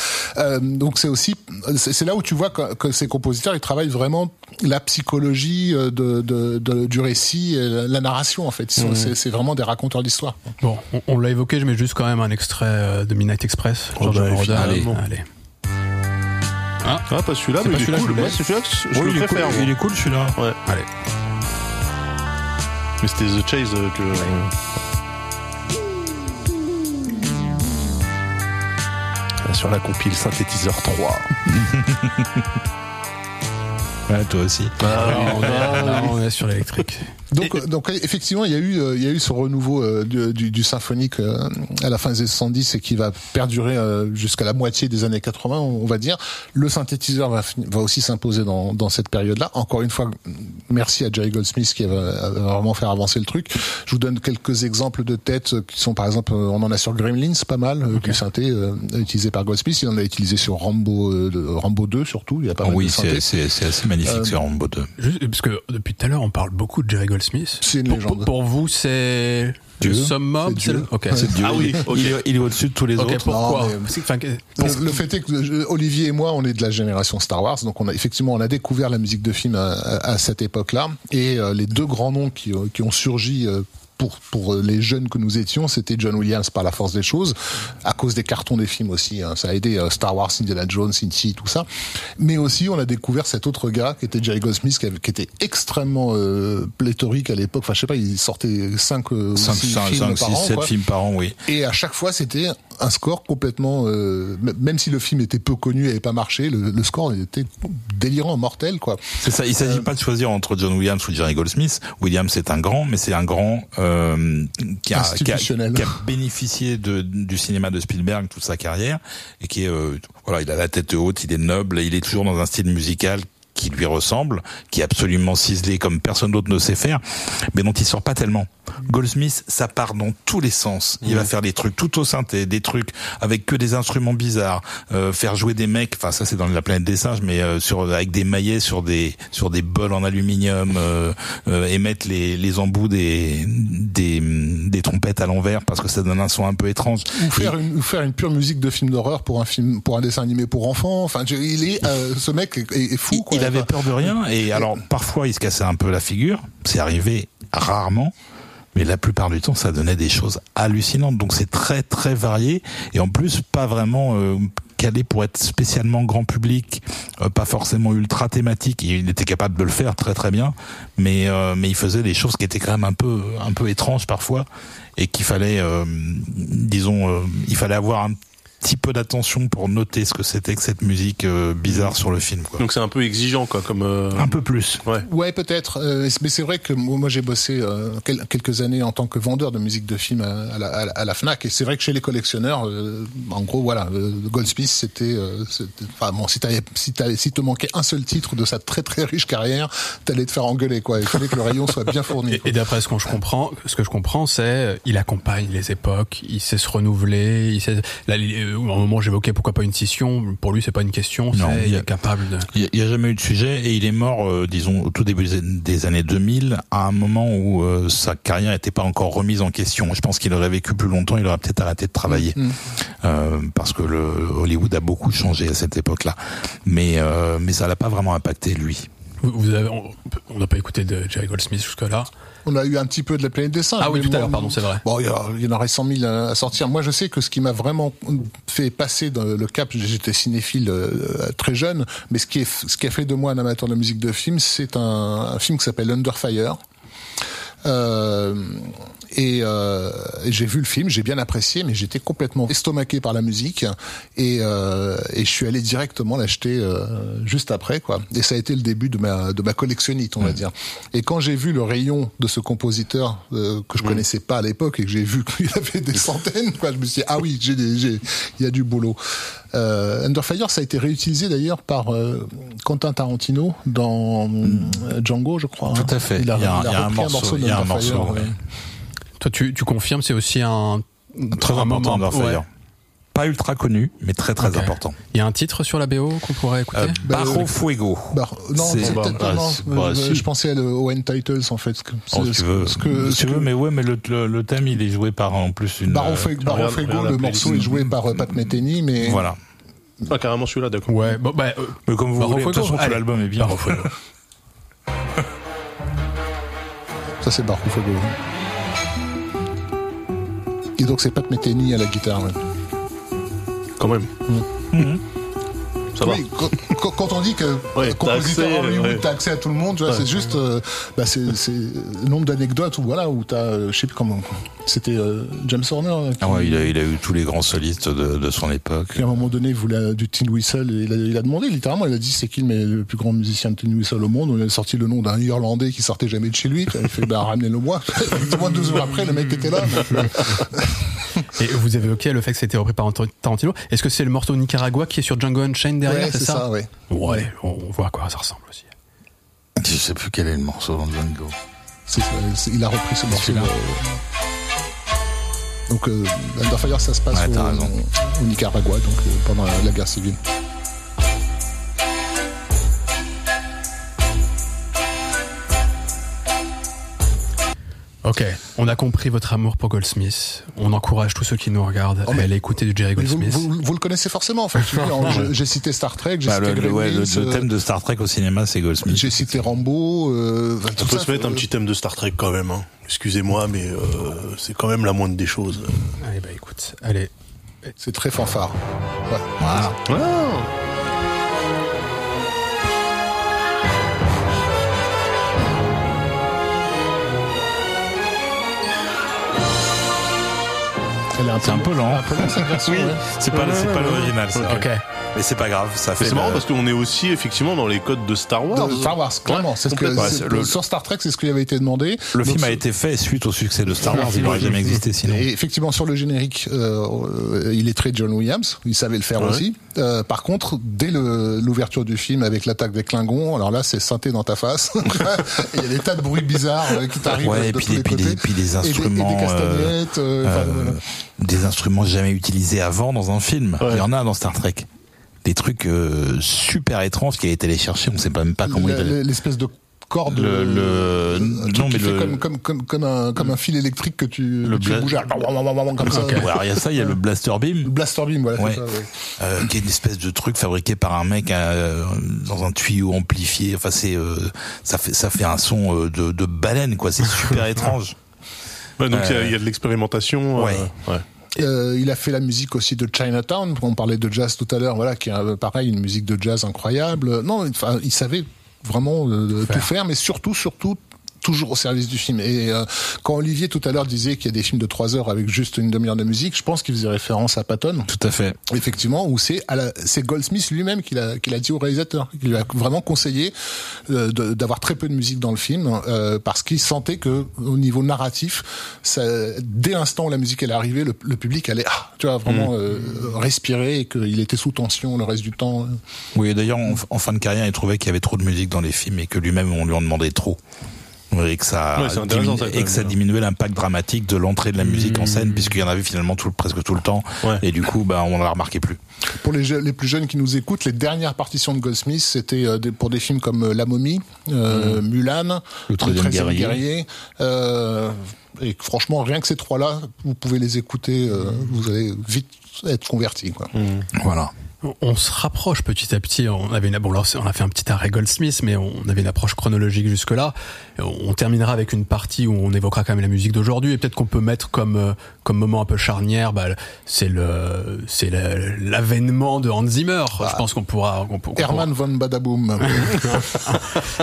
Donc c'est aussi c'est là où tu vois que, que ces compositeurs ils travaillent vraiment la psychologie de, de, de- du récit, et la, narration en fait. C'est vraiment des raconteurs d'histoire. Bon, on, on l'a évoqué, je mets juste quand même un extrait euh, de Midnight Express. Oh George bah, finalement. Allez. Ah, pas celui-là, C'est mais pas il est celui-là que cool. c'est celui-là que je Oui, le il, est cool, préfère. il est cool celui-là. Ouais. Allez. Mais c'était The Chase euh, que. Ah, Sur la compile synthétiseur 3. *laughs* Ouais, toi aussi. Ah, Là, on est, là, on est sur l'électrique. Donc, donc effectivement, il y a eu, euh, il y a eu ce renouveau euh, du, du, du symphonique euh, à la fin des années 70 et qui va perdurer jusqu'à la moitié des années 80, on va dire. Le synthétiseur va, va aussi s'imposer dans, dans cette période-là. Encore une fois, merci à Jerry Goldsmith qui va, vraiment faire avancer le truc. Je vous donne quelques exemples de têtes qui sont, par exemple, on en a sur Gremlins, pas mal, euh, du synthé euh, utilisé par Goldsmith. Il en a utilisé sur Rambo, euh, Rambo 2 surtout. Il y a pas Ah mal oui, c'est assez magnifique Euh, sur Rambo 2. Juste, parce que depuis tout à l'heure, on parle beaucoup de Jerry Goldsmith. C'est une Pour- légende. Pour, pour vous, c'est Dieu. le summum C'est c'est le- Dieu. C'est- Ah oui. Il est, il est au-dessus de tous les autres. pourquoi Non, mais- C'est- enfin, que- Le, fait est que euh, Olivier et moi, on est de la génération Star Wars, donc on a effectivement on a découvert la musique de film à, à- à cette époque-là, et euh, les deux grands noms qui, euh, qui ont surgi euh, pour pour euh, les jeunes que nous étions, c'était John Williams par la force des choses, à cause des cartons des films aussi. hein. ça a aidé euh, Star Wars, Indiana Jones, Indy, tout ça. Mais aussi, on a découvert cet autre gars qui était Jerry Goldsmith, qui, avait- qui était extrêmement euh, pléthorique à l'époque. Enfin, je sais pas, il sortait cinq, euh, 5, six 5, films 5 par 6, an, 7 quoi. films par an, oui. Et à chaque fois, c'était un score complètement, euh, même si le film était peu connu et n'avait pas marché, le, le score était délirant, mortel, quoi. C'est ça. Il Euh, s'agit pas de choisir entre John Williams ou Jerry Goldsmith. Williams c'est un grand, mais c'est un grand euh, qui, a, qui, a, Institutionnel. qui a bénéficié de, du cinéma de Spielberg toute sa carrière et qui est euh, voilà, il a la tête haute, il est noble, il est toujours dans un style musical qui lui ressemble, qui est absolument ciselé comme personne d'autre ne sait faire, mais dont il sort pas tellement. Goldsmith, ça part dans tous les sens. Il va faire des trucs tout au synthé, des trucs avec que des instruments bizarres, euh, faire jouer des mecs. Enfin, ça c'est dans la planète des singes, mais euh, sur avec des maillets sur des sur des bols en aluminium, euh, euh, et mettre les les embouts des des des trompettes à l'envers parce que ça donne un son un peu étrange. Ou faire, une, ou faire une pure musique de film d'horreur pour un film, pour un dessin animé pour enfants. Enfin, il est, euh, ce mec est, est fou, quoi. il Enfin, peur de rien et *laughs* alors parfois il se cassait un peu la figure. C'est arrivé rarement. Mais la plupart du temps, ça donnait des choses hallucinantes. Donc c'est très très varié et en plus pas vraiment euh, calé pour être spécialement grand public, euh, pas forcément ultra thématique. Il était capable de le faire très très bien, mais euh, mais il faisait des choses qui étaient quand même un peu un peu étranges parfois et qu'il fallait, disons, il fallait avoir un petit peu d'attention pour noter ce que c'était que cette musique euh, bizarre sur le film. Quoi. Donc c'est un peu exigeant, quoi, comme. euh, Un peu plus. Ouais. Ouais, peut-être. Euh, mais c'est vrai que moi, moi, j'ai bossé euh, quel- quelques années en tant que vendeur de musique de film à, à la, à la- Fnac, et c'est vrai que chez les collectionneurs, euh, en gros, voilà, euh, Goldsmith, c'était, euh, c'était- enfin bon, si t'avais, si t'avais, si te manquait un seul titre de sa très très riche carrière, t'allais te faire engueuler, quoi. Il fallait que le rayon soit bien fourni. Et, et d'après ce que je comprends, ce que je comprends, c'est euh, il accompagne les époques, il sait se renouveler. Il sait, il- euh, au moment où j'évoquais pourquoi pas une scission, pour lui c'est pas une question, Non, c'est il y il a- est capable de. Il n'y a, jamais eu de sujet et il est mort, euh, disons, au tout début des- années 2000, à un moment où euh, sa carrière n'était pas encore remise en question. Je pense qu'il aurait vécu plus longtemps, il aurait peut-être arrêté de travailler. Mm. Euh, parce que le Hollywood a beaucoup changé à cette époque-là. Mais, euh, mais ça l'a pas vraiment impacté, lui. Vous, vous avez, on n'a pas écouté de Jerry Goldsmith jusque là. On a eu un petit peu de la planète des singes. Ah oui, tout à l'heure, pardon, c'est vrai. Bon, il y, en aurait 100 000 à à sortir. Moi, je sais que ce qui m'a vraiment fait passer dans le cap, j'étais cinéphile euh, très jeune, mais ce qui, est, ce qui a fait de moi un amateur de musique de film, c'est un, un film qui s'appelle Under Fire. Euh, et, euh, j'ai vu le film, j'ai bien apprécié, mais j'étais complètement estomaqué par la musique et, euh, et je suis allé directement l'acheter euh, juste après quoi. Et ça a été le début de ma de ma collectionnite, on va dire. Et quand j'ai vu le rayon de ce compositeur euh, que je connaissais pas à l'époque et que j'ai vu *laughs* qu'il avait des centaines, quoi, je me suis dit ah oui, j'ai il y a du boulot. Euh, Under Fire, ça a été réutilisé d'ailleurs par euh, Quentin Tarantino dans euh, Django, je crois. hein. Tout à fait. Il a, Il y a un- il a il y a un morceau, de il y a un Under Fire, morceau, ouais. ouais. Toi, tu, tu confirmes, c'est aussi un Très un important moment-. Pas ultra connu, mais très très important. Il y a un titre sur la BO qu'on pourrait écouter Euh, Bah, Bajo euh, Fuego. Non, C'est- bah, peut-être bah, pas, bah, Euh, si. Je pensais à le Owen Titles, en fait. Oh, si tu veux, Ce que, si tu veux, mais ouais, mais le, le, le thème il est joué par en plus une. Baron euh, Fego, regarde la le morceau est joué par Pat Metheny, mais Voilà. Ah, carrément celui-là, d'accord. Ouais, bon, bah, euh, Mais comme vous Baron voulez, de toute Fuego, façon, l'album est bien. Baron Fuego. ça c'est Baron Fego. Et donc c'est Pat Metheny à la guitare. ouais. Quand même. Mhm. Ça va. Oui, quand, quand- quand on dit que Ouais, compositeur t'as accès, Hollywood, ouais. t'as accès à tout le monde, Ouais. c'est juste, euh, bah, c'est, le nombre d'anecdotes où voilà où t'as, euh, je sais plus comment, c'était euh, James Horner euh, qui, Ah ouais, il a, il a eu tous les grands solistes de, de son époque. qui, à un moment donné voulait du tin whistle. Et il, a, il a demandé littéralement, il a dit c'est qui le, le plus grand musicien de tin whistle au monde? On a sorti le nom d'un Irlandais qui sortait jamais de chez lui. Il fait bah ramenez-le moi. Effectivement, *laughs* deux jours après, le mec était là. Et vous avez évoqué le fait que c'était repris par Tarantino. Est-ce que c'est le morceau Nicaragua qui est sur Django Unchained derrière, ouais, c'est ça, ouais. Ouais, on on voit à quoi ça ressemble aussi. Je sais plus quel est le morceau dans Django. C'est ça, c'est- il a repris ce morceau. euh, Donc, euh, Under Fire, ça se passe Ouais, au, Nicaragua, donc euh, pendant la, la guerre civile. Ok, on a compris votre amour pour Goldsmith. On encourage tous ceux qui nous regardent Oh, à mais- aller écouter du Jerry vous, Goldsmith. vous- vous le connaissez forcément, en fait. *laughs* J'ai cité Star Trek, j'ai Bah, cité le, le- ouais, le- Gremlins, le euh, thème de Star Trek au cinéma, c'est Goldsmith. J'ai cité Rambo. Euh, enfin, On tout peut ça, se mettre un euh, petit thème de Star Trek quand même. Hein. Excusez-moi, mais euh, c'est quand même la moindre des choses. Allez, bah écoute, allez. C'est très fanfare. Ouais. Voilà. Elle C'est un peu lent. un peu lent, cette version. ouais. C'est pas, l'original. Ok. Mais c'est pas grave, ça fait. C'est marrant le- parce qu'on est aussi effectivement dans les codes de Star Wars. De Star Wars, clairement. Ouais, c'est ce que, Ouais, le- Sur Star Trek, c'est ce qui avait été demandé. Le Donc, film a été fait suite au succès de Star Wars, il n'aurait jamais existé sinon. Et effectivement, sur le générique, euh, il est très John Williams. Il savait le faire Ouais. aussi. Euh, par contre, dès l'ouverture du film avec l'attaque des Klingons, alors là, c'est synthé dans ta face. *laughs* Il y a des tas de bruits bizarres euh, qui t'arrivent Ouais, de et puis tous des- les puis des- côtés. puis des Et des- et instruments, des euh, enfin, Euh, instruments jamais utilisés avant dans un film. Ouais. Il y en a dans Star Trek. Des trucs euh, super étranges qu'il a été les chercher, on sait pas même pas comment il L'espèce de corde. Le- le- non, qui mais le- comme, comme, comme, comme, un, comme un fil électrique que tu, Le que tu bouger. Comme ça. Ouais, alors il y a ça, il y a le Blaster Beam. Le Blaster Beam, voilà, Ouais. c'est ça. ouais. euh, qui est une espèce de truc fabriqué par un mec euh, dans un tuyau amplifié. Enfin, c'est euh, ça fait ça fait un son euh, de, de baleine quoi. C'est super *laughs* étrange. Ouais, donc il y a- il y, a de l'expérimentation. euh, ouais. ouais. Euh, il a fait la musique aussi de Chinatown. On parlait de jazz tout à l'heure, voilà, qui est euh, pareil, une musique de jazz incroyable. Non, enfin, il savait vraiment euh, tout faire, mais surtout, surtout toujours au service du film. Et euh, quand Olivier tout à l'heure disait qu'il y a des films de trois heures avec juste une demi-heure de musique, je pense qu'il faisait référence à Patton. Tout à fait. Effectivement, où c'est à la- c'est Goldsmith lui-même qui l'a qui l'a dit au réalisateur, qui lui a vraiment conseillé euh, d'avoir très peu de musique dans le film euh, parce qu'il sentait que au niveau narratif, ça, dès l'instant où la musique elle est arrivée, le, le public allait ah, tu vois vraiment euh, respirer et qu'il était sous tension le reste du temps. Oui, d'ailleurs, en, en fin de carrière, il trouvait qu'il y avait trop de musique dans les films et que lui-même, on lui en demandait trop. Et que ça, Ouais, diminu- et que ça diminuait l'impact dramatique de l'entrée de la musique en scène, puisqu'il y en avait finalement tout, presque tout le temps. Ouais. Et du coup, bah, on ne la remarquait plus. Pour les, je- les plus jeunes qui nous écoutent, les dernières partitions de Goldsmith, c'était euh, des- pour des films comme euh, La Momie, euh, Mulan, Le 13e guerrier. euh, et franchement, rien que ces trois-là, vous pouvez les écouter, euh, vous allez vite être converti. Quoi. Voilà. On se rapproche petit à petit. On avait une, bon, là, on a fait un petit arrêt Goldsmith, mais on avait une approche chronologique jusque-là. On terminera avec une partie où on évoquera quand même la musique d'aujourd'hui et peut-être qu'on peut mettre comme euh, comme moment un peu charnière, bah, c'est le c'est l'avènement de Hans Zimmer. Je pense qu'on pourra. pourra- Herman von Badaboom. *laughs*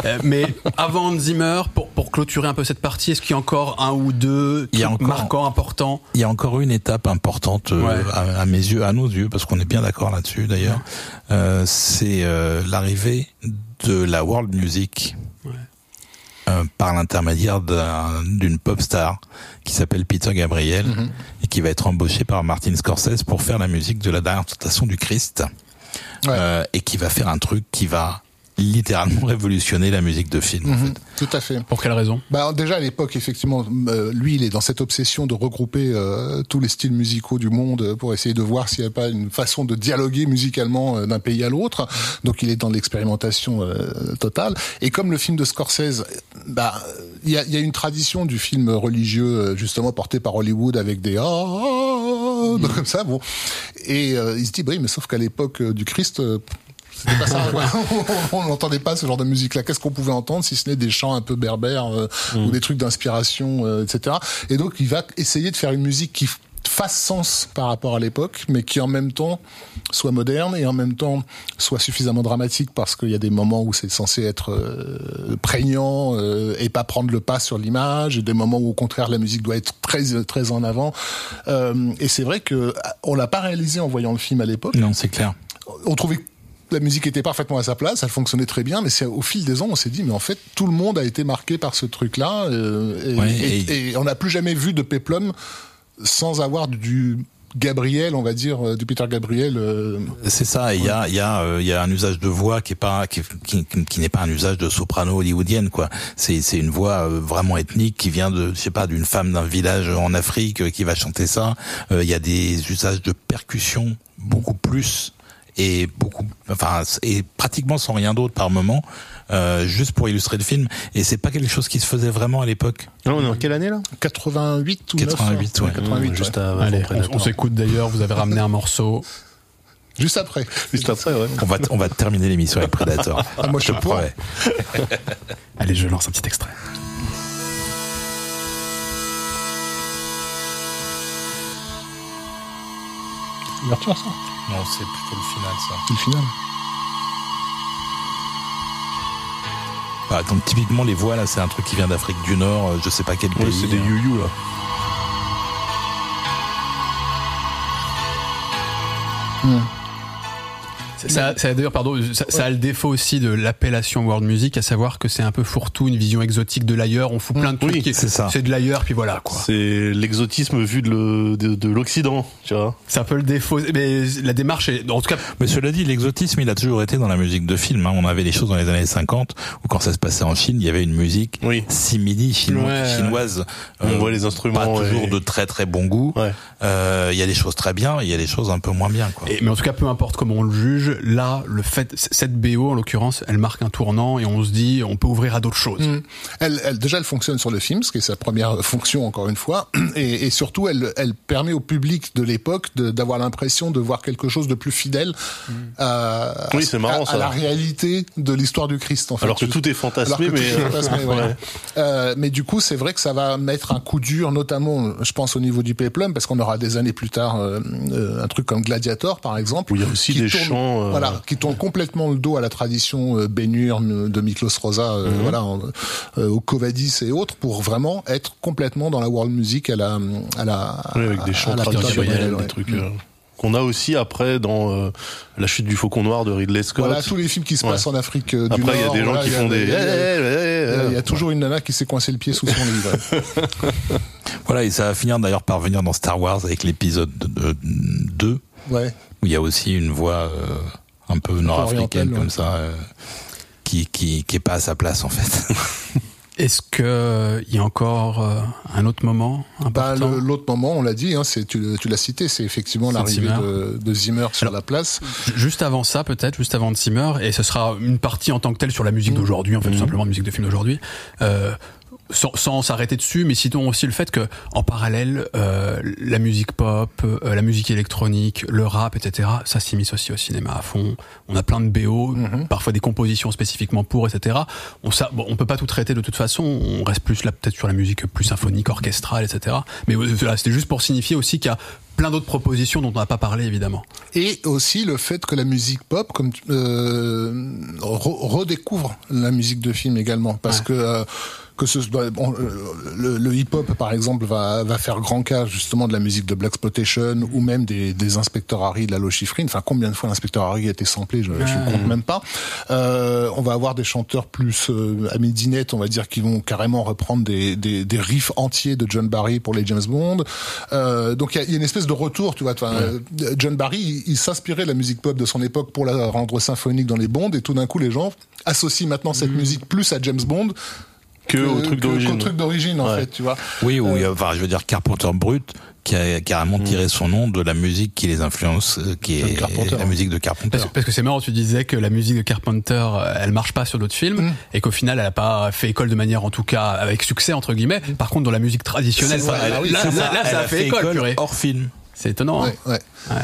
Euh, mais avant Hans Zimmer, pour pour clôturer un peu cette partie, est-ce qu'il y a encore un ou deux Il y a encore- marquants, importants? Il y a encore une étape importante euh, Ouais. à, à mes yeux, à nos yeux, parce qu'on est bien d'accord là-dessus d'ailleurs. Euh, c'est euh, l'arrivée de la world music euh, par l'intermédiaire d'un- d'une pop star qui s'appelle Peter Gabriel et qui va être embauché par Martin Scorsese pour faire la musique de la dernière tentation du Christ Ouais. Euh, et qui va faire un truc qui va littéralement *laughs* révolutionner la musique de film. en Mhm, fait. Tout à fait. Pour quelle raison? Bah déjà à l'époque effectivement, euh, lui il est dans cette obsession de regrouper euh, tous les styles musicaux du monde euh, pour essayer de voir s'il n'y a pas une façon de dialoguer musicalement euh, d'un pays à l'autre. Donc il est dans l'expérimentation euh, totale. Et comme le film de Scorsese, bah il y a, il y a une tradition du film religieux euh, justement porté par Hollywood avec des ah, ah, ah, donc comme ça bon. Et euh, il se dit bah oui mais sauf qu'à l'époque euh, du Christ euh, c'était pas ça. *laughs* on n'entendait pas ce genre de musique-là. Qu'est-ce qu'on pouvait entendre si ce n'est des chants un peu berbères euh, ou des trucs d'inspiration, euh, etc. Et donc il va essayer de faire une musique qui fasse sens par rapport à l'époque, mais qui en même temps soit moderne et en même temps soit suffisamment dramatique parce qu'il y a des moments où c'est censé être euh, prégnant euh, et pas prendre le pas sur l'image, et des moments où au contraire la musique doit être très très en avant. Euh, et c'est vrai que on l'a pas réalisé en voyant le film à l'époque Non, c'est clair. on trouvait la musique était parfaitement à sa place, elle fonctionnait très bien, mais c'est au fil des ans, on s'est dit, mais en fait, tout le monde a été marqué par ce truc-là, euh, et, Ouais, et- et- et on n'a plus jamais vu de Peplum sans avoir du Gabriel, on va dire, euh, du Peter Gabriel. euh, C'est ça. Il y a, il y a, euh, y a un usage de voix qui est pas, qui, qui, qui n'est pas un usage de soprano hollywoodienne, quoi. C'est, c'est une voix vraiment ethnique qui vient de, je sais pas, d'une femme d'un village en Afrique qui va chanter ça. Euh, Il y a des usages de percussion beaucoup plus et beaucoup, enfin, et pratiquement sans rien d'autre par moment, euh, juste pour illustrer le film. Et c'est pas quelque chose qui se faisait vraiment à l'époque. Non, on est en quelle année là? 88 ou 88, 9, ouais. 88, Juste ouais. Allez, on, s'écoute d'ailleurs. Vous avez ramené un morceau. Juste après. Juste après, ouais. On va, on va terminer l'émission avec Predator. *laughs* Ah, moi, je te promets. *laughs* Allez, je lance un petit extrait. L'ouverture, ça? Non, c'est plutôt le final, ça. C'est le final. Bah, donc typiquement les voix là, c'est un truc qui vient d'Afrique du Nord, euh, je sais pas quel pays. C'est des you-you là. Ça, ça, d'ailleurs, pardon, ça, ça a le défaut aussi de l'appellation world music, à savoir que c'est un peu fourre-tout, une vision exotique de l'ailleurs. On fout plein de trucs. Oui, c'est ça. C'est de l'ailleurs, puis voilà quoi. C'est l'exotisme vu de, le- de, de l'Occident, tu vois. C'est un peu le défaut. Mais la démarche est, en tout cas, Mais cela dit, l'exotisme, il a toujours été dans la musique de film. hein. On avait des choses dans les années 50 où quand ça se passait en Chine, il y avait une musique Oui. simili chino- Ouais, chinoise. On euh, voit les instruments. pas toujours et- de très très bon goût. Ouais. Euh, Il y a des choses très bien, il y a des choses un peu moins bien. Quoi. et- mais en tout cas, peu importe comment on le juge, là, le fait, cette BO en l'occurrence, elle marque un tournant et on se dit, on peut ouvrir à d'autres choses. Mm. Elle, elle, déjà, elle fonctionne sur le film, ce qui est sa première fonction, encore une fois. *clears throat* Et, et surtout, elle, elle permet au public de l'époque d'avoir l'impression de voir quelque chose de plus fidèle à, Oui, c'est marrant, à, la réalité de l'histoire du Christ, en fait. Alors que tout est fantasmé, mais. tout est fantasmé, *laughs* ouais. Ouais. Euh, mais du coup, c'est vrai que ça va mettre un coup dur, notamment, je pense, au niveau du Peplum, parce qu'on aura des années plus tard euh, euh, un truc comme Gladiator, par exemple. Où il y a aussi qui des tourne- chants, euh, Voilà, qui tourne complètement le dos à la tradition euh, bénure de Miklos Rosa, euh, Mhm. voilà, euh, au Covadis et autres, pour vraiment être complètement dans la world music à la, à la, Oui, avec des chants traditionnels, des ouais. trucs Mm. euh, qu'on a aussi après dans euh, La chute du faucon noir de Ridley Scott. Voilà, tous les films qui se Ouais. passent en Afrique euh, du Après, il y a Nord. des gens voilà, qui il y a- font des. il y a- il y a- Eh, il y a toujours une nana qui s'est coincé le pied sous son livre. *laughs* Voilà, et ça va finir d'ailleurs par venir dans Star Wars avec l'épisode 2, Ouais. où il y a aussi une voix euh, un peu nord-africaine ouais. comme ça, euh, qui, qui, qui est pas à sa place en fait. *laughs* Est-ce que euh, il y a encore euh, un autre moment Bah, l'autre moment, on l'a dit, hein, c'est tu, tu l'as cité, c'est effectivement l'arrivée Zimmer. de, de Zimmer sur Alors- la place. Juste avant ça, peut-être, juste avant de Zimmer, et ce sera une partie en tant que telle sur la musique d'aujourd'hui, en fait, tout simplement musique de film d'aujourd'hui. Euh, sans s'arrêter dessus, mais citons aussi le fait que en parallèle, euh, la musique pop, euh, la musique électronique, le rap, etc. Ça s'immisce aussi au cinéma à fond. On a plein de BO, Mhm. parfois des compositions spécifiquement pour, etc. On ça, bon, on peut pas tout traiter de toute façon. On reste plus là peut-être sur la musique plus symphonique, orchestrale, etc. Mais euh, voilà, c'était juste pour signifier aussi qu'il y a plein d'autres propositions dont on n'a pas parlé évidemment. Et aussi le fait que la musique pop, comme tu- euh, re- redécouvre la musique de film également, parce Ouais. que euh, que ce bon, euh, le, le hip-hop par exemple va va faire grand cas justement de la musique de Black Exploitation ou même des, des inspecteurs Harry de la Lochifrine. Enfin, combien de fois l'inspecteur Harry a été samplé, je, ne compte même pas. Euh, on va avoir des chanteurs plus euh, à midinette, on va dire, qui vont carrément reprendre des, des, des riffs entiers de John Barry pour les James Bond. Euh, donc il y y a une espèce de retour, tu vois. Enfin, euh, John Barry, il, il s'inspirait de la musique pop de son époque pour la rendre symphonique dans les Bonds, et tout d'un coup les gens associent maintenant cette musique plus à James Bond Que au truc qu'au d'origine. truc d'origine en Ouais. fait, tu vois. Oui, ou Euh, il y a- enfin, je veux dire Carpenter Brut qui a carrément tiré son nom de la musique qui les influence, euh, qui est Carpenter. la musique de Carpenter. Parce, parce que c'est marrant, tu disais que la musique de Carpenter, euh, elle marche pas sur d'autres films, Mm. et qu'au final, elle a pas fait école de manière, en tout cas, avec succès entre guillemets. Par contre, dans la musique traditionnelle, C'est ça, ça- elle- oui, là, ça. là, ça a fait école, purée. hors film. C'est étonnant. hein. Ouais, ouais.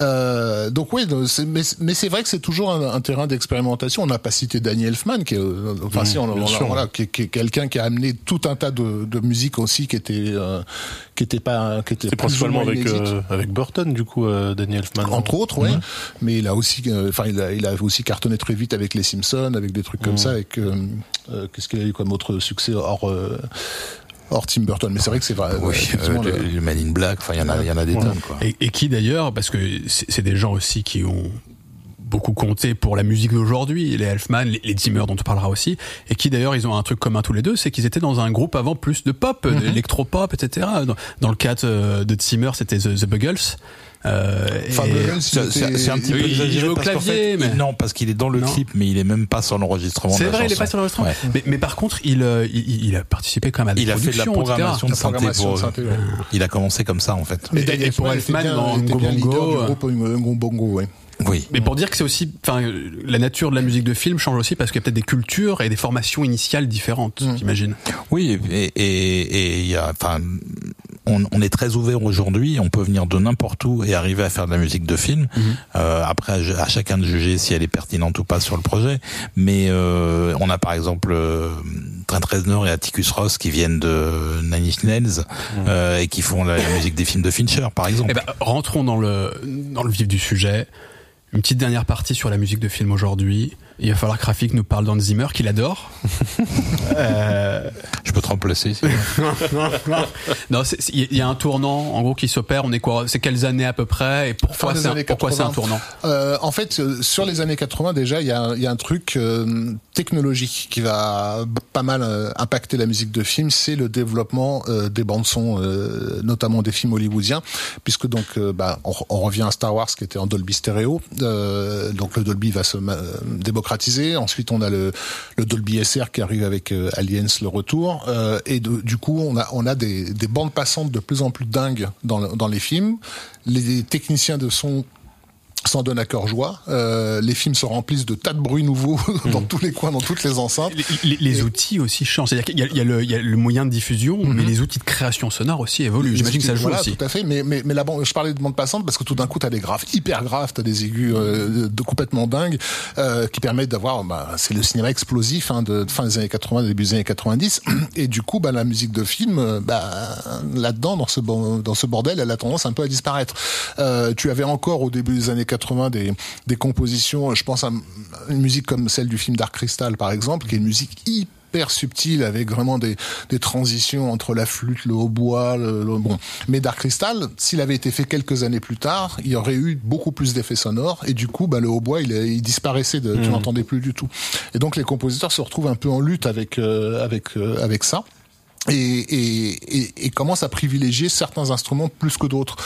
Euh, donc oui, mais, mais c'est vrai que c'est toujours un, un terrain d'expérimentation. On n'a pas cité Danny Elfman, qui est, euh, enfin si, on, on- sûr. voilà, qui, est- qui est quelqu'un qui a amené tout un tas de, de musique aussi qui était, euh, qui était pas, qui était principalement avec euh, avec Burton du coup euh, Daniel Elfman. Entre autres, ouais. Mais il a aussi, euh, enfin, il a, il a aussi cartonné très vite avec les Simpsons, avec des trucs comme ça, avec qu'est-ce qu'il a eu comme autre succès hors euh, hors Tim Burton. Mais c'est vrai que c'est vrai. Oui, effectivement, euh, le- le, le Man in Black, enfin, il y en a, il y en a des tonnes, quoi. Et, et qui d'ailleurs, parce que c'est des gens aussi qui ont beaucoup compté pour la musique d'aujourd'hui, les Elfman, les, les Zimmer dont on parlera aussi, et qui d'ailleurs ils ont un truc commun tous les deux, c'est qu'ils étaient dans un groupe avant plus de pop, Mhm. d'électropop, etc. Dans, dans le cas de, de Zimmer, c'était The, The Buggles. Euh, et- C'est un petit peu il- il joue exagéré au parce clavier, fait, mais- non parce qu'il est dans le Non. clip mais il est même pas sur l'enregistrement C'est vrai, il est pas sur l'enregistrement. Ouais. Mais, mais par contre, il, euh, il, il a participé quand même à des Il a fait de la programmation de La synthé programmation pour de synthé, ouais. Il a commencé comme ça en fait. Mais Et- Danny et pour Elfman dans était bien Ngo leader Bongo, du euh, groupe Ngo Bongo, ouais. Oui. Mais pour dire que c'est aussi, enfin, la nature de la musique de film change aussi parce qu'il y a peut-être des cultures et des formations initiales différentes, Mm. j'imagine. Oui, et et et il y a, enfin, on, on est très ouvert aujourd'hui. On peut venir de n'importe où et arriver à faire de la musique de film. Euh, après, à, à chacun de juger si elle est pertinente ou pas sur le projet. Mais euh, on a par exemple euh, Trent Reznor et Atticus Ross qui viennent de Nine Inch Nails euh, et qui font la, la musique des films de Fincher, par exemple. Eh ben, rentrons dans le dans le vif du sujet. Une petite dernière partie sur la musique de film aujourd'hui. Il va falloir que Rafik nous parle d'Hans Zimmer, qu'il adore. *laughs* euh, Je peux te remplacer. *laughs* non, il y a un tournant, en gros, qui s'opère. On est quoi? C'est quelles années à peu près? Et pourquoi c'est un, années pourquoi c'est un 80. tournant? Euh, en fait, euh, sur les années 80, déjà, il y a, il y a un truc euh, technologique qui va pas mal euh, impacter la musique de film, c'est le développement euh, des bandes son, euh, notamment des films hollywoodiens, puisque donc, euh, bah, on, on revient à Star Wars qui était en Dolby stéréo, euh, donc le Dolby va se ma- Ensuite, on a le, Dolby SR qui arrive avec euh, Aliens le retour, euh, et du coup, on a des, des bandes passantes de plus en plus dingues dans, dans les films. Les techniciens de son s'en donnent à cœur joie. Euh, les films se remplissent de tas de bruits nouveaux *laughs* dans tous les coins, dans toutes les enceintes. les, les- les outils aussi changent. C'est-à-dire qu'il y y a le, il y a le moyen de diffusion, mais les outils de création sonore aussi évoluent. J'imagine que ça joue voilà, aussi. Tout à fait. Mais, mais, mais la bande, je parlais de bande passante parce que tout d'un coup, t'as des graves hyper graves, t'as des aigus euh, de complètement dingues euh, qui permettent d'avoir. Bah, c'est le cinéma explosif hein, de, de fin des années 80, début des années 90. Et du coup, bah, la musique de film, euh, bah, là-dedans, dans ce bon- dans ce bordel, elle a tendance un peu à disparaître. Euh, tu avais encore au début des années 80 des, des compositions. Je pense à une musique comme celle du film Dark Crystal, par exemple, qui est une musique hyper subtile avec vraiment des, des transitions entre la flûte, le hautbois, le, le- bon. Mais Dark Crystal, s'il avait été fait quelques années plus tard, il y aurait eu beaucoup plus d'effets sonores et du coup, bah, le hautbois, il, il disparaissait, de, tu n'entendais plus du tout. Et donc les compositeurs se retrouvent un peu en lutte avec euh, avec euh, avec ça. Et, et, et, et commence à privilégier certains instruments plus que d'autres.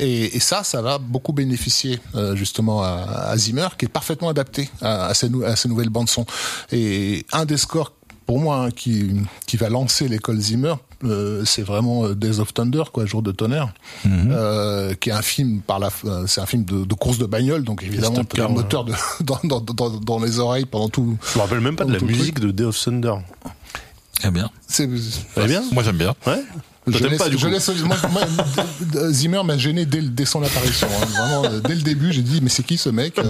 Et, et ça, ça va beaucoup bénéficier euh, justement à, à Zimmer, qui est parfaitement adapté à, à, ces, nou- à ces nouvelles bandes son. Et un des scores pour moi hein, qui, qui va lancer l'école Zimmer, euh, c'est vraiment euh, Days of Thunder, quoi, Jour de tonnerre, euh, qui est un film par la, euh, c'est un film de, de course de bagnole, donc évidemment le moteur de, *laughs* dans, dans, dans, dans les oreilles pendant tout. Je me rappelle même pas de la musique de Day of Thunder. Eh bien. C'est Eh bien Moi j'aime bien. Ouais. Je laisse, pas, du je coup. laisse- moi, moi, d- Zimmer m'a gêné dès, dès son apparition. hein. Vraiment, euh, dès le début, j'ai dit mais c'est qui ce mec Euh,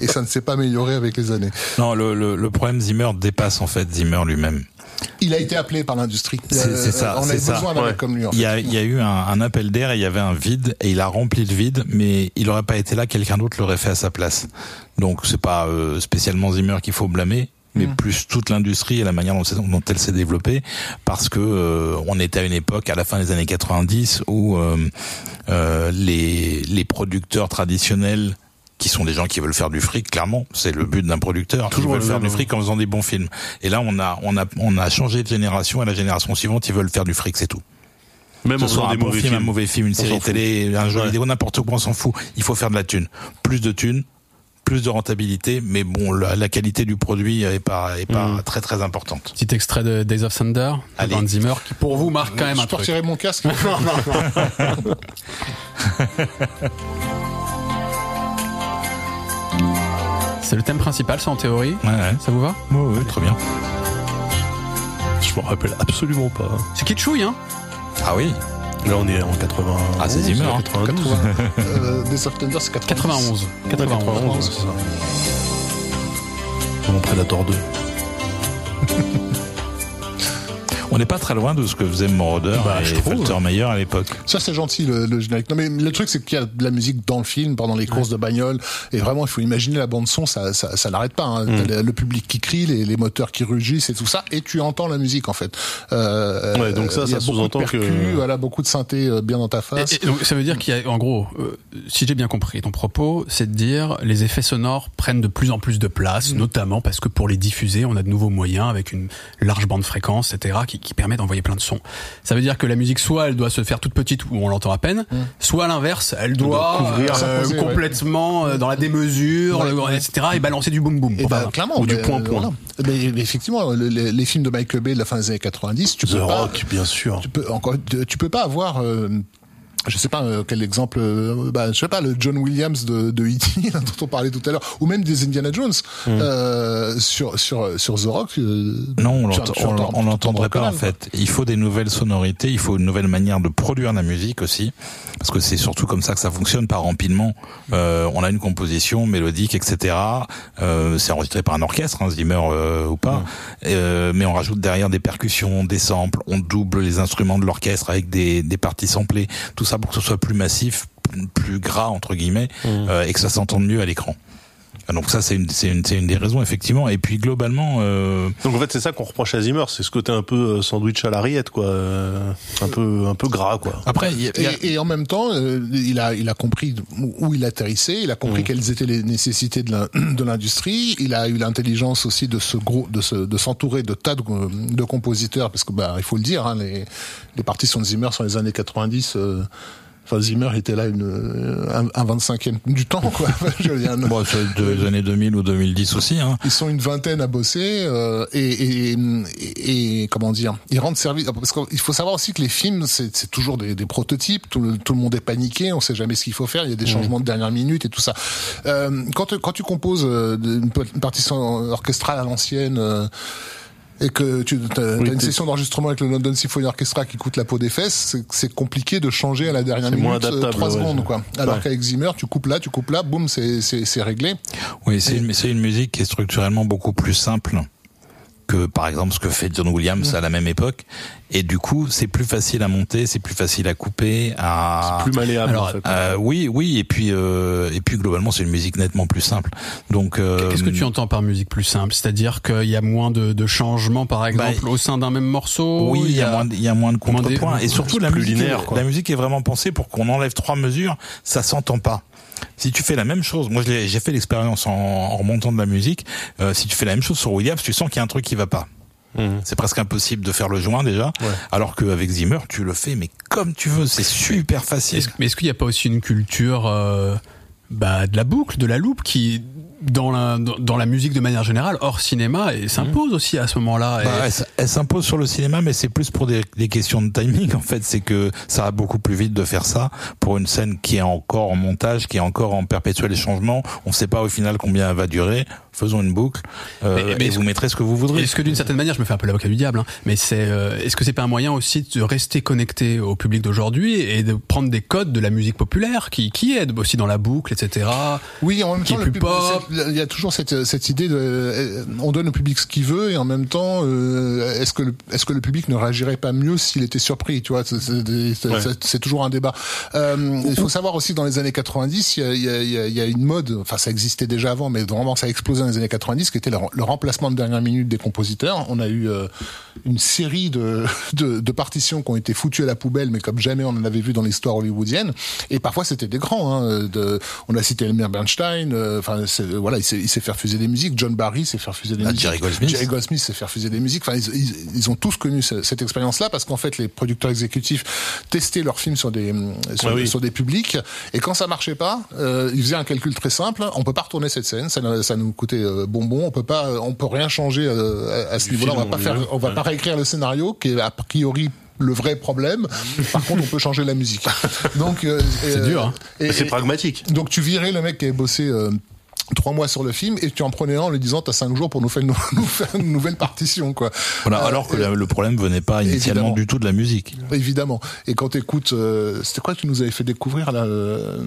Et ça ne s'est pas amélioré avec les années. Non, le, le, le problème Zimmer dépasse en fait Zimmer lui-même. Il a été appelé par l'industrie. C'est- Euh, c'est ça, On ça. besoin d'un Ouais. mec comme lui. En Il y fait. a, il y a eu un, un appel d'air et il y avait un vide et il a rempli le vide, mais il aurait pas été là, quelqu'un d'autre l'aurait fait à sa place. Donc c'est pas euh, spécialement Zimmer qu'il faut blâmer, mais plus toute l'industrie et la manière dont, elle s'est développée, parce que euh, on était à une époque, à la fin des années 90, où euh, euh, les, les producteurs traditionnels qui sont des gens qui veulent faire du fric, clairement, c'est le but d'un producteur. Toujours ils veulent le faire du fric en faisant des bons films. Et là, on a, on a, on a changé de génération. Et la génération suivante, ils veulent faire du fric, c'est tout. Même en soit un des bon film, films. un mauvais film, une série télé, un jeu Ouais. vidéo, n'importe quoi, on s'en fout. Il faut faire de la thune. Plus de thunes, plus de rentabilité, mais bon, la, la qualité du produit est pas, est pas Mm. très très importante. Petit extrait de Days of Thunder, de Allez. Hans Zimmer, qui pour vous marque quand même je un peux truc. retirer mon casque *laughs* C'est le thème principal, ça en théorie. Ouais, ouais. Ça vous va? Ouais, très bien. Je me rappelle absolument pas. C'est kitschouille, hein? Ah oui. Là, on est en 80. Ah, c'est Zimmer, hein. 92. euh, Days of Thunder, c'est 91. 91. 91, c'est ça. Mon Predator 2. *laughs* On n'est pas très loin de ce que faisait Moroder Bah, et je trouve. Faltermeyer à l'époque. Ça c'est gentil le, le générique. Non mais le truc c'est qu'il y a de la musique dans le film pendant les courses de bagnole et vraiment il faut imaginer la bande son ça ça, ça n'arrête pas. Hein. T'as le, public qui crie, les, les moteurs qui rugissent et tout ça et tu entends la musique en fait. Euh, Ouais, donc ça, ça beaucoup de sous-entend que- voilà beaucoup de synthé euh, bien dans ta face. Et- et donc, ça veut dire qu'il y a, en gros, euh, si j'ai bien compris ton propos, c'est de dire les effets sonores prennent de plus en plus de place, notamment parce que pour les diffuser, on a de nouveaux moyens avec une large bande fréquence, etc., qui, qui permet d'envoyer plein de sons. Ça veut dire que la musique, soit elle doit se faire toute petite où on l'entend à peine, soit à l'inverse, elle doit, couvrir, euh, complètement euh, dans la démesure, Ouais, le- ouais. etc., et balancer du. Et Enfin, bah, clairement, ou du mais, point-point. voilà. Mais, mais effectivement, le- les, les films de Michael Bay de la fin des années 90, tu The peux pas, Rock, bien sûr. tu peux encore, tu tu peux pas avoir. euh, je sais pas euh, quel exemple, euh, bah, je sais pas le John Williams de, de E.T. *laughs* dont on parlait tout à l'heure, ou même des Indiana Jones euh, sur sur sur The Rock. euh, Non, on l'entendrait pas en fait. Il faut des nouvelles sonorités, il faut une nouvelle manière de produire la musique aussi, parce que c'est surtout comme ça que ça fonctionne par empilement. Euh, on a une composition mélodique, etc. Euh, c'est enregistré par un orchestre, hein, Zimmer euh, ou pas, Euh, mais on rajoute derrière des percussions, des samples, on double les instruments de l'orchestre avec des, des parties samplées, tout ça pour que ce soit plus massif, plus- gras entre guillemets, euh, et que ça s'entende mieux à l'écran. Ah, Donc ça c'est une, c'est une, c'est une des raisons effectivement. Et puis globalement, euh, Donc en fait, c'est ça qu'on reproche à Zimmer, c'est ce côté un peu euh, sandwich à la rillette, quoi. Euh, Un peu, un peu gras, quoi. après il y a- y a- Et, et en même temps, euh, il a il a compris où il atterrissait, il a compris quelles étaient les nécessités de l'in- *clears throat* de l'industrie, il a eu l'intelligence aussi de se gros de se de s'entourer de tas de, de compositeurs parce que bah il faut le dire, hein, les les partitions de Zimmer sur les années 90. euh, Enfin, Zimmer était là une, un, un 25e du temps, quoi. *laughs* Je veux dire, Bon, des années 2000 ou 2010 aussi. Hein. Ils sont une vingtaine à bosser euh, et, et, et, et comment dire Ils rendent service parce qu'il faut savoir aussi que les films c'est c'est toujours des, des prototypes. Tout le, tout le monde est paniqué, on sait jamais ce qu'il faut faire. Il y a des changements de dernière minute et tout ça. Euh, quand quand tu composes euh, une, une partition orchestrale à l'ancienne. euh, et que tu as, Oui, une session d'enregistrement avec le London Symphony Orchestra qui coûte la peau des fesses, c'est- c'est compliqué de changer à la dernière minute euh, trois ouais, secondes quoi. Alors ouais. qu'avec Zimmer, tu coupes là, tu coupes là, boum, c'est c'est c'est réglé. Oui, c'est une, c'est une musique qui est structurellement beaucoup plus simple que par exemple ce que fait John Williams à la même époque. Et du coup, c'est plus facile à monter, c'est plus facile à couper, à Plus malléable, Alors, en fait. Euh, oui, oui, et puis euh, et puis globalement, c'est une musique nettement plus simple. Donc, euh, Qu'est-ce que tu entends par musique plus simple? C'est-à-dire qu'il y a moins de, de changements, par exemple, Bah, au sein d'un même morceau? Oui, il y a moins, il y a moins de contrepoints et surtout la plus musique, linéaire, quoi. la musique est vraiment pensée pour qu'on enlève trois mesures, ça s'entend pas. Si tu fais la même chose, moi j'ai fait l'expérience en, en remontant de la musique. euh, si tu fais la même chose sur Williams, tu sens qu'il y a un truc qui va pas. Mhm. C'est presque impossible de faire le joint déjà, Ouais. alors qu'avec Zimmer, tu le fais mais comme tu veux, c'est super facile. Mais est-ce qu'il n'y a pas aussi une culture euh, bah, de la boucle, de la loupe, qui dans la dans, la musique de manière générale, hors cinéma, et s'impose aussi à ce moment-là. Bah, elle s'impose sur le cinéma, mais c'est plus pour des, des questions de timing. *laughs* En fait, c'est que ça va beaucoup plus vite de faire ça pour une scène qui est encore en montage, qui est encore en perpétuel changement. On ne sait pas au final combien elle va durer. Faisons une boucle, euh, Mais- mais et vous mettrez ce que vous voudrez. Est-ce que d'une certaine manière, je me fais un peu l'avocat du diable, hein, mais c'est, euh, est-ce que c'est pas un moyen aussi de rester connecté au public d'aujourd'hui et de prendre des codes de la musique populaire qui, qui aident aussi dans la boucle, etc. Oui, en même Qui temps, est le plus pub- pop? c'est- il y a toujours cette, cette idée de, euh, on donne au public ce qu'il veut et en même temps, euh, est-ce que le, est-ce que le public ne réagirait pas mieux s'il était surpris, tu vois C'est- c'est des- c'est Ouais. toujours un débat. Euh, il faut savoir aussi dans les années 90, il y a, il y a- il y a- il y a une mode, enfin ça existait déjà avant, mais vraiment ça a explosé dans les années 90, qui était le, le remplacement de dernière minute des compositeurs. On a eu euh, une série de, *laughs* de, de partitions qui ont été foutues à la poubelle, mais comme jamais on en avait vu dans l'histoire hollywoodienne. Et parfois c'était des grands. Hein, de, on a cité Elmer Bernstein. euh, Enfin c'est- voilà, il s'est il s'est fait refuser des musiques. John Barry s'est fait refuser des Ah, musiques. Jerry Goldsmith. Jerry Goldsmith s'est fait refuser des musiques. Enfin, ils, ils- ils ont tous connu ce- cette expérience-là parce qu'en fait, les producteurs exécutifs testaient leurs films sur des sur, Ah oui. sur des publics et quand ça marchait pas, euh, ils faisaient un calcul très simple. On peut pas retourner cette scène, ça, nous- ça nous coûtait euh, bonbon. On peut pas, on peut rien changer euh, à, à ce niveau-là. On va pas faire, on va Ouais. pas réécrire le scénario qui est a priori le vrai problème. Par contre, on peut changer la musique. *laughs* Donc, euh, C'est euh, dur, hein. et- C'est pragmatique. donc tu virais le mec qui avait bossé euh, trois mois sur le film et tu en prenais un en lui disant t'as cinq jours pour nous faire, une- *laughs* nous faire une nouvelle partition quoi. Voilà, Euh, alors que le problème venait pas initialement Évidemment. du tout de la musique. Évidemment. Et quand t'écoutes, euh, c'était quoi que tu nous avais fait découvrir là euh,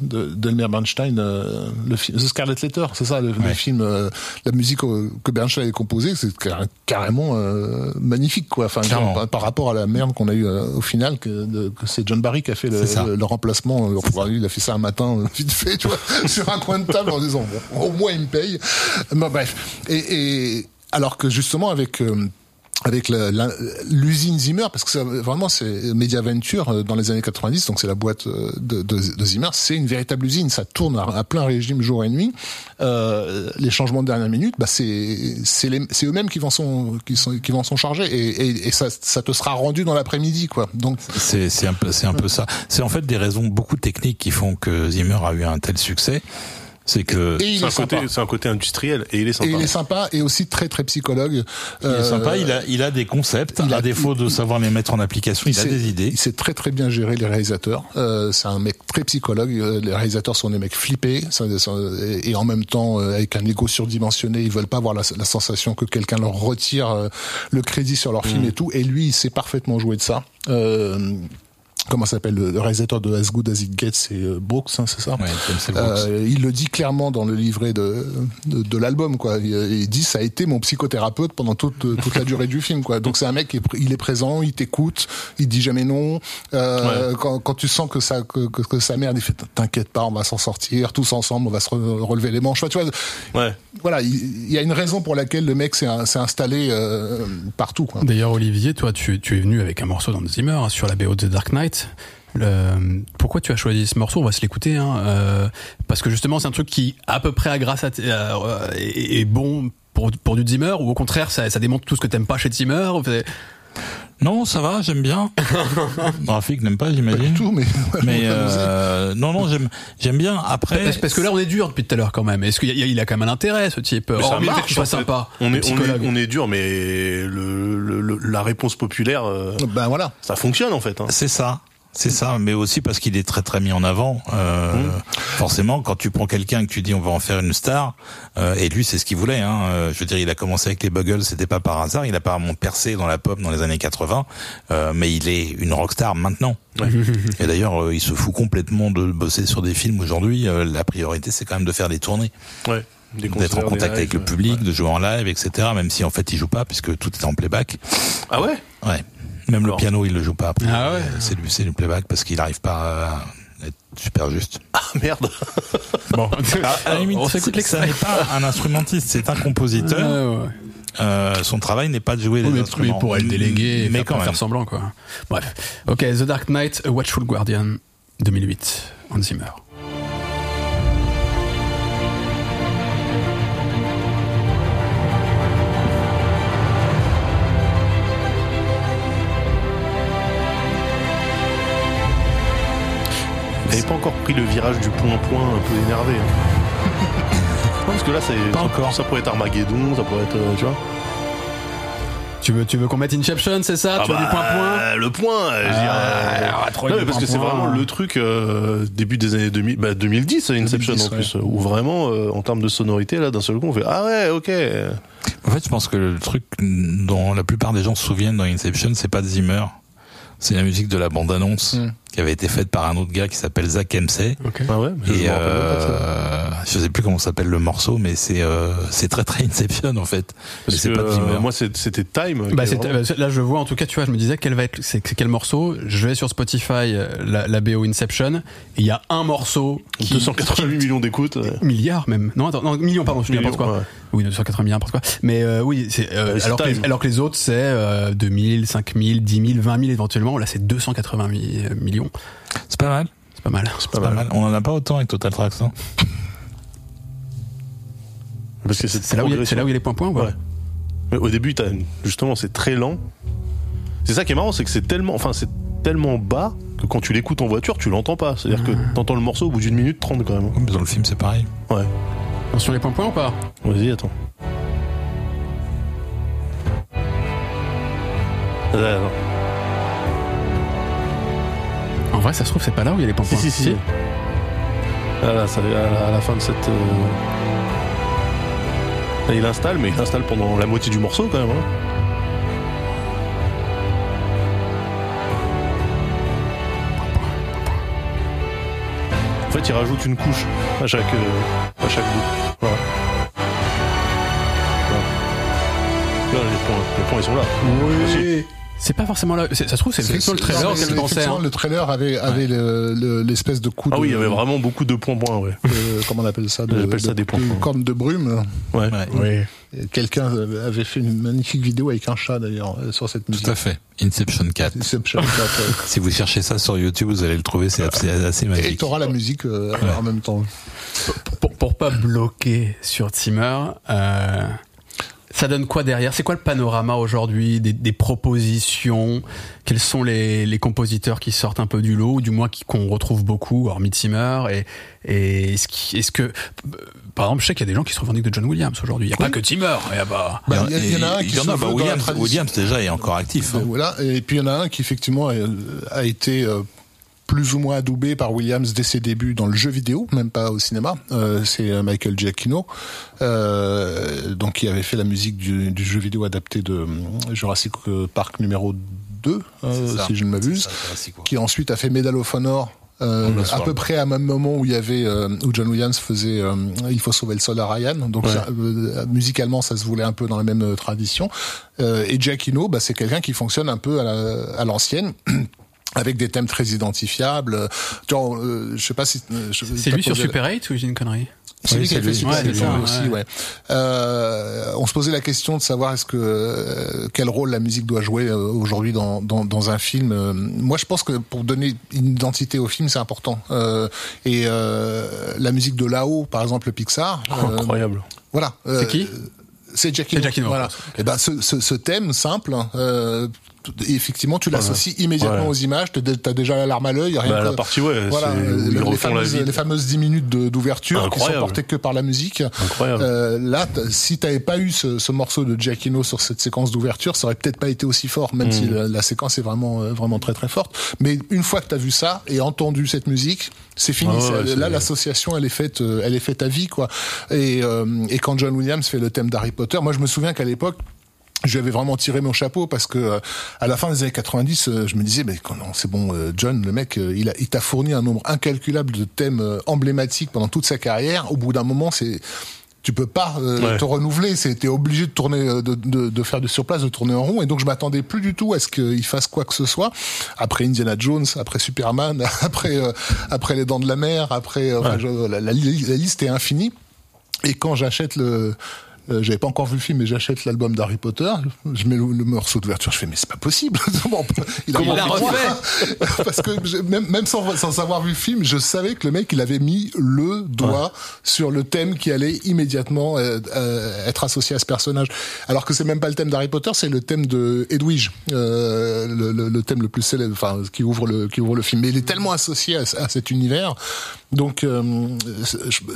de d'Elmer Bernstein, euh, le film The Scarlet Letter, c'est ça, le, film, la musique que Bernstein avait composée, c'est car- carrément magnifique quoi. Enfin, par, par rapport à la merde qu'on a eu au final, que, de- que c'est John Barry qui a fait le, le, le remplacement. il a fait ça un matin vite fait, tu vois, *laughs* sur un coin de table en disant au moins il me paye. Bon, bref. Et, alors que justement avec euh, avec l'usine Zimmer, parce que ça, vraiment c'est Mediaventure euh, dans les années 90, donc c'est la boîte euh, de, Zimmer, c'est une véritable usine, ça tourne à, plein régime jour et nuit. Les changements de dernière minute, bah c'est eux-mêmes qui vont s'en qui sont qui vont charger et, ça, te sera rendu dans l'après-midi quoi. Donc C'est c'est un peu ça. C'est en fait des raisons beaucoup techniques qui font que Zimmer a eu un tel succès. C'est que et C'est est un, côté, un côté industriel et il est Et sympa. il est sympa et aussi très très psychologue. il est Euh, sympa, il a il a des concepts, il a- à défaut de savoir les mettre en application, il, a sait- des idées. Il sait très très bien gérer les réalisateurs. Euh, c'est un mec très psychologue. Euh, Les réalisateurs sont des mecs flippés ça- ça- et, et en même temps euh, avec un ego surdimensionné. Ils veulent pas avoir la, la sensation que quelqu'un leur retire euh, le crédit sur leur Mm. film et tout. Et lui, il sait parfaitement jouer de ça. Euh, Comment ça s'appelle le réalisateur de As Good As It Gets, c'est euh, Brooks, hein, c'est ça Ouais. Brooks. euh, il le dit clairement dans le livret de, de, de l'album, quoi. Il, il dit ça a été mon psychothérapeute pendant toute, toute la durée du film, quoi. Donc c'est un mec qui est, il est présent, il t'écoute, il dit jamais non. Euh, quand, quand tu sens que ça que, que, que sa merde, il fait t'inquiète pas, on va s'en sortir, tous ensemble, on va se re- relever les manches. Tu vois, Ouais. voilà, il, il y a une raison pour laquelle le mec s'est installé euh, partout, quoi. D'ailleurs, Olivier, toi, tu, tu es venu avec un morceau dans Zimmer hein, sur la BO de The Dark Knight. Pourquoi tu as choisi ce morceau? On va se l'écouter, hein, euh, parce que justement, c'est un truc qui, à peu près à grâce à, t- euh, est, bon pour, du Zimmer, ou au contraire, ça, démontre tout ce que t'aimes pas chez Zimmer. Non, ça va, j'aime bien. *laughs* Rafik n'aime pas, Pas du j'imagine. tout, mais, Mais *laughs* euh, non, non, j'aime, j'aime bien. Après, Parce, parce que là, on est dur depuis tout à l'heure quand même. Est-ce qu'il y a, il a quand même un intérêt, ce type Mais ça marche, soit sympa. On est, on, est, on est dur, mais le, le- le- la réponse populaire, euh, ben voilà. ça fonctionne en fait. Hein. C'est ça. C'est ça, mais aussi parce qu'il est très très mis en avant. Euh, Forcément, quand tu prends quelqu'un et que tu dis on va en faire une star, euh, et lui c'est ce qu'il voulait. Hein, euh, je veux dire, il a commencé avec les Buggles, c'était pas par hasard. Il a apparemment percé dans la pop dans les années 80, euh, mais il est une rockstar maintenant. Et d'ailleurs, euh, il se fout complètement de bosser sur des films aujourd'hui. Euh, la priorité, c'est quand même de faire des tournées, Ouais. D'être en contact avec le public, ouais. de jouer en live, etc. Même si en fait il joue pas puisque tout est en playback. Ah ouais? Ouais. Même le piano, il le joue pas. Après. Ah ouais. C'est du, c'est du playback parce qu'il arrive pas à être super juste. Ah merde *laughs* Bon, À la limite, on s'écoute ça n'est pas un instrumentiste, c'est un compositeur. Ouais. Euh, son travail n'est pas de jouer Oui, les instruments. le déléguer, et mais faire, quand même. faire semblant, quoi. Bref. Ok, The Dark Knight, A Watchful Guardian, 2008, Hans Zimmer. Il n'avait pas encore pris le virage du point-point un peu énervé. hein. *laughs* Non, parce que là, c'est, Pas ça, encore. ça pourrait être Armageddon, ça pourrait être. euh, tu vois Tu veux, tu veux qu'on mette Inception, c'est ça? Ah Tu veux bah, du point-point? Le point, je dirais. Ah, trop Non, mais parce que c'est vraiment le truc euh, début des années 2000, bah 2010 Inception 2010, en plus, où vraiment euh, en termes de sonorité là d'un seul coup on fait ah ouais ok. En fait, je pense que le truc dont la plupart des gens se souviennent dans Inception, c'est pas Zimmer. C'est la musique de la bande-annonce Mm. Qui avait été faite par un autre gars qui s'appelle Zach Hemsey. Ok. Ah ouais. mais je Et ça. euh, je sais plus comment s'appelle le morceau, mais c'est euh, c'est très très Inception en fait. Parce que, pas euh, moi c'était Time. Bah, euh, là, je vois en tout cas, tu vois, je me disais quel va être, c'est quel morceau? Je vais sur Spotify, la, la BO Inception, et il y a un morceau qui 288 millions d'écoutes. ouais. milliards même. Non, attends, non, millions, pardon, je dis n'importe quoi. Millions, ouais. Oui, 280 milliards, n'importe quoi. Mais euh, oui, c'est euh, alors, que les, Time. alors que les autres c'est euh, 2000, 5000, 10 000, 20 000 éventuellement. Là, c'est 280 mi- euh, millions. C'est pas mal. C'est pas mal. C'est pas mal. On en a pas autant avec Total Tracks. hein. Parce que C'est là, où il y a- c'est là où il y a les points points. ou pas Ouais. Mais au début, une- justement, c'est très lent. C'est ça qui est marrant, c'est que c'est tellement, enfin, c'est tellement bas que quand tu l'écoutes en voiture, tu l'entends pas. C'est-à-dire que t'entends le morceau au bout d'une minute trente quand même. Mais Dans le film, c'est pareil. Ouais. Sur les points points ou pas? Vas-y, attends. Attends. En vrai, ça se trouve, c'est pas là où il y a les points Si, points. si, si. Ah là, ça, à, la, à la fin de cette. euh, là, il installe, mais il installe pendant la moitié du morceau quand même. hein. En fait, il rajoute une couche à chaque, euh, à chaque bout. Voilà. Voilà. Là, les points, les points, ils sont là. Aussi. C'est pas forcément là. Ça se trouve, c'est effectivement le trailer pensais. effectivement, hein. Le trailer avait, avait le- le- l'espèce de coup de. Ah oui, il y avait vraiment beaucoup de points-points, ouais. de- comment on appelle ça de, J'appelle ça de- des points. de corne de brume. Ouais. Ouais, Et Quelqu'un avait fait une magnifique vidéo avec un chat d'ailleurs euh, sur cette musique. Tout à fait. Inception 4. Inception, ça, *laughs* Si vous cherchez ça sur YouTube, vous allez le trouver, c'est assez, assez Et magique. t'auras la musique euh, en même temps. pour, pour pas bloquer sur Timmer, euh, ça donne quoi derrière? C'est quoi le panorama aujourd'hui des, des propositions? Quels sont les, les compositeurs qui sortent un peu du lot, ou du moins qui- qu'on retrouve beaucoup, hormis Timmer Et, et est-ce, qui- est-ce que, euh, par exemple, je sais qu'il y a des gens qui se revendiquent de John Williams aujourd'hui. Il n'y a pas que Timmer. Il y a pas... Bah, il y, a- il y en a un qui il y en a, bah, Williams. Williams déjà est encore actif. hein. Euh, Voilà. Et puis il y en a un qui effectivement a, a été euh, plus ou moins adoubé par Williams dès ses débuts dans le jeu vidéo, même pas au cinéma. Euh, c'est euh, Michael Giacchino, euh, donc qui avait fait la musique du, du jeu vidéo adapté de Jurassic Park numéro 2, euh, C'est ça. si je ne m'abuse, qui ensuite a fait Medal of Honor. euh, On le à soir. peu près à même moment où il y avait euh, où John Williams faisait euh, il faut sauver le soldat Ryan donc Ouais. ça, musicalement ça se voulait un peu dans la même tradition et Giacchino bah, c'est quelqu'un qui fonctionne un peu à la- à l'ancienne *clears throat* avec des thèmes très identifiables. Genre, euh, je sais pas si euh, je- C'est lui sur Super 8 ou j'ai une connerie c'est Oui, lui qui a fait lui. Super Ouais, c'est 8 ça, aussi, ouais. ouais. Euh, on se posait la question de savoir est-ce que euh, quel rôle la musique doit jouer euh, aujourd'hui dans, dans, dans un film. Euh, moi, je pense que pour donner une identité au film, c'est important. Euh, et euh, la musique de là-haut, par exemple, le Pixar. euh, Incroyable. voilà. C'est qui C'est. C'est Giacchino, Voilà. Et ben ce, ce, ce thème simple, euh, t- effectivement, tu l'associes immédiatement aux images. T'as déjà la larme à l'œil. rien Bah, la partie, ouais, Voilà, euh, les, la fameuses, les fameuses 10 minutes d'ouverture qui sont portées que par la musique. Incroyable. Euh, là, si t'avais pas eu ce, ce morceau de Giacchino sur cette séquence d'ouverture, ça aurait peut-être pas été aussi fort, même Mm. si la, la séquence est vraiment euh, vraiment très très forte. Mais une fois que t'as vu ça et entendu cette musique, c'est fini. Ah ouais, là, l'association, elle est faite, elle est faite à vie, quoi. Et, euh, et quand John Williams fait le thème d'Harry Potter, moi, je me souviens qu'à l'époque. Je lui avais vraiment tiré mon chapeau parce que euh, à la fin des années 90, euh, je me disais mais non, c'est bon, euh, John, le mec, il a, il t'a fourni un nombre incalculable de thèmes emblématiques pendant toute sa carrière. Au bout d'un moment, c'est tu peux pas euh, Ouais. te renouveler, t'es obligé de tourner, de, de, de faire de surplace, de tourner en rond. Et donc je m'attendais plus du tout à ce qu'il fasse quoi que ce soit. Après Indiana Jones, après Superman, *laughs* après euh, après les Dents de la Mer, après euh, enfin, je- la, la liste est infinie. Et quand j'achète le euh, j'avais pas encore vu le film, mais j'achète l'album d'Harry Potter. Je mets le, le morceau d'ouverture. Je fais, mais c'est pas possible. *laughs* Il Comment il refait quoi Parce que même, même sans, sans avoir vu le film, je savais que le mec, il avait mis le doigt sur le thème qui allait immédiatement euh, euh, être associé à ce personnage. Alors que c'est même pas le thème d'Harry Potter, c'est le thème de Edwige, euh, le, le- le thème le plus célèbre, enfin qui ouvre le qui ouvre le film. Mais il est tellement associé à, à cet univers, donc euh,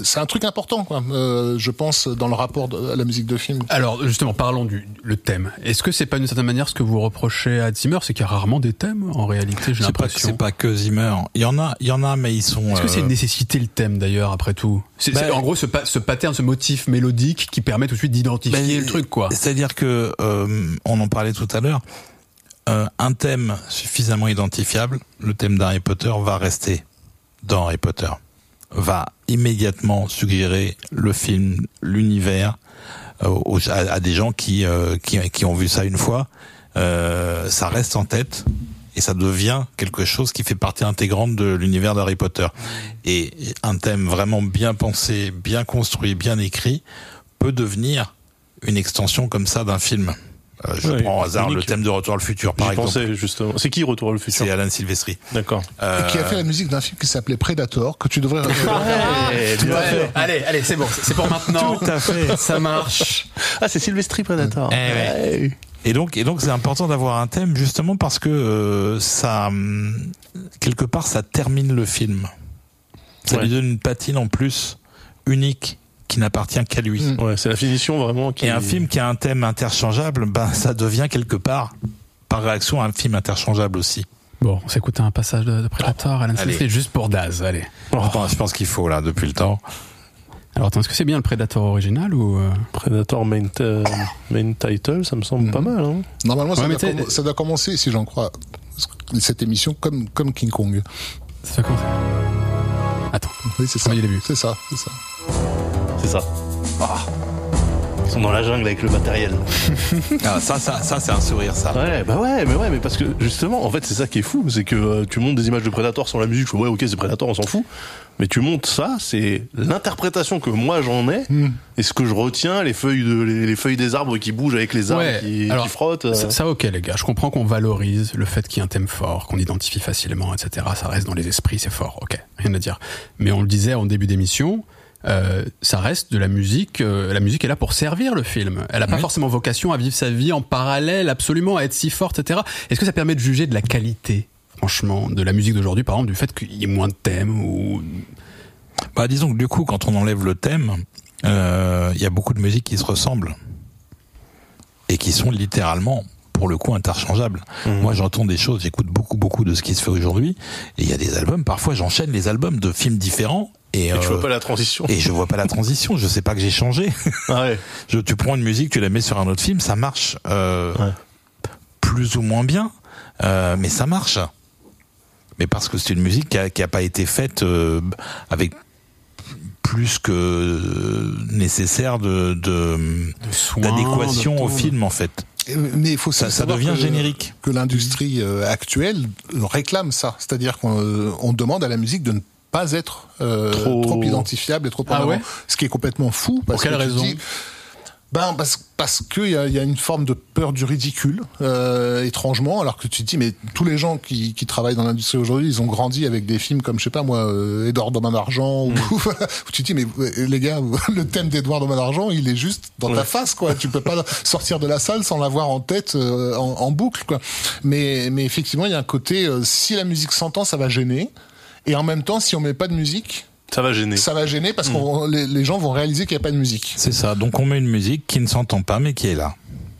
c'est un truc important, quoi. Euh, je pense dans le rapport de- à la musique de film. Alors justement, parlons du le thème. Est-ce que c'est pas d'une certaine manière ce que vous reprochez à Zimmer, c'est qu'il y a rarement des thèmes en réalité, j'ai l'impression. c'est pas que Zimmer. Il y en a, il y en a, mais ils sont. Est-ce que c'est euh, une nécessité le thème d'ailleurs après tout? C'est c'est en gros ce, ce pattern, ce motif mélodique qui permet tout de suite d'identifier Ben, le truc quoi. C'est-à-dire que euh, on en parlait tout à l'heure. euh, un thème suffisamment identifiable, le thème d'Harry Potter va rester dans Harry Potter, va immédiatement suggérer le film, l'univers euh, à, des gens qui, euh, qui qui ont vu ça une fois. Euh, ça reste en tête et ça devient quelque chose qui fait partie intégrante de l'univers d'Harry Potter. Et un thème vraiment bien pensé, bien construit, bien écrit peut devenir une extension comme ça d'un film. Euh, je Ouais, prends au hasard unique. le thème de Retour à le futur, par exemple. pensais justement. C'est qui Retour à le futur C'est Alan Silvestri. D'accord. Euh, Et qui a fait la musique d'un film qui s'appelait Predator, que tu devrais. Ouais, bien Ouais, fait. allez, allez, c'est bon, c'est pour maintenant. Tout à fait. Ça marche. Ah, c'est Sylvester Predator. Eh ouais. Et donc, et donc, c'est important d'avoir un thème justement parce que euh, ça, quelque part, ça termine le film. Ça Ouais. lui donne une patine en plus unique qui n'appartient qu'à lui. Mm. Ouais, c'est la finition vraiment qui. Et un film qui a un thème interchangeable, ben ça devient quelque part, par réaction, un film interchangeable aussi. Bon, on s'écoute un passage de, de Predator, Alan Allez. Silvestri, juste pour Daz, allez. Je pense, je pense qu'il faut là depuis le temps. Alors attends, est-ce que c'est bien le Predator original ou euh, Predator main, euh, main title, ça me semble pas mal. Hein. Normalement, ça, Ouais, doit ça commencer, si j'en crois, cette émission comme, comme King Kong. ça fait comment ça Attends, Oui, c'est ça. C'est ça, c'est ça. C'est ça. Ah. Ils sont dans la jungle avec le matériel. *laughs* Ah, ça, ça, ça, c'est un sourire, ça. Ouais, bah ouais, mais ouais, mais parce que justement, en fait, c'est ça qui est fou, c'est que euh, tu montes des images de Predator sans la musique, je fais ouais, ok, c'est Predator, on s'en fout. Mais tu montes ça, c'est l'interprétation que moi j'en ai, Hmm. et ce que je retiens, les feuilles de, les, les feuilles des arbres qui bougent avec les arbres Ouais, qui, alors, qui frottent. euh. ça, ça, ok les gars, je comprends qu'on valorise le fait qu'il y ait un thème fort, qu'on identifie facilement, etc. Ça reste dans les esprits, c'est fort, ok, rien à dire. Mais on le disait en début d'émission, euh, ça reste de la musique. euh, la musique est là pour servir le film. Elle n'a pas Oui. forcément vocation à vivre sa vie en parallèle, absolument, à être si forte, etc. Est-ce que ça permet de juger de la qualité, franchement, de la musique d'aujourd'hui, par exemple, du fait qu'il y ait moins de thèmes ou Bah, disons que du coup, quand on enlève le thème, euh, il y a beaucoup de musiques qui se ressemblent et qui sont littéralement, pour le coup, interchangeables. Mhm. Moi, j'entends des choses, j'écoute beaucoup, beaucoup de ce qui se fait aujourd'hui, et il y a des albums. Parfois, j'enchaîne les albums de films différents et, et tu euh, vois pas la transition. et je vois pas la transition. Je sais pas que j'ai changé. *laughs* Ah ouais. Je, tu prends une musique, tu la mets sur un autre film, ça marche euh, Ouais. plus ou moins bien, euh, mais ça marche. Mais parce que c'est une musique qui a, qui a pas été faite euh, avec plus que euh, nécessaire de d'adéquation au film en fait. Mais il faut Ça, ça savoir devient que- générique. que l'industrie euh, actuelle réclame ça. C'est-à-dire qu'on euh, on demande à la musique de ne pas être euh, Trop- trop... identifiable et trop Ah ouais Ce qui est complètement fou. Parce Pour quelle que raison dis- ben parce parce qu'il y a, y a une forme de peur du ridicule euh, étrangement alors que tu te dis mais tous les gens qui, qui travaillent dans l'industrie aujourd'hui ils ont grandi avec des films comme je sais pas moi euh, Edouard main d'argent ou Mm. *laughs* où tu te dis mais euh, les gars *laughs* le thème d'Edouard de main d'argent il est juste dans ta face quoi tu peux pas *laughs* sortir de la salle sans l'avoir en tête euh, en, en boucle quoi mais mais effectivement il y a un côté euh, si la musique s'entend ça va gêner et en même temps si on met pas de musique Ça va gêner. ça va gêner Mm. parce que les, les gens vont réaliser qu'il n'y a pas de musique C'est ça. Donc on met une musique qui ne s'entend pas mais qui est là.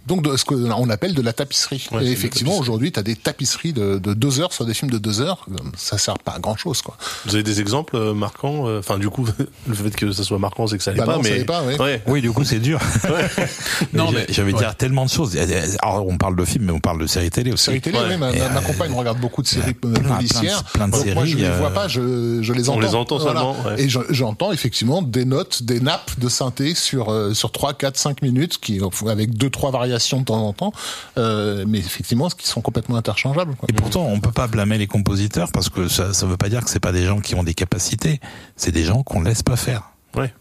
Donc de ce qu'on appelle de la tapisserie. Ouais, et effectivement, aujourd'hui, tu as des tapisseries de, de deux heures sur des films de deux heures. Ça sert pas à grand chose, quoi. Vous avez des exemples euh, marquants euh, Enfin, du coup, *laughs* le fait que ça soit marquant, c'est que ça allait Bah pas. non, ça mais allait pas, ouais. ouais. Oui, du coup, c'est dur. *laughs* Non, *laughs* non, mais- j'avais ouais. dire tellement de choses. Alors, on parle de films, mais on parle de séries télé aussi. Séries télé, Ouais. oui, ma, Et, ma- ma euh, compagne regarde beaucoup de séries plein- plein de- policières. plein de Donc moi, je les vois pas, je, je les on entends. les entend seulement, ouais. Et je- j'entends effectivement des notes, des nappes de synthé sur euh, sur 3, 4, 5 minutes, qui avec deux, trois variations de temps en temps, euh, mais effectivement, qui sont complètement interchangeables. Quoi. Et pourtant, on peut pas blâmer les compositeurs parce que ça, ça veut pas dire que c'est pas des gens qui ont des capacités. C'est des gens qu'on laisse pas faire. Ouais.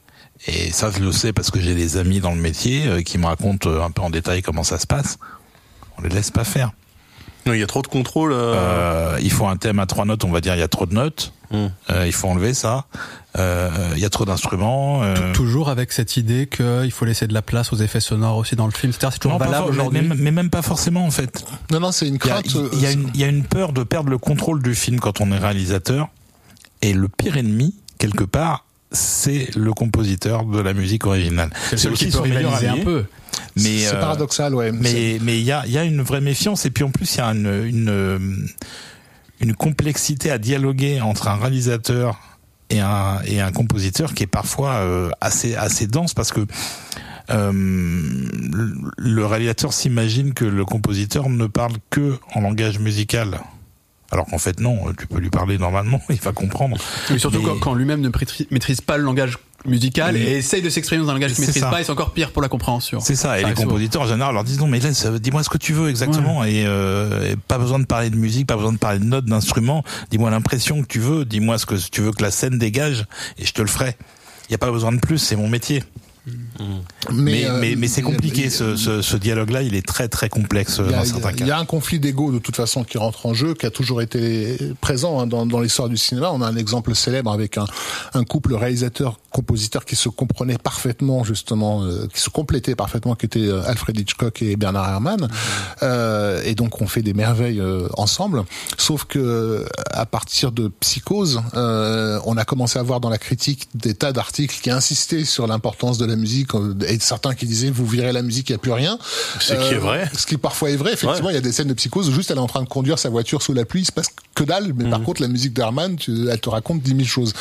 Et ça, je le sais parce que j'ai des amis dans le métier euh, qui me racontent euh, un peu en détail comment ça se passe. On les laisse pas faire. Non, il y a trop de contrôle. euh, Euh, il faut un thème à trois notes, on va dire il y a trop de notes. Hmm. Euh, il faut enlever ça. Euh, il y a trop d'instruments. euh, Toujours avec cette idée qu'il faut laisser de la place aux effets sonores aussi dans le film. C'est toujours non, pas valable aujourd'hui. mais- mais même pas forcément en fait. Non, non, c'est une Il y, a, crainte. il y a une, il y a une peur de perdre le contrôle du film quand on est réalisateur. Et le pire ennemi, quelque part, c'est le compositeur de la musique originale. C'est seul qui peut son meilleur rivaliser un peu. Mais c'est euh, paradoxal, ouais. Mais mais il y a il y a une vraie méfiance et puis en plus il y a une une une complexité à dialoguer entre un réalisateur et un et un compositeur qui est parfois euh, assez assez dense parce que euh, le- le réalisateur s'imagine que le compositeur ne parle que en langage musical. Alors qu'en fait non, tu peux lui parler normalement, *laughs* il va comprendre. Mais surtout Mais- quand, quand lui-même ne maîtrise, pas le langage musical et essaye de s'exprimer dans un langage qu'il maîtrise ça. pas, et c'est encore pire pour la compréhension. C'est ça, et les compositeurs en général leur disent non mais laisse, dis-moi ce que tu veux exactement et, euh, et pas besoin de parler de musique, pas besoin de parler de notes, d'instruments, dis-moi l'impression que tu veux, dis-moi ce que tu veux que la scène dégage et je te le ferai. Il n'y a pas besoin de plus, c'est mon métier. Mais, euh, mais, mais c'est il y a- compliqué, il a- ce, ce, ce dialogue-là, il est très très complexe euh, Il y, a, dans il certains il cas. y a un conflit d'ego de toute façon qui rentre en jeu, qui a toujours été présent hein, dans, dans l'histoire du cinéma. On a un exemple célèbre avec un, un couple réalisateur-compositeur qui se comprenait parfaitement justement, euh, qui se complétait parfaitement, qui était euh, Alfred Hitchcock et Bernard Herrmann. Euh, et donc on fait des merveilles euh, ensemble. Sauf que à partir de Psychose, euh, on a commencé à voir dans la critique des tas d'articles qui insistaient sur l'importance de la musique euh, et certains qui disaient vous virez la musique, il n'y a plus rien. Ce qui est vrai. Ce qui parfois est vrai, effectivement, il y a des scènes de psychose où juste elle est en train de conduire sa voiture sous la pluie, il se passe que dalle, mais par contre la musique d'Herman, elle te raconte dix mille choses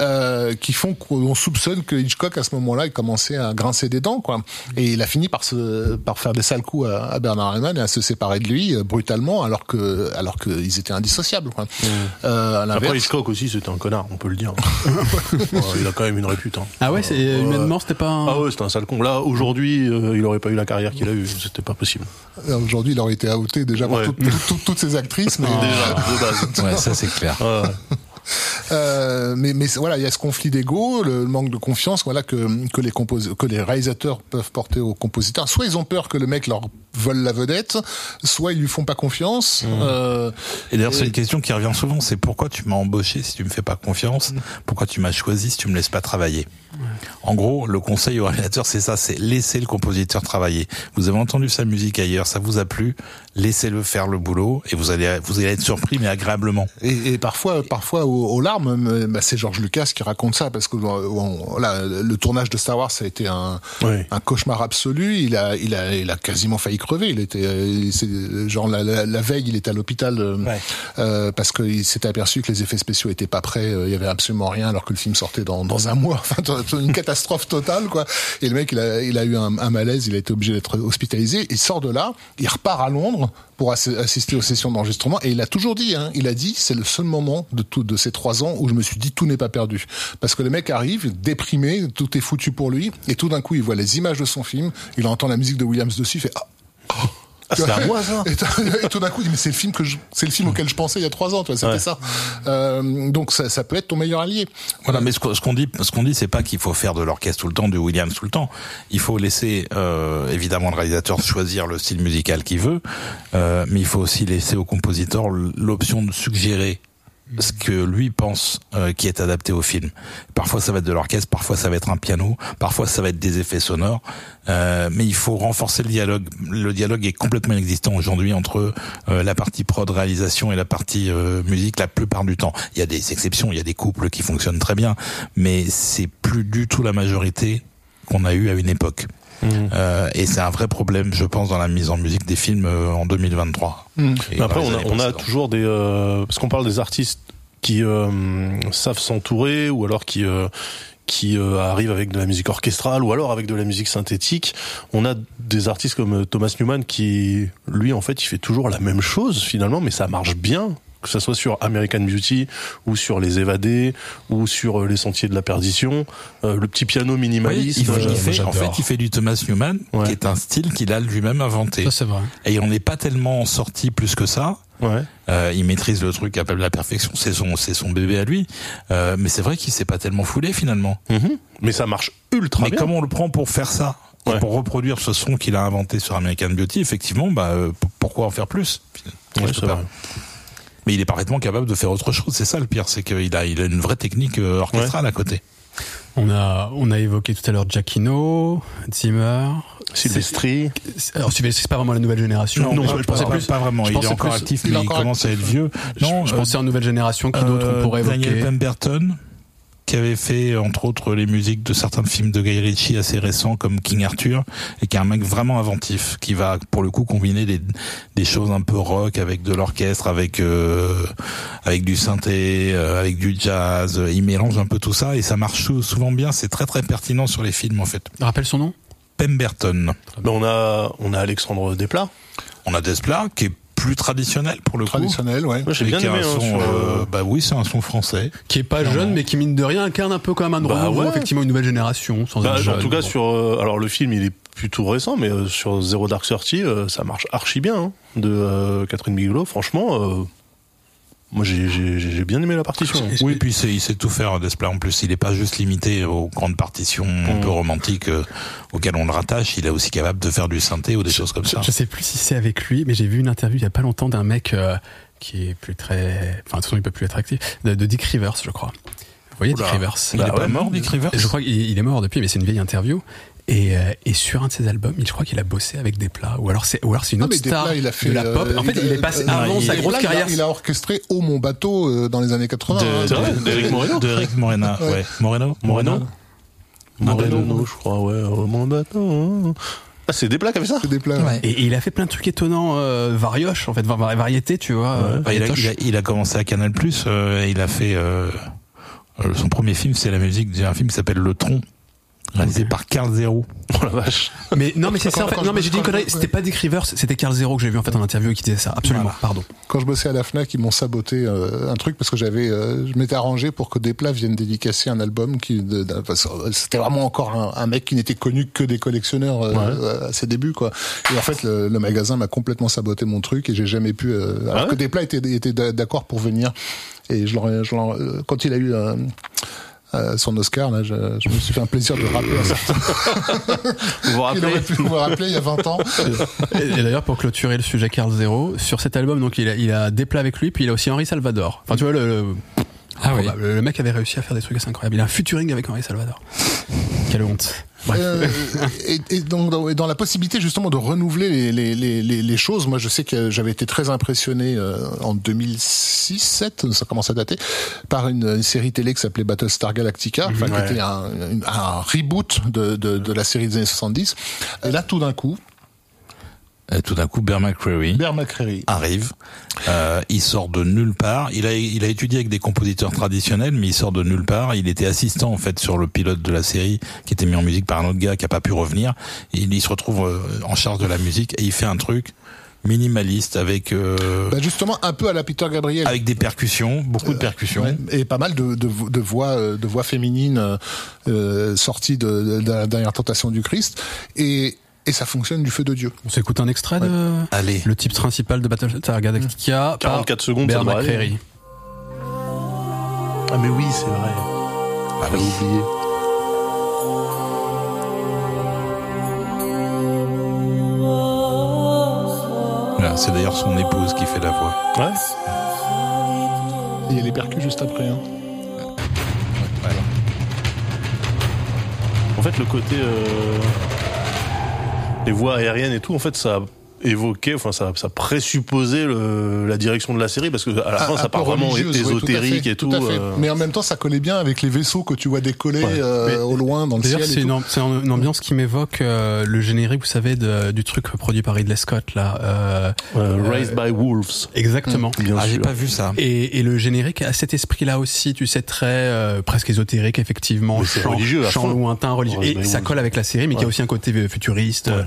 euh, qui font qu'on soupçonne que Hitchcock à ce moment-là il commençait à grincer des dents, quoi. Et il a fini par se, par faire des sales coups à, à Bernard Herrmann et à se séparer de lui euh, brutalement, alors que, alors qu'ils étaient indissociables, quoi. Euh, à Après l'inverse. Hitchcock aussi c'était un connard, on peut le dire. *laughs* Ouais, il a quand même une répute. hein. Ah ouais, c'est Ouais. humainement, c'était pas un... Ah ouais, c'était un sale con. Là, aujourd'hui, euh, il aurait pas eu la carrière qu'il a eue. C'était pas possible. Aujourd'hui, il aurait été outé déjà par Ouais. toutes- toutes- ces actrices, *laughs* mais Déjà, de base. Ouais, ça c'est clair. Ouais, ouais. Euh, mais, mais voilà, il y a ce conflit d'ego, le manque de confiance, voilà que que les compos- que les réalisateurs peuvent porter aux compositeurs. Soit ils ont peur que le mec leur vole la vedette, soit ils lui font pas confiance. Euh, Et d'ailleurs, c'est une question qui revient souvent, c'est pourquoi tu m'as embauché si tu me fais pas confiance? Pourquoi tu m'as choisi si tu me laisses pas travailler? En gros, le conseil au réalisateur, c'est ça, c'est laisser le compositeur travailler. Vous avez entendu sa musique ailleurs, ça vous a plu, laissez-le faire le boulot et vous allez, vous allez être surpris, mais agréablement. et, et parfois, parfois aux larmes, mais, bah, c'est George Lucas qui raconte ça parce que euh, on- voilà, le tournage de Star Wars, ça a été un, Oui. un cauchemar absolu. Il a, il a, il a quasiment failli crever. Il était, euh, genre la, la, la veille, il était à l'hôpital euh, Ouais. euh, parce qu'il s'était aperçu que les effets spéciaux étaient pas prêts. euh, Il y avait absolument rien alors que le film sortait dans, dans un mois. *laughs* Enfin, une catastrophe totale, quoi. Et le mec, il a, il a eu un, un malaise. Il a été obligé d'être hospitalisé. Il sort de là. Il repart à Londres pour assi- assister aux sessions d'enregistrement. Et il a toujours dit, hein, il a dit, c'est le seul moment de tout, de ces trois ans où je me suis dit tout n'est pas perdu. Parce que le mec arrive, déprimé, tout est foutu pour lui. Et tout d'un coup, il voit les images de son film. Il entend la musique de Williams dessus. Il fait, ah, Ah, c'est à moi ça *laughs* et, tout d'un coup, mais c'est le film que c'est le film auquel je pensais il y a trois ans, toi, c'était Ouais. ça. Euh, donc ça, ça peut être ton meilleur allié. Voilà, mais ce qu'on ce qu'on dit, ce qu'on dit, c'est pas qu'il faut faire de l'orchestre tout le temps, du Williams tout le temps. Il faut laisser euh, évidemment le réalisateur choisir le style musical qu'il veut, euh, mais il faut aussi laisser au compositeur l'option de suggérer ce que lui pense euh, qui est adapté au film. Parfois ça va être de l'orchestre, parfois ça va être un piano, parfois ça va être des effets sonores, euh, mais il faut renforcer le dialogue. Le dialogue est complètement inexistant aujourd'hui entre euh, la partie prod réalisation et la partie euh, musique la plupart du temps. Il y a des exceptions, il y a des couples qui fonctionnent très bien, mais c'est plus du tout la majorité qu'on a eu à une époque. Euh, et c'est un vrai problème, je pense, dans la mise en musique des films euh, en 2023. Et Mais dans après, on a, on toujours des euh, parce qu'on parle des artistes qui euh, savent s'entourer ou alors qui euh, qui euh, arrivent avec de la musique orchestrale ou alors avec de la musique synthétique. On a des artistes comme Thomas Newman qui, lui, en fait, il fait toujours la même chose finalement, mais ça marche bien. Que ça soit sur American Beauty ou sur Les Évadés ou sur euh, Les Sentiers de la Perdition, euh, le petit piano Oui, minimaliste. il fait, il euh, fait- en fait, il fait du Thomas Newman, Ouais. qui est un style qu'il a lui-même inventé. Ça, c'est vrai. Et on n'est pas tellement sorti plus que ça. ouais. Euh, il maîtrise le truc à la perfection, c'est son, c'est son bébé à lui. Euh, mais c'est vrai qu'il s'est pas tellement foulé finalement. Mhm. Mais ça marche ultra mais bien. comme on le prend pour faire ça, et Ouais. pour reproduire ce son qu'il a inventé sur American Beauty, effectivement, bah euh, p- pourquoi en faire plus Ouais, Mais il est parfaitement capable de faire autre chose. C'est ça le pire, c'est qu'il a, il a une vraie technique euh, orchestrale à côté. On a, on a évoqué tout à l'heure Giacchino, Zimmer. Sylvestri. C'est- Alors, Sylvestri, c'est pas vraiment la nouvelle génération. Non, je, pas- je pensais pas, plus. pas vraiment. je Il est encore plus- actif, mais il commence à être vieux. Non, je euh, pensais en nouvelle génération. Qui d'autre on euh, pourrait Daniel évoquer Pemberton. Qui avait fait entre autres les musiques de certains films de Guy Ritchie assez récents comme King Arthur et qui est un mec vraiment inventif qui va pour le coup combiner des, des choses un peu rock avec de l'orchestre avec euh, avec du synthé euh, avec du jazz. Il mélange un peu tout ça et ça marche sou- souvent bien. C'est très très pertinent sur les films en fait. Rappelle son nom? Pemberton. Ben, on a on a Alexandre Desplat. on a Desplat qui est plus traditionnel pour le Traditionnel, ouais. Moi j'ai coup bien Et qui a aimé. un hein, son, euh, euh, bah oui c'est un son français Qui est pas jeune, mais qui mine de rien incarne un peu quand même un Bah renouveau, ouais. effectivement une nouvelle génération, sans bah, être jeune. en tout cas Bon. sur euh, alors le film il est plutôt récent mais euh, sur Zero Dark Thirty euh, ça marche archi bien hein, de euh, Catherine Bigelow franchement euh, moi j'ai bien aimé la partition. Oui, puis il sait tout faire, Desplat. En plus, il n'est pas juste limité aux grandes partitions un Mm. peu romantiques euh, auxquelles on le rattache. Il est aussi capable de faire du synthé ou des choses comme ça. Je sais plus si c'est avec lui, mais j'ai vu une interview il y a pas longtemps d'un mec euh, qui est plus très, enfin de toute façon il peut plus être actif, de, de Dick Rivers, je crois. Vous voyez Dick. Rivers? Il Bah est pas ouais. mort, Dick Rivers? Je crois qu'il il est mort depuis, mais c'est une vieille interview. Et, euh, et sur un de ses albums, il, je crois qu'il a bossé avec des plats, ou alors c'est, ou alors c'est une Ah, autre mais star Desplat, il a fait de la euh, pop. En fait, il, est passé euh, avant il- sa grosse il a- carrière. Il a orchestré Oh mon bateau euh, dans les années 80. hein. de, vrai, de- d'Eric Moreno de Eric Morena, Ouais. ouais. Moreno Moreno Moreno, Moreno. je crois ouais au mon bateau. Ah c'est qui a fait ça C'est des plats. Et, et il a fait plein de trucs étonnants, euh, varioches, en fait, var- variété, tu vois. euh, Bah, il, a, variétoche. il, a, il a commencé à Canal+, euh, et il a fait... euh, euh, son premier film, c'est la musique d'un film qui s'appelle Le Tronc, réalisé par Carl Zero. *laughs* Oh la vache. Mais non, mais c'est ça. En fait, non, mais j'ai dit une connerie. C'était pas Dick Rivers, c'était Carl Zero que j'ai vu en fait en interview et qui disait ça. Absolument. Voilà. Pardon. Quand je bossais à la Fnac, ils m'ont saboté euh, un truc parce que j'avais, euh, je m'étais arrangé pour que Desplat vienne dédicacer un album qui, de- de- parce que c'était vraiment encore un, un mec qui n'était connu que des collectionneurs euh, à ses débuts, quoi. Et en fait, le, le magasin m'a complètement saboté mon truc et j'ai jamais pu. euh, alors Ah ouais? Que Desplat était, était d'accord pour venir. Et je leur, je leur- euh, quand il a eu euh, son Oscar, là, je, je me suis fait un plaisir de rappeler à. *laughs* Vous vous Il rappelez aurait pu me rappeler il y a 20 ans. Et, et d'ailleurs, pour clôturer le sujet Carl Zero, sur cet album, donc il a, il a des plats avec lui, puis il a aussi Henri Salvador. Enfin, tu vois, le, le, Ah oui. le mec avait réussi à faire des trucs assez incroyables. Il a un featuring avec Henri Salvador. *laughs* Quelle honte. Bref. Euh, et, et donc dans, et dans la possibilité justement de renouveler les, les, les, les, les choses, moi je sais que j'avais été très impressionné euh, en 2006-7, ça commence à dater, par une, une série télé qui s'appelait Battlestar Galactica, enfin, Ouais. qui était un, un reboot de, de, de la série des années 70. Et là tout d'un coup, Et tout d'un coup, Bear McCreary Bear McCreary, arrive. Euh, il sort de nulle part. Il a, il a étudié avec des compositeurs traditionnels, mais il sort de nulle part. Il était assistant en fait sur le pilote de la série, qui était mis en musique par un autre gars qui a pas pu revenir. Il, il se retrouve euh, en charge de la musique et il fait un truc minimaliste avec euh, bah justement un peu à la Peter Gabriel. avec des percussions, beaucoup de percussions. Ouais, et pas mal de, de, de voix euh, de voix féminines euh, euh, sorties de, de la dernière tentation du Christ et et ça fonctionne du feu de Dieu. On s'écoute un extrait de Allez. le type principal de Battlestar Galactica. par 44 secondes, ça. Ah mais oui c'est vrai. Ah J'avais oui. oublié. C'est d'ailleurs son épouse qui fait la voix. Ouais. Et il y a les percus juste après. Hein. En fait, le côté euh, les voix aériennes et tout, en fait, ça évoquait, enfin, ça, ça présupposait le, la direction de la série parce que à la fin, ça part vraiment religieuse, ouais, tout à ésotérique fait, et tout. euh. Mais en même temps, ça collait bien avec les vaisseaux que tu vois décoller Ouais. euh, au loin dans le D'ailleurs, ciel. c'est une, ambiance qui m'évoque euh, le générique, vous savez, de- du truc produit par Ridley Scott là. euh, Euh, Raised by Wolves, exactement. bien Ah, j'ai pas vu ça. Et, et le générique a cet esprit-là aussi, tu sais, très euh, presque ésotérique, effectivement, chant, religieux à chant lointain, religieux. Ouais, Et ça colle avec la série, mais qui a Ouais. aussi un côté futuriste. euh,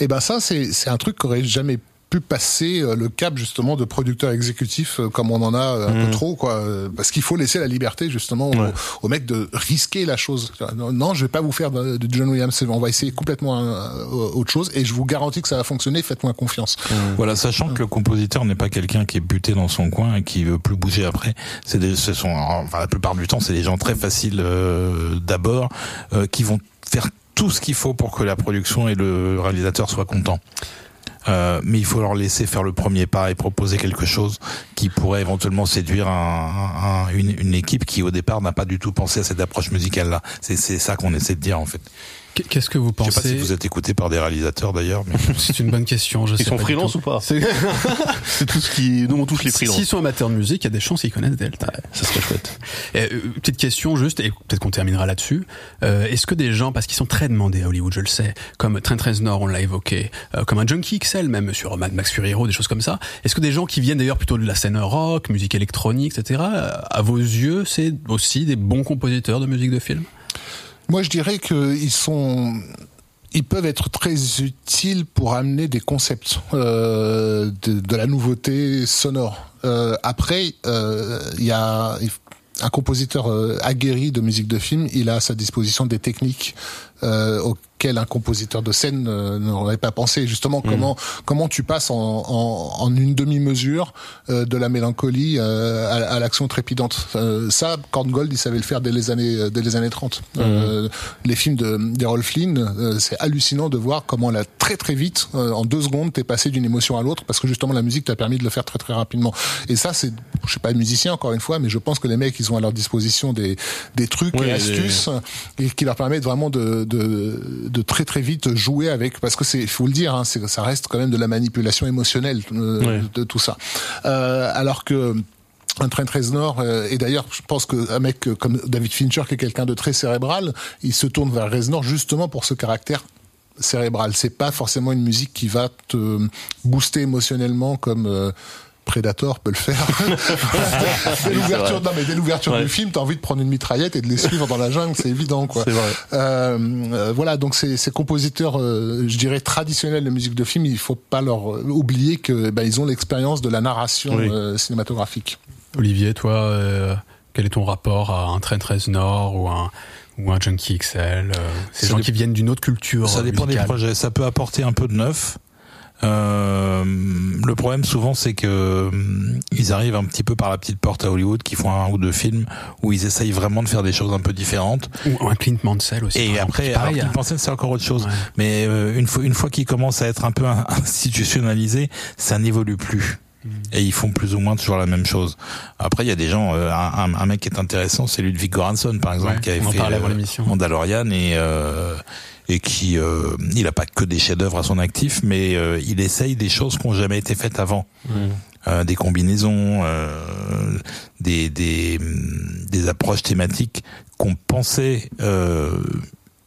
Et ben ça, c'est c'est un truc qu'aurait jamais pu passer euh, le cap justement de producteur exécutif euh, comme on en a euh, un peu trop quoi parce qu'il faut laisser la liberté justement Ouais. aux mecs de risquer la chose non, non, je vais pas vous faire de, John Williams on va essayer complètement euh, autre chose et je vous garantis que ça va fonctionner faites-moi confiance Voilà, sachant que le compositeur n'est pas quelqu'un qui est buté dans son coin et qui veut plus bouger après. C'est des, ce sont, enfin, la plupart du temps, c'est des gens très faciles euh, d'abord, euh, qui vont faire tout ce qu'il faut pour que la production et le réalisateur soient contents. Euh, mais il faut leur laisser faire le premier pas et proposer quelque chose qui pourrait éventuellement séduire un, un- une, une équipe qui au départ n'a pas du tout pensé à cette approche musicale là. C'est ça qu'on essaie de dire en fait. Qu- Qu'est-ce que vous Je sais pas pensez si vous êtes écouté par des réalisateurs d'ailleurs, mais *laughs* C'est une bonne question. Je Ils sais sont pas freelance ou pas C'est- *laughs* C'est tout ce qui. Nous, on touche les freelances. S'ils sont amateurs de musique, il y a des chances qu'ils connaissent Delta. Ça serait chouette. Et, euh, petite question juste, et peut-être qu'on terminera là-dessus. Euh, Est-ce que des gens, parce qu'ils sont très demandés à Hollywood, je le sais, comme Trent Reznor, on l'a évoqué, euh, comme un Junkie XL même sur Mad Max Fury Hero, des choses comme ça. Est-ce que des gens qui viennent d'ailleurs plutôt de la scène rock, musique électronique, etc. euh, À vos yeux, c'est aussi des bons compositeurs de musique de film? Moi, je dirais qu'ils sont, ils peuvent être très utiles pour amener des concepts euh, de, la nouveauté sonore. Euh, après, euh, il y a un compositeur euh, aguerri de musique de film. Il a à sa disposition des techniques auxquelles un compositeur de scène euh, n'aurait pas pensé. Justement, comment comment tu passes en, en, en une demi-mesure euh, de la mélancolie euh, à, à l'action trépidante? Ça, Korngold, il savait le faire dès les années dès les années 30. Euh, les films de d'Errol Flynn, c'est hallucinant de voir comment là très très vite, en deux secondes, t'es passé d'une émotion à l'autre parce que justement la musique t'a permis de le faire très très rapidement. Et ça, c'est, je suis pas musicien encore une fois, mais je pense que les mecs, ils ont à leur disposition des des trucs Ouais, et astuces et qui leur permettent vraiment de, de, de très très vite jouer avec parce que c'est faut le dire hein, ça reste quand même de la manipulation émotionnelle euh, Ouais. de, tout ça. Euh, alors que un Trent Reznor euh, et d'ailleurs je pense qu'un mec comme David Fincher qui est quelqu'un de très cérébral il se tourne vers Reznor justement pour ce caractère cérébral. C'est pas forcément une musique qui va te booster émotionnellement comme Predator peut le faire. *laughs* dès l'ouverture, non mais dès l'ouverture Ouais. du film, t'as envie de prendre une mitraillette et de les suivre dans la jungle, c'est évident quoi. C'est vrai. Euh, euh, voilà, donc ces, ces compositeurs, euh, je dirais traditionnels de musique de film, il faut pas leur oublier que ben, ils ont l'expérience de la narration Oui. euh, cinématographique. Olivier, toi, euh, quel est ton rapport à un Trent Reznor ou un ou un Junkie XL euh, Ces gens dé- qui viennent d'une autre culture ça dépend des projets. Ça peut apporter un peu de neuf. Euh, le problème souvent c'est que hum, ils arrivent un petit peu par la petite porte à Hollywood, qui font un ou deux films où ils essayent vraiment de faire des choses un peu différentes. Ou un Clint Mansell aussi. Et après, alors a- pensaient que c'est encore autre chose. Ouais. Mais euh, une fois, une fois qu'ils commencent à être un peu in- *laughs* institutionnalisés, ça n'évolue plus. Et ils font plus ou moins toujours la même chose. Après, il y a des gens, euh, un, mec qui est intéressant, c'est Ludwig Göransson, par exemple, Ouais, qui avait fait euh. Mandalorian et euh, et qui, euh, il a pas que des chefs-d'œuvre à son actif, mais euh, il essaye des choses qui n'ont jamais été faites avant. Euh, des combinaisons, euh, des, des, des approches thématiques qu'on pensait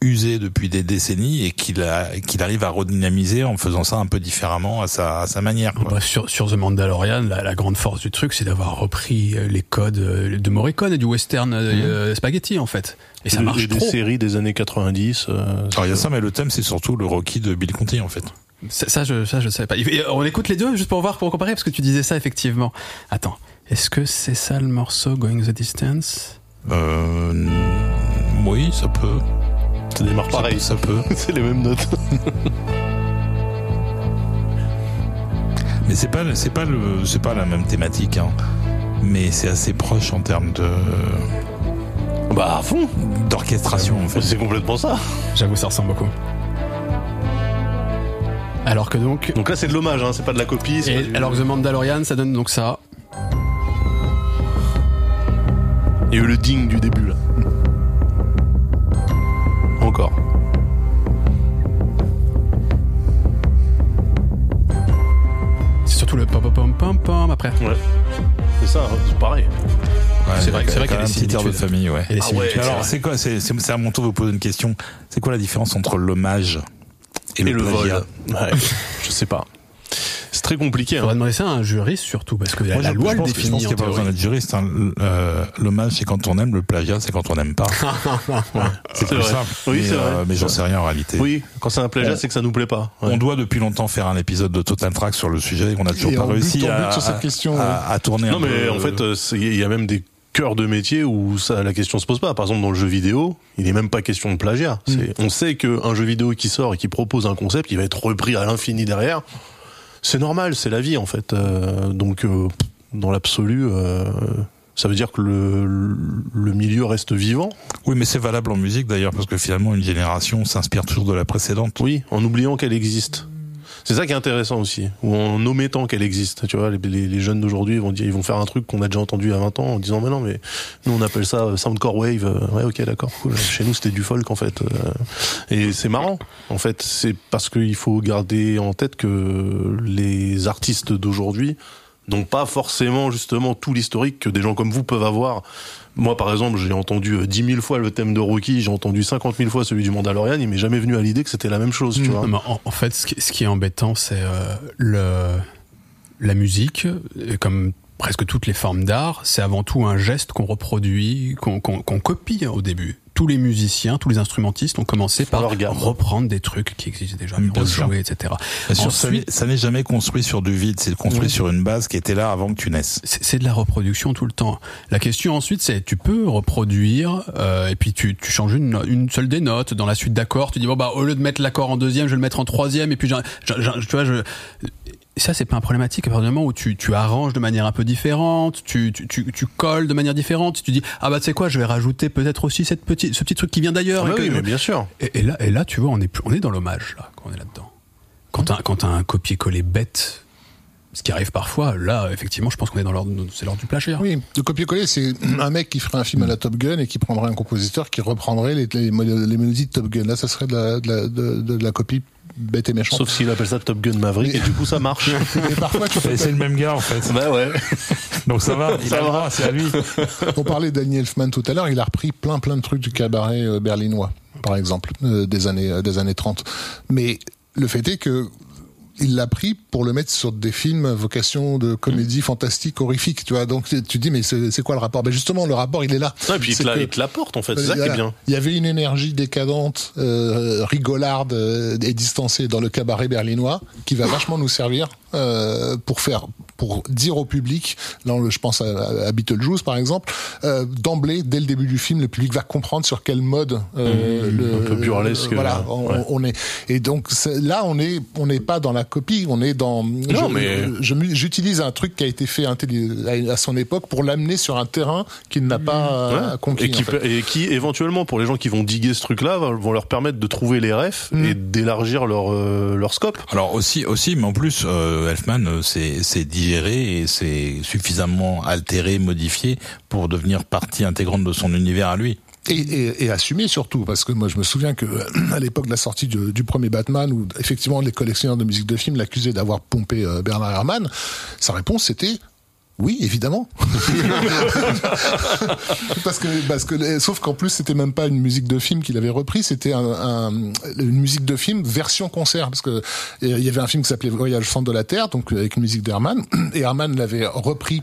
usées depuis des décennies et qu'il arrive à redynamiser en faisant ça un peu différemment à sa, à sa manière. quoi. Bref, sur, sur The Mandalorian, la, la grande force du truc, c'est d'avoir repris euh, les codes euh, de Morricone et du western euh, spaghetti, en fait. Et ça Et marche des trop. séries des années 90. euh, Alors il y a ça, mais le thème c'est surtout le Rocky de Bill Conti en fait. Ça, ça, je, ça, je savais pas. Et On écoute les deux juste pour voir, pour comparer, parce que tu disais ça effectivement. Attends, est-ce que c'est ça le morceau Going the Distance? Euh, oui, ça peut. Ça démarre pareil. Ça peut. *laughs* C'est les mêmes notes. Mais c'est pas, c'est pas le, c'est pas la même thématique, hein. Mais c'est assez proche en termes de Bah à fond. d'orchestration en fait. C'est complètement ça. J'avoue, ça ressemble beaucoup. Alors que donc, Donc là c'est de l'hommage, hein, c'est pas de la copie. et, du- alors que The Mandalorian, ça donne donc ça. Il y a eu le ding du début là. Encore. C'est surtout le pom pom pom pom après. Ouais. C'est ça, hein, c'est pareil. Ouais, C'est vrai- vrai qu'il y a des un petit air de similitudes. famille, ouais. Et les Ah ouais, similitudes. Alors c'est quoi C'est à mon tour de vous poser une question. C'est quoi la différence entre l'hommage et, Et le, le plagiat. Ouais. Je sais pas. C'est très compliqué. Faudrait Hein. demander ça à un juriste surtout, parce que la, Moi, la je- loi le pense, je pense définit qu'il n'y a pas besoin d'être juriste. hein. L- euh, L'hommage, c'est quand on aime. Le plagiat, c'est quand on n'aime pas. *laughs* C'est plus vrai. simple. Oui, mais, c'est vrai. euh, mais j'en sais rien en réalité. Oui, quand c'est un plagiat, On- c'est que ça nous plaît pas. Ouais. On doit depuis longtemps faire un épisode de Total Track sur le sujet et on n'a toujours Et pas on réussi on à, sur cette à- question, à- à tourner Non un mais peu. en fait, euh, il y a même des cœurs de métier où ça, la question se pose pas. Par exemple, dans le jeu vidéo, il n'est même pas question de plagiat. C'est- On sait qu'un jeu vidéo qui sort et qui propose un concept, il va être repris à l'infini derrière. C'est normal, c'est la vie en fait. Euh, donc, euh, dans l'absolu, euh, ça veut dire que le, le milieu reste vivant. Oui, mais c'est valable en musique d'ailleurs parce que finalement une génération s'inspire toujours de la précédente. Oui, en oubliant qu'elle existe. C'est ça qui est intéressant aussi, ou en omettant qu'elle existe. Tu vois, les, jeunes d'aujourd'hui vont dire, ils vont faire un truc qu'on a déjà entendu a 20 ans en disant mais non mais nous on appelle ça euh, soundcore wave. Euh, Ouais, ok, d'accord. cool. Chez nous c'était du folk en fait. Euh, Et c'est marrant. En fait, c'est parce qu'il faut garder en tête que les artistes d'aujourd'hui n'ont pas forcément justement tout l'historique que des gens comme vous peuvent avoir. Moi, par exemple, j'ai entendu euh, 10 000 fois le thème de Rocky, j'ai entendu 50 000 fois celui du Mandalorian, il m'est jamais venu à l'idée que c'était la même chose, tu vois. Non, mais en, en fait, ce qui, ce qui est embêtant, c'est euh, le la musique, et comme presque toutes les formes d'art, c'est avant tout un geste qu'on reproduit, qu'on copie au début. Tous les musiciens, tous les instrumentistes ont commencé par reprendre des trucs qui existaient déjà, Bien sûr. rejouer, etc. Bien sûr, ça n'est- Ensuite, ça n'est jamais construit sur du vide, c'est construit sur une base qui était là avant que tu naisses. c'est de la reproduction tout le temps. La question ensuite, c'est tu peux reproduire euh, et puis tu, tu changes une, une seule des notes dans la suite d'accords. Tu dis bon bah au lieu de mettre l'accord en deuxième, je vais le mettre en troisième et puis j'ai- j'ai- tu vois je ça c'est pas un problématique à partir du moment où tu, tu arranges de manière un peu différente, tu, tu, tu, tu colles de manière différente, tu dis ah bah tu sais quoi, je vais rajouter peut-être aussi cette petite ce petit truc qui vient d'ailleurs. Ah bah oui, mais bien sûr. et, et là, et là, tu vois, on est, plus- on est dans l'hommage, là, quand on est là-dedans. Quand t'as, quand t'as un copier-coller bête, ce qui arrive parfois, là, effectivement, je pense qu'on est dans l'ordre, c'est l'ordre du plagiat. Oui, le copier-coller, c'est un mec qui ferait un film à la Top Gun et qui prendrait un compositeur qui reprendrait les, les, mélodies de Top Gun. Là, ça serait de la, de la, de, de la copie bête et méchante. Sauf s'il appelle ça Top Gun Maverick, et du coup ça marche. *laughs* Et parfois, tu c'est le même gars en fait. bah ouais. Donc ça va, il a le droit, c'est à lui. On parlait d'Annie Elfman tout à l'heure, il a repris plein plein de trucs du cabaret euh, berlinois, par exemple, euh, des années euh, des années 30. Mais le fait est que il l'a pris pour le mettre sur des films vocation de comédie fantastique, horrifique, tu vois. Donc tu dis mais c'est quoi le rapport? Ben justement le rapport il est là. Non, et puis il te, l'apporte en fait, c'est Euh, ça qui est bien. Il y avait une énergie décadente, euh, rigolarde euh, et distancée dans le cabaret berlinois qui va vachement nous servir euh, pour faire, pour dire au public, là le- je pense à, à Beetlejuice par exemple, euh, d'emblée dès le début du film, le public va comprendre sur quel mode euh, le, Mmh, un peu burlesque, voilà, euh, on, ouais. on est et donc là on est on n'est pas dans la copie, on est dans. je- mais- je mu- j'utilise un truc qui a été fait à son époque pour l'amener sur un terrain qu'il n'a pas euh, Ouais. conquis. et, qui, en fait. peut- et qui éventuellement pour les gens qui vont diguer ce truc-là vont leur permettre de trouver les refs Mm. et d'élargir leur euh, leur scope. Alors aussi, aussi, mais en plus, euh, Elfman, euh, c'est c'est digéré et c'est suffisamment altéré, modifié pour devenir partie intégrante de son univers à lui. Et, et, et assumé surtout, parce que moi je me souviens que à l'époque de la sortie du, premier Batman, où effectivement les collectionneurs de musique de film l'accusaient d'avoir pompé euh, Bernard Herrmann, sa réponse c'était oui, évidemment. *laughs* parce que, parce que, sauf qu'en plus, c'était même pas une musique de film qu'il avait repris, c'était un, un- une musique de film version concert, parce que il y avait un film qui s'appelait Voyage centre de la Terre, donc avec une musique d'Herman, et Herman l'avait repris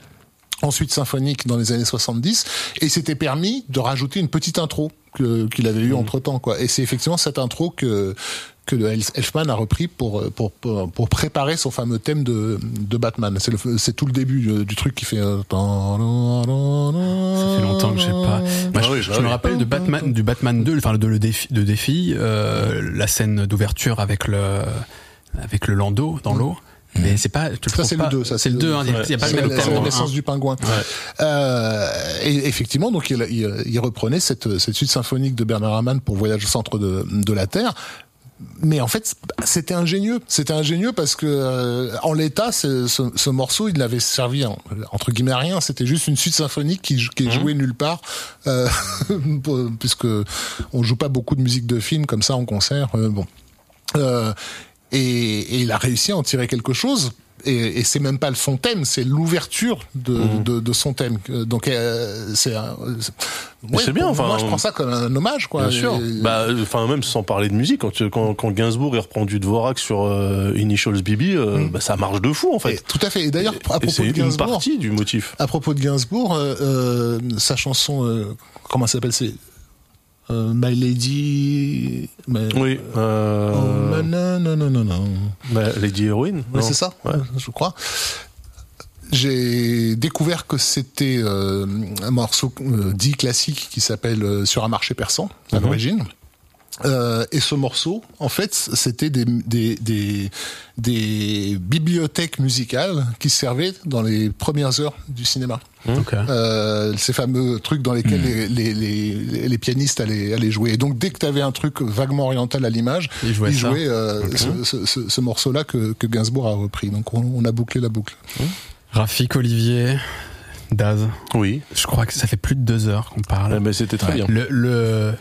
ensuite symphonique dans les années 70 et il s'était permis de rajouter une petite intro qu'il avait eu entre temps quoi et c'est effectivement cette intro que que Elfman a repris pour, pour pour pour préparer son fameux thème de de Batman c'est le c'est tout le début du, du truc qui fait euh, Ça fait longtemps que j'ai pas. Moi, Ah je, oui, je bah me oui. rappelle de Batman, du Batman 2, enfin de le défi, de défi, euh, la scène d'ouverture avec le avec le landau dans l'eau. Mais c'est pas. je te Ça c'est pas- le 2, ça C'est le 2, hein, a- il y a pas le même C'est la thème. naissance hein. du pingouin. Euh, et effectivement, donc il, il, il reprenait cette, cette suite symphonique de Bernard Herrmann pour Voyage au centre de, de la Terre. Mais en fait, c'était ingénieux. C'était ingénieux parce que euh, en l'état, ce, ce, ce morceau, il n'avait servi en- entre guillemets à rien. C'était juste une suite symphonique qui, qui est jouée nulle part, euh, *laughs* puisque on joue pas beaucoup de musique de film comme ça en concert. euh, bon. Euh, et, et il a réussi à en tirer quelque chose. Et, et c'est même pas son thème, c'est l'ouverture de, de, de son thème. Donc euh, c'est bien, enfin, Moi, je prends ça comme un hommage, quoi. Bien sûr. Et- Bah, enfin même sans parler de musique, quand, tu- quand, quand Gainsbourg il reprend du Dvorak sur euh, Initials BB, euh, bah, ça marche de fou en et- fait. tout à fait. Et d'ailleurs, à propos c'est de une Gainsbourg, partie du motif. à propos de Gainsbourg, sa chanson, comment s'appelle, c'est euh, My Lady. My- Oui. Oh, Euh, non, non, non, non, non. bah, Lady Heroine. Ouais, non c'est ça, Ouais. je crois. J'ai découvert que c'était euh, un morceau euh, dit classique qui s'appelle euh, Sur un marché persan à Mhm. l'origine. Euh, et ce morceau, en fait, c'était des, des, des, des bibliothèques musicales qui servaient dans les premières heures du cinéma. Ok. Euh, ces fameux trucs dans lesquels les, les, les, les pianistes allaient, allaient jouer. Et donc dès que tu avais un truc vaguement oriental à l'image, Ils jouaient ça. euh, ce, ce, ce, ce morceau-là que, que Gainsbourg a repris. Donc on, on a bouclé la boucle. Rafik, Olivier, Daz. Oui. Je crois que ça fait plus de deux heures qu'on parle. Ben, c'était très bien. Le, le-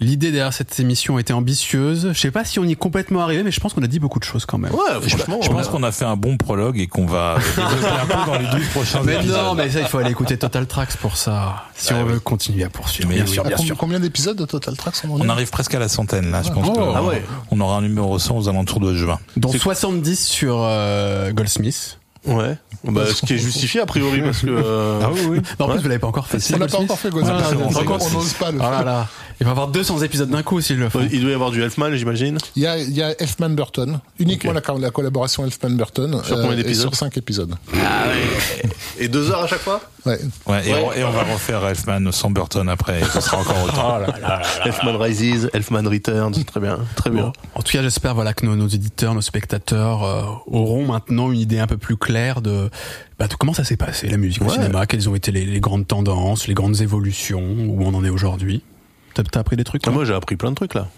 l'idée derrière cette émission était ambitieuse. Je sais pas si on y est complètement arrivé, mais je pense qu'on a dit beaucoup de choses quand même. Ouais, Je, franchement. je pense qu'on a fait un bon prologue et qu'on va *laughs* développer un peu dans les 12 prochains Mais épisodes. non, mais ça, il faut aller écouter Total Tracks pour ça. Si Ah on oui. veut continuer à poursuivre. Mais bien oui, sûr, bien sûr. Combien d'épisodes de Total Tracks on en On arrive presque à la centaine là, je pense Oh. que Ah ouais. on aura un numéro 100 aux alentours de juin. Dont C'est- 70 sur euh, Goldsmith. Ouais. Bah, ce qui est justifié a priori parce que. euh, oui, oui. Non, en plus, vous l'avez pas encore fait. On n'a pas encore fait Goldsmith. Ah, On- c'est on- Goldsmith. on n'ose pas le Oh là faire. là. Il va y avoir 200 épisodes d'un coup s'il le faut. Il doit y avoir du Elfman, j'imagine. Il y a, il y a Elfman Burton, uniquement la, la collaboration Elfman Burton. Sur combien et d'épisodes Sur 5 épisodes. Et deux heures à chaque fois? Ouais. Ouais, et, Ouais. On, et on va refaire Elfman sans Burton après, et ce sera encore autant. Elfman Rises, Elfman Returns, très bien, très bien. Bon. En tout cas, j'espère voilà que nos, nos éditeurs, nos spectateurs euh, auront maintenant une idée un peu plus claire de, bah, de comment ça s'est passé la musique au Ouais. cinéma, quelles ont été les, les grandes tendances, les grandes évolutions, où on en est aujourd'hui. T'as appris des trucs Ah, toi moi, j'ai appris plein de trucs là.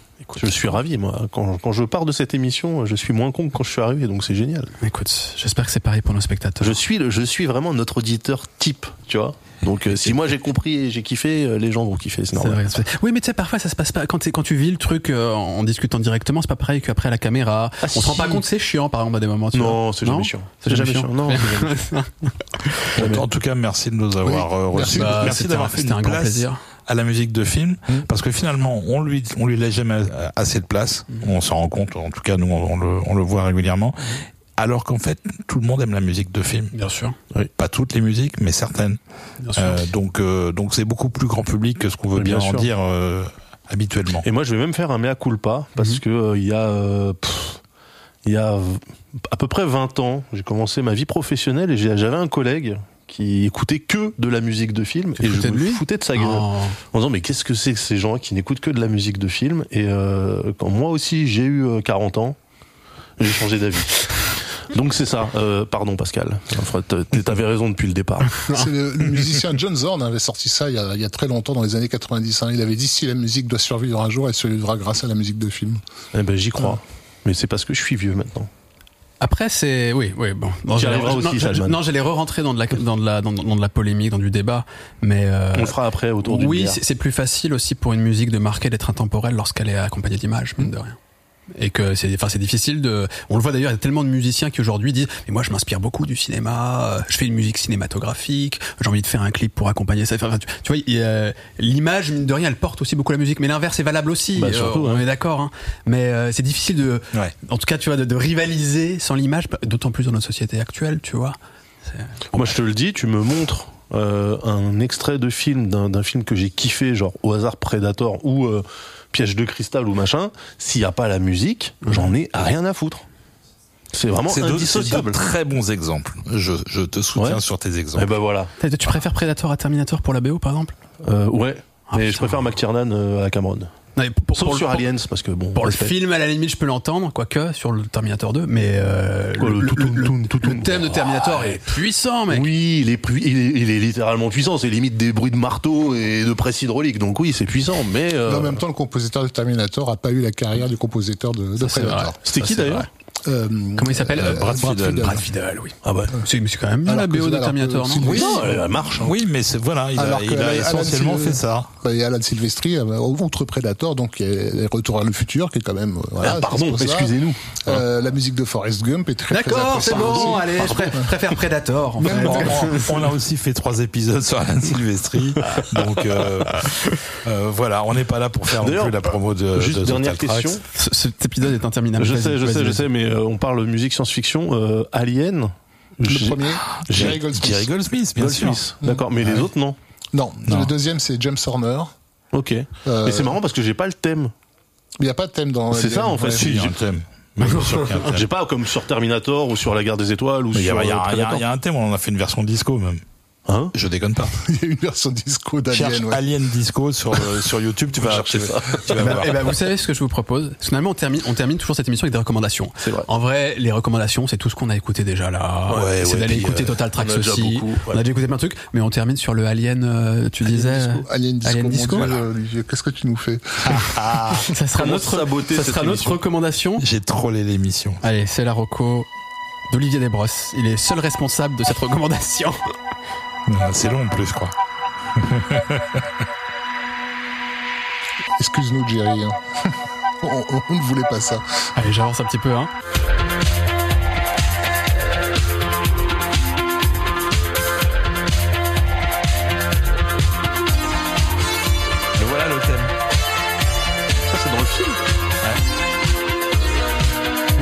Je suis ravi, moi. Quand, quand je pars de cette émission, je suis moins con que quand je suis arrivé, donc c'est génial. Écoute, j'espère que c'est pareil pour nos spectateurs. Je suis, le, je suis vraiment notre auditeur type, tu vois. Donc, euh, si moi j'ai compris et j'ai kiffé, euh, les gens vont kiffer, c'est normal. vrai, Oui, mais tu sais, parfois ça se passe pas. Quand, quand tu vis le truc euh, en discutant directement, c'est pas pareil qu'après la caméra. Ah, on se rend si. pas compte, c'est chiant, par exemple, à des moments. Tu Non, c'est jamais chiant. *laughs* C'est jamais chiant. Non, c'est jamais chiant. En tout cas, merci de nous avoir Oui, merci. reçus. Bah, merci c'était d'avoir fait c'était une un grand plaisir. À la musique de film, parce que finalement, on lui, on lui laisse jamais assez de place. On s'en rend compte. En tout cas, nous, on, on le, on le voit régulièrement. Alors qu'en fait, tout le monde aime la musique de film. Bien sûr. Pas toutes les musiques, mais certaines. Bien sûr. Euh, donc, euh, donc c'est beaucoup plus grand public que ce qu'on veut Oui, bien bien, en dire euh, habituellement. Et moi, je vais même faire un mea culpa parce que euh, il y a, euh, pff, il y a à peu près 20 ans, j'ai commencé ma vie professionnelle et j'ai- j'avais un collègue qui écoutait que de la musique de film Tu et je me foutais de sa gueule Oh. en disant mais qu'est-ce que c'est que ces gens qui n'écoutent que de la musique de film et euh, quand moi aussi j'ai eu euh, 40 ans, j'ai changé d'avis. *laughs* Donc c'est ça. Euh, pardon Pascal. Enfin, T'avais raison depuis le départ. *laughs* C'est le, le musicien John Zorn avait sorti ça il y, a, il y a très longtemps, dans les années 90. hein. Il avait dit si la musique doit survivre un jour, elle survivra grâce à la musique de film. Eh ben j'y crois. Mais c'est parce que je suis vieux maintenant. Après, c'est oui, oui, bon. Non, j'allais- re-rentrer dans de la dans de la dans, dans de la polémique, dans du débat, mais euh, On le fera après autour du oui, c'est plus facile aussi pour une musique de marquer d'être intemporelle lorsqu'elle est accompagnée d'images, mine de rien. Et que c'est, enfin, c'est difficile de. On le voit d'ailleurs, il y a tellement de musiciens qui aujourd'hui disent, mais moi, je m'inspire beaucoup du cinéma. euh, Je fais une musique cinématographique. J'ai envie de faire un clip pour accompagner ça. Enfin, tu, tu vois, a- l'image, mine de rien, elle porte aussi beaucoup la musique. Mais l'inverse est valable aussi. Bah, euh, surtout, on hein. est d'accord. Hein. Mais euh, c'est difficile de. Ouais. En tout cas, tu vois, de, de rivaliser sans l'image, d'autant plus dans notre société actuelle, tu vois. Moi, je te le dis, tu me montres euh, un extrait de film d'un film que j'ai kiffé, genre au hasard Predator ou euh, Piège de cristal ou machin. S'il n'y a pas la musique, j'en ai rien à foutre. C'est vraiment deux, c'est indissociable. deux très bons exemples. Je, je te soutiens Ouais. sur tes Et exemples. ben voilà. Tu préfères Predator à Terminator pour la BO, par exemple? Euh, ouais. Ah, Mais je préfère McTiernan euh, à Cameron. Non, pour, Sauf pour sur le, Aliens, parce que bon. Pour le film, à la limite, je peux l'entendre, quoique sur le Terminator 2, mais euh, Quoi, le thème de Terminator est puissant, mec. Oui, il est, il, est, il est littéralement puissant. C'est limite des bruits de marteau et de presse hydraulique. Donc oui, c'est puissant. Mais euh, en même temps, le compositeur de Terminator a pas eu la carrière du compositeur de, de Ça. Predator. c'était qui d'ailleurs. Euh, Comment il s'appelle euh, Brad Fiedel. Brad Fiedel, oui. ah ouais. C'est quand même bien Alors la BO de Terminator, non Sylvie- Oui, non, elle marche. hein. Oui, mais c'est voilà, il a, Alors que il a essentiellement fait ça. bah, et Alan Silvestri, euh, outre Predator, donc il y a les Retours à le futur, qui est quand même. euh, voilà, Ah, pardon, excusez-nous. Euh, la musique de Forrest Gump est très D'accord, c'est bon, aussi. allez, je pré- préfère Predator. En fait. On, on a aussi fait trois épisodes sur Alan Silvestri, donc euh, euh, voilà, on n'est pas là pour faire non plus la promo de. Juste de dernière question. Ce- Cet épisode est interminable. Je sais, je sais, je sais, mais euh, on parle de musique science-fiction. Euh, Alien. Le j'ai- premier, Jerry Goldsmith. Jerry Goldsmith, bien sûr. Goldsmith. D'accord, mais les autres non. Non, Non. le deuxième c'est James Horner. Ok. Euh, Mais c'est marrant parce que j'ai pas le thème. Il n'y a pas de thème dans. C'est ça, en fait. Ouais. Si, a un *laughs* thème. J'ai pas comme sur Terminator ou sur la guerre des étoiles ou Mais Il y, sur a- il y euh, y a un thème, on en a fait une version disco même. Hein Je déconne pas. *laughs* Il y a une version disco Cherche d'Alien. ouais. Alien Disco sur, euh, sur YouTube, tu vas, chercher ça. tu vas Bah, voir. eh ben, vous savez ce que je vous propose Parce que Finalement, on termine, on termine toujours cette émission avec des recommandations. C'est vrai. En vrai, les recommandations, c'est tout ce qu'on a écouté déjà là. Ouais, c'est ouais, d'aller écouter euh, Total Tracks aussi. beaucoup, ouais. On a déjà écouté plein de trucs, mais on termine sur le Alien. euh, tu disais. Alien Disco. Alien Disco. Qu'est-ce que tu nous fais *laughs* Ça sera Comment notre, saboter ça sera notre émission recommandation. J'ai trollé l'émission. Allez, c'est la reco d'Olivier Desbrosses. Il est seul responsable de cette recommandation. C'est long en plus, je crois. *laughs* Excuse-nous, Jerry. hein. on, *laughs* on- on ne voulait pas ça. Allez, j'avance un petit peu. Hein. Et voilà le thème. Ça, c'est dans le film.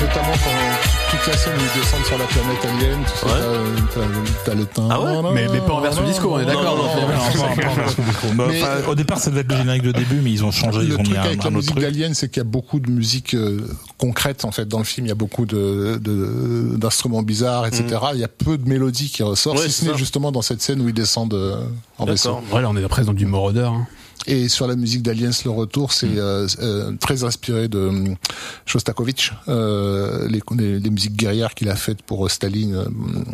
Notamment quand scène où ils descendent sur la planète alien, tu sais, Ouais. t'as- le teint. Ah ouais Mais- mais pas en version disco, on est d'accord, Non, non, donc, non, non, Mais- enfin, au départ, ça devait être le générique de début, mais ils ont changé, ils Le ont mis truc un, avec la un musique d'Alien, c'est qu'il y a beaucoup de musique euh, concrète en fait dans le film. Il y a beaucoup de de- d'instruments bizarres, etc. Il y a peu de mélodies qui ressortent, Ouais, si ce n'est justement dans cette scine où ils descendent euh, en vaisseau. D'accord. Voilà, on est presque dans du Moroder. Hein. Et sur la musique d'Aliens le retour, c'est euh, euh, très inspiré de hum, Shostakovich, euh, les, les, les musiques guerrières qu'il a faites pour Staline, euh,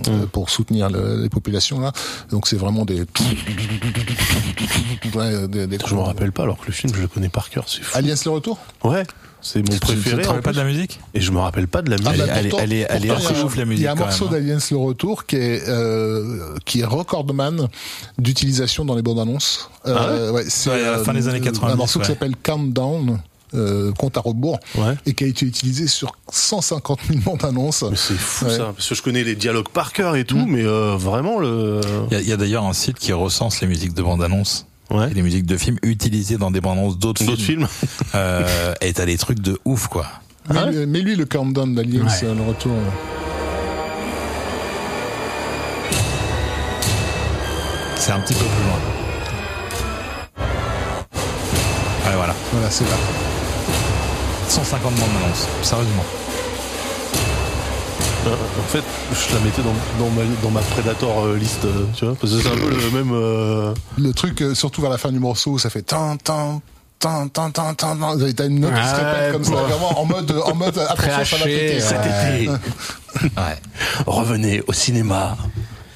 euh, pour soutenir le- les populations là. Donc c'est vraiment des, *laughs* ouais, des, des Je me rappelle pas, alors que le film, je le connais par cœur. C'est fou. Aliens le retour? Ouais. C'est mon Tu préféré. te en rappelles pas de la musique? Et je me rappelle pas de la Ah musique. bah, elle elle est- elle est pourtant, assez il y a- ouf, la Il y musique, a un morceau d'Aliens le retour qui est euh, qui est recordman d'utilisation dans les bandes annonces. Euh, ouais, c'est Ouais, à la fin des années 90, Un morceau ouais. qui s'appelle Countdown. Euh, compte à rebours Ouais. et qui a été utilisé sur 150 000 bandes annonces. C'est fou Ouais. ça, parce que je connais les dialogues par cœur et tout, mais euh, vraiment le. Il y a, d'ailleurs un site qui recense les musiques de bande-annonce Ouais. et les musiques de films utilisées dans des bandes-annonces d'autres D'autres films. films. *laughs* Euh, et t'as des trucs de ouf, quoi. Mais, Ah lui- mais lui, le countdown d'Aliens, Ouais. euh, le retour. C'est un petit peu plus loin. Ouais, voilà. Voilà, c'est là. 150 bandes-annonces. Sérieusement. Euh, en fait, je la mettais dans, dans ma, dans ma Predator euh, liste, euh, tu vois, parce que c'est un peu le même. euh, Le truc, euh, surtout vers la fin du morceau, ça fait tan tan tan tan tan tan. tan. T'as une note qui se répète comme ça, vraiment en mode, en mode *laughs* attention, ça va péter. ouais. Cet été, *laughs* Ouais. revenez au cinéma.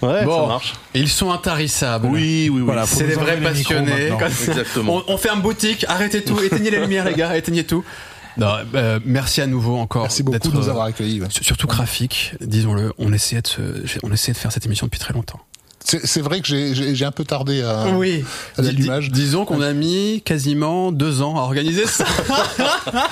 Ouais, ça Bon, marche. ils sont intarissables. Oui, oui, oui. Voilà, C'est des vrais passionnés. ça. *laughs* Exactement. On, on ferme boutique, arrêtez tout, éteignez les lumières, les gars, éteignez tout. Non, euh, merci à nouveau encore. Merci beaucoup d'être, de nous euh, avoir accueillis. ouais. Surtout graphique, disons-le. On essayait de, se- on essayait de faire cette émission depuis très longtemps. C'est c'est vrai que j'ai- j'ai j'ai un peu tardé à, Oui. à l'allumage. Dis- disons qu'on a mis quasiment deux ans à organiser ça. *laughs*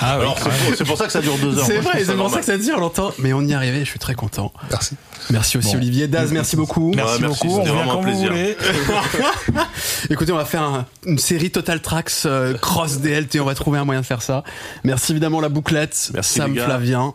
Ah oui, Alors, c'est pour, ça que ça dure deux heures. c'est vrai, c'est pour ça que ça dure longtemps. Mais on y est arrivé, je suis très content. Merci. Merci aussi Bon. Olivier Daz, merci beaucoup. Merci Merci merci, beaucoup. c'était vraiment un plaisir. *laughs* Écoutez, on va faire un- une série Total Tracks euh, cross DLT. On va trouver un moyen de faire ça. Merci évidemment la bouclette, Merci, Sam. Flavien.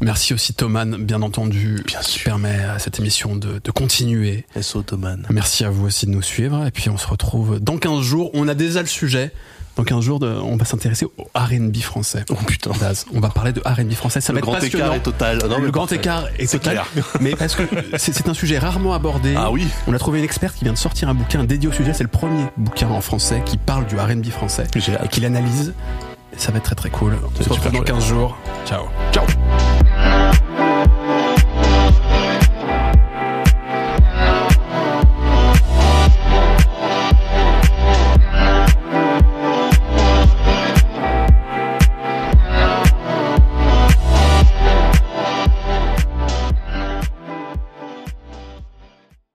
Merci aussi Thoman, bien entendu, Bien qui sûr. permet à cette émission de, de continuer. S. Ottoman. Merci à vous aussi de nous suivre. Et puis on se retrouve dans 15 jours. On a déjà le sujet. Dans 15 jours, de- on va s'intéresser au R&B français. Oh putain. On va parler de R&B français. Ça Le va grand écart est total. Non, le grand écart est total. clair. *laughs* Mais parce que c'est un sujet rarement abordé. Ah oui. On a trouvé une experte qui vient de sortir un bouquin dédié au sujet. C'est le premier bouquin en français qui parle du R&B français et qui l'analyse. Ça va être très très cool. On se C'est retrouve dans chouette. 15 jours. Ciao. Ciao.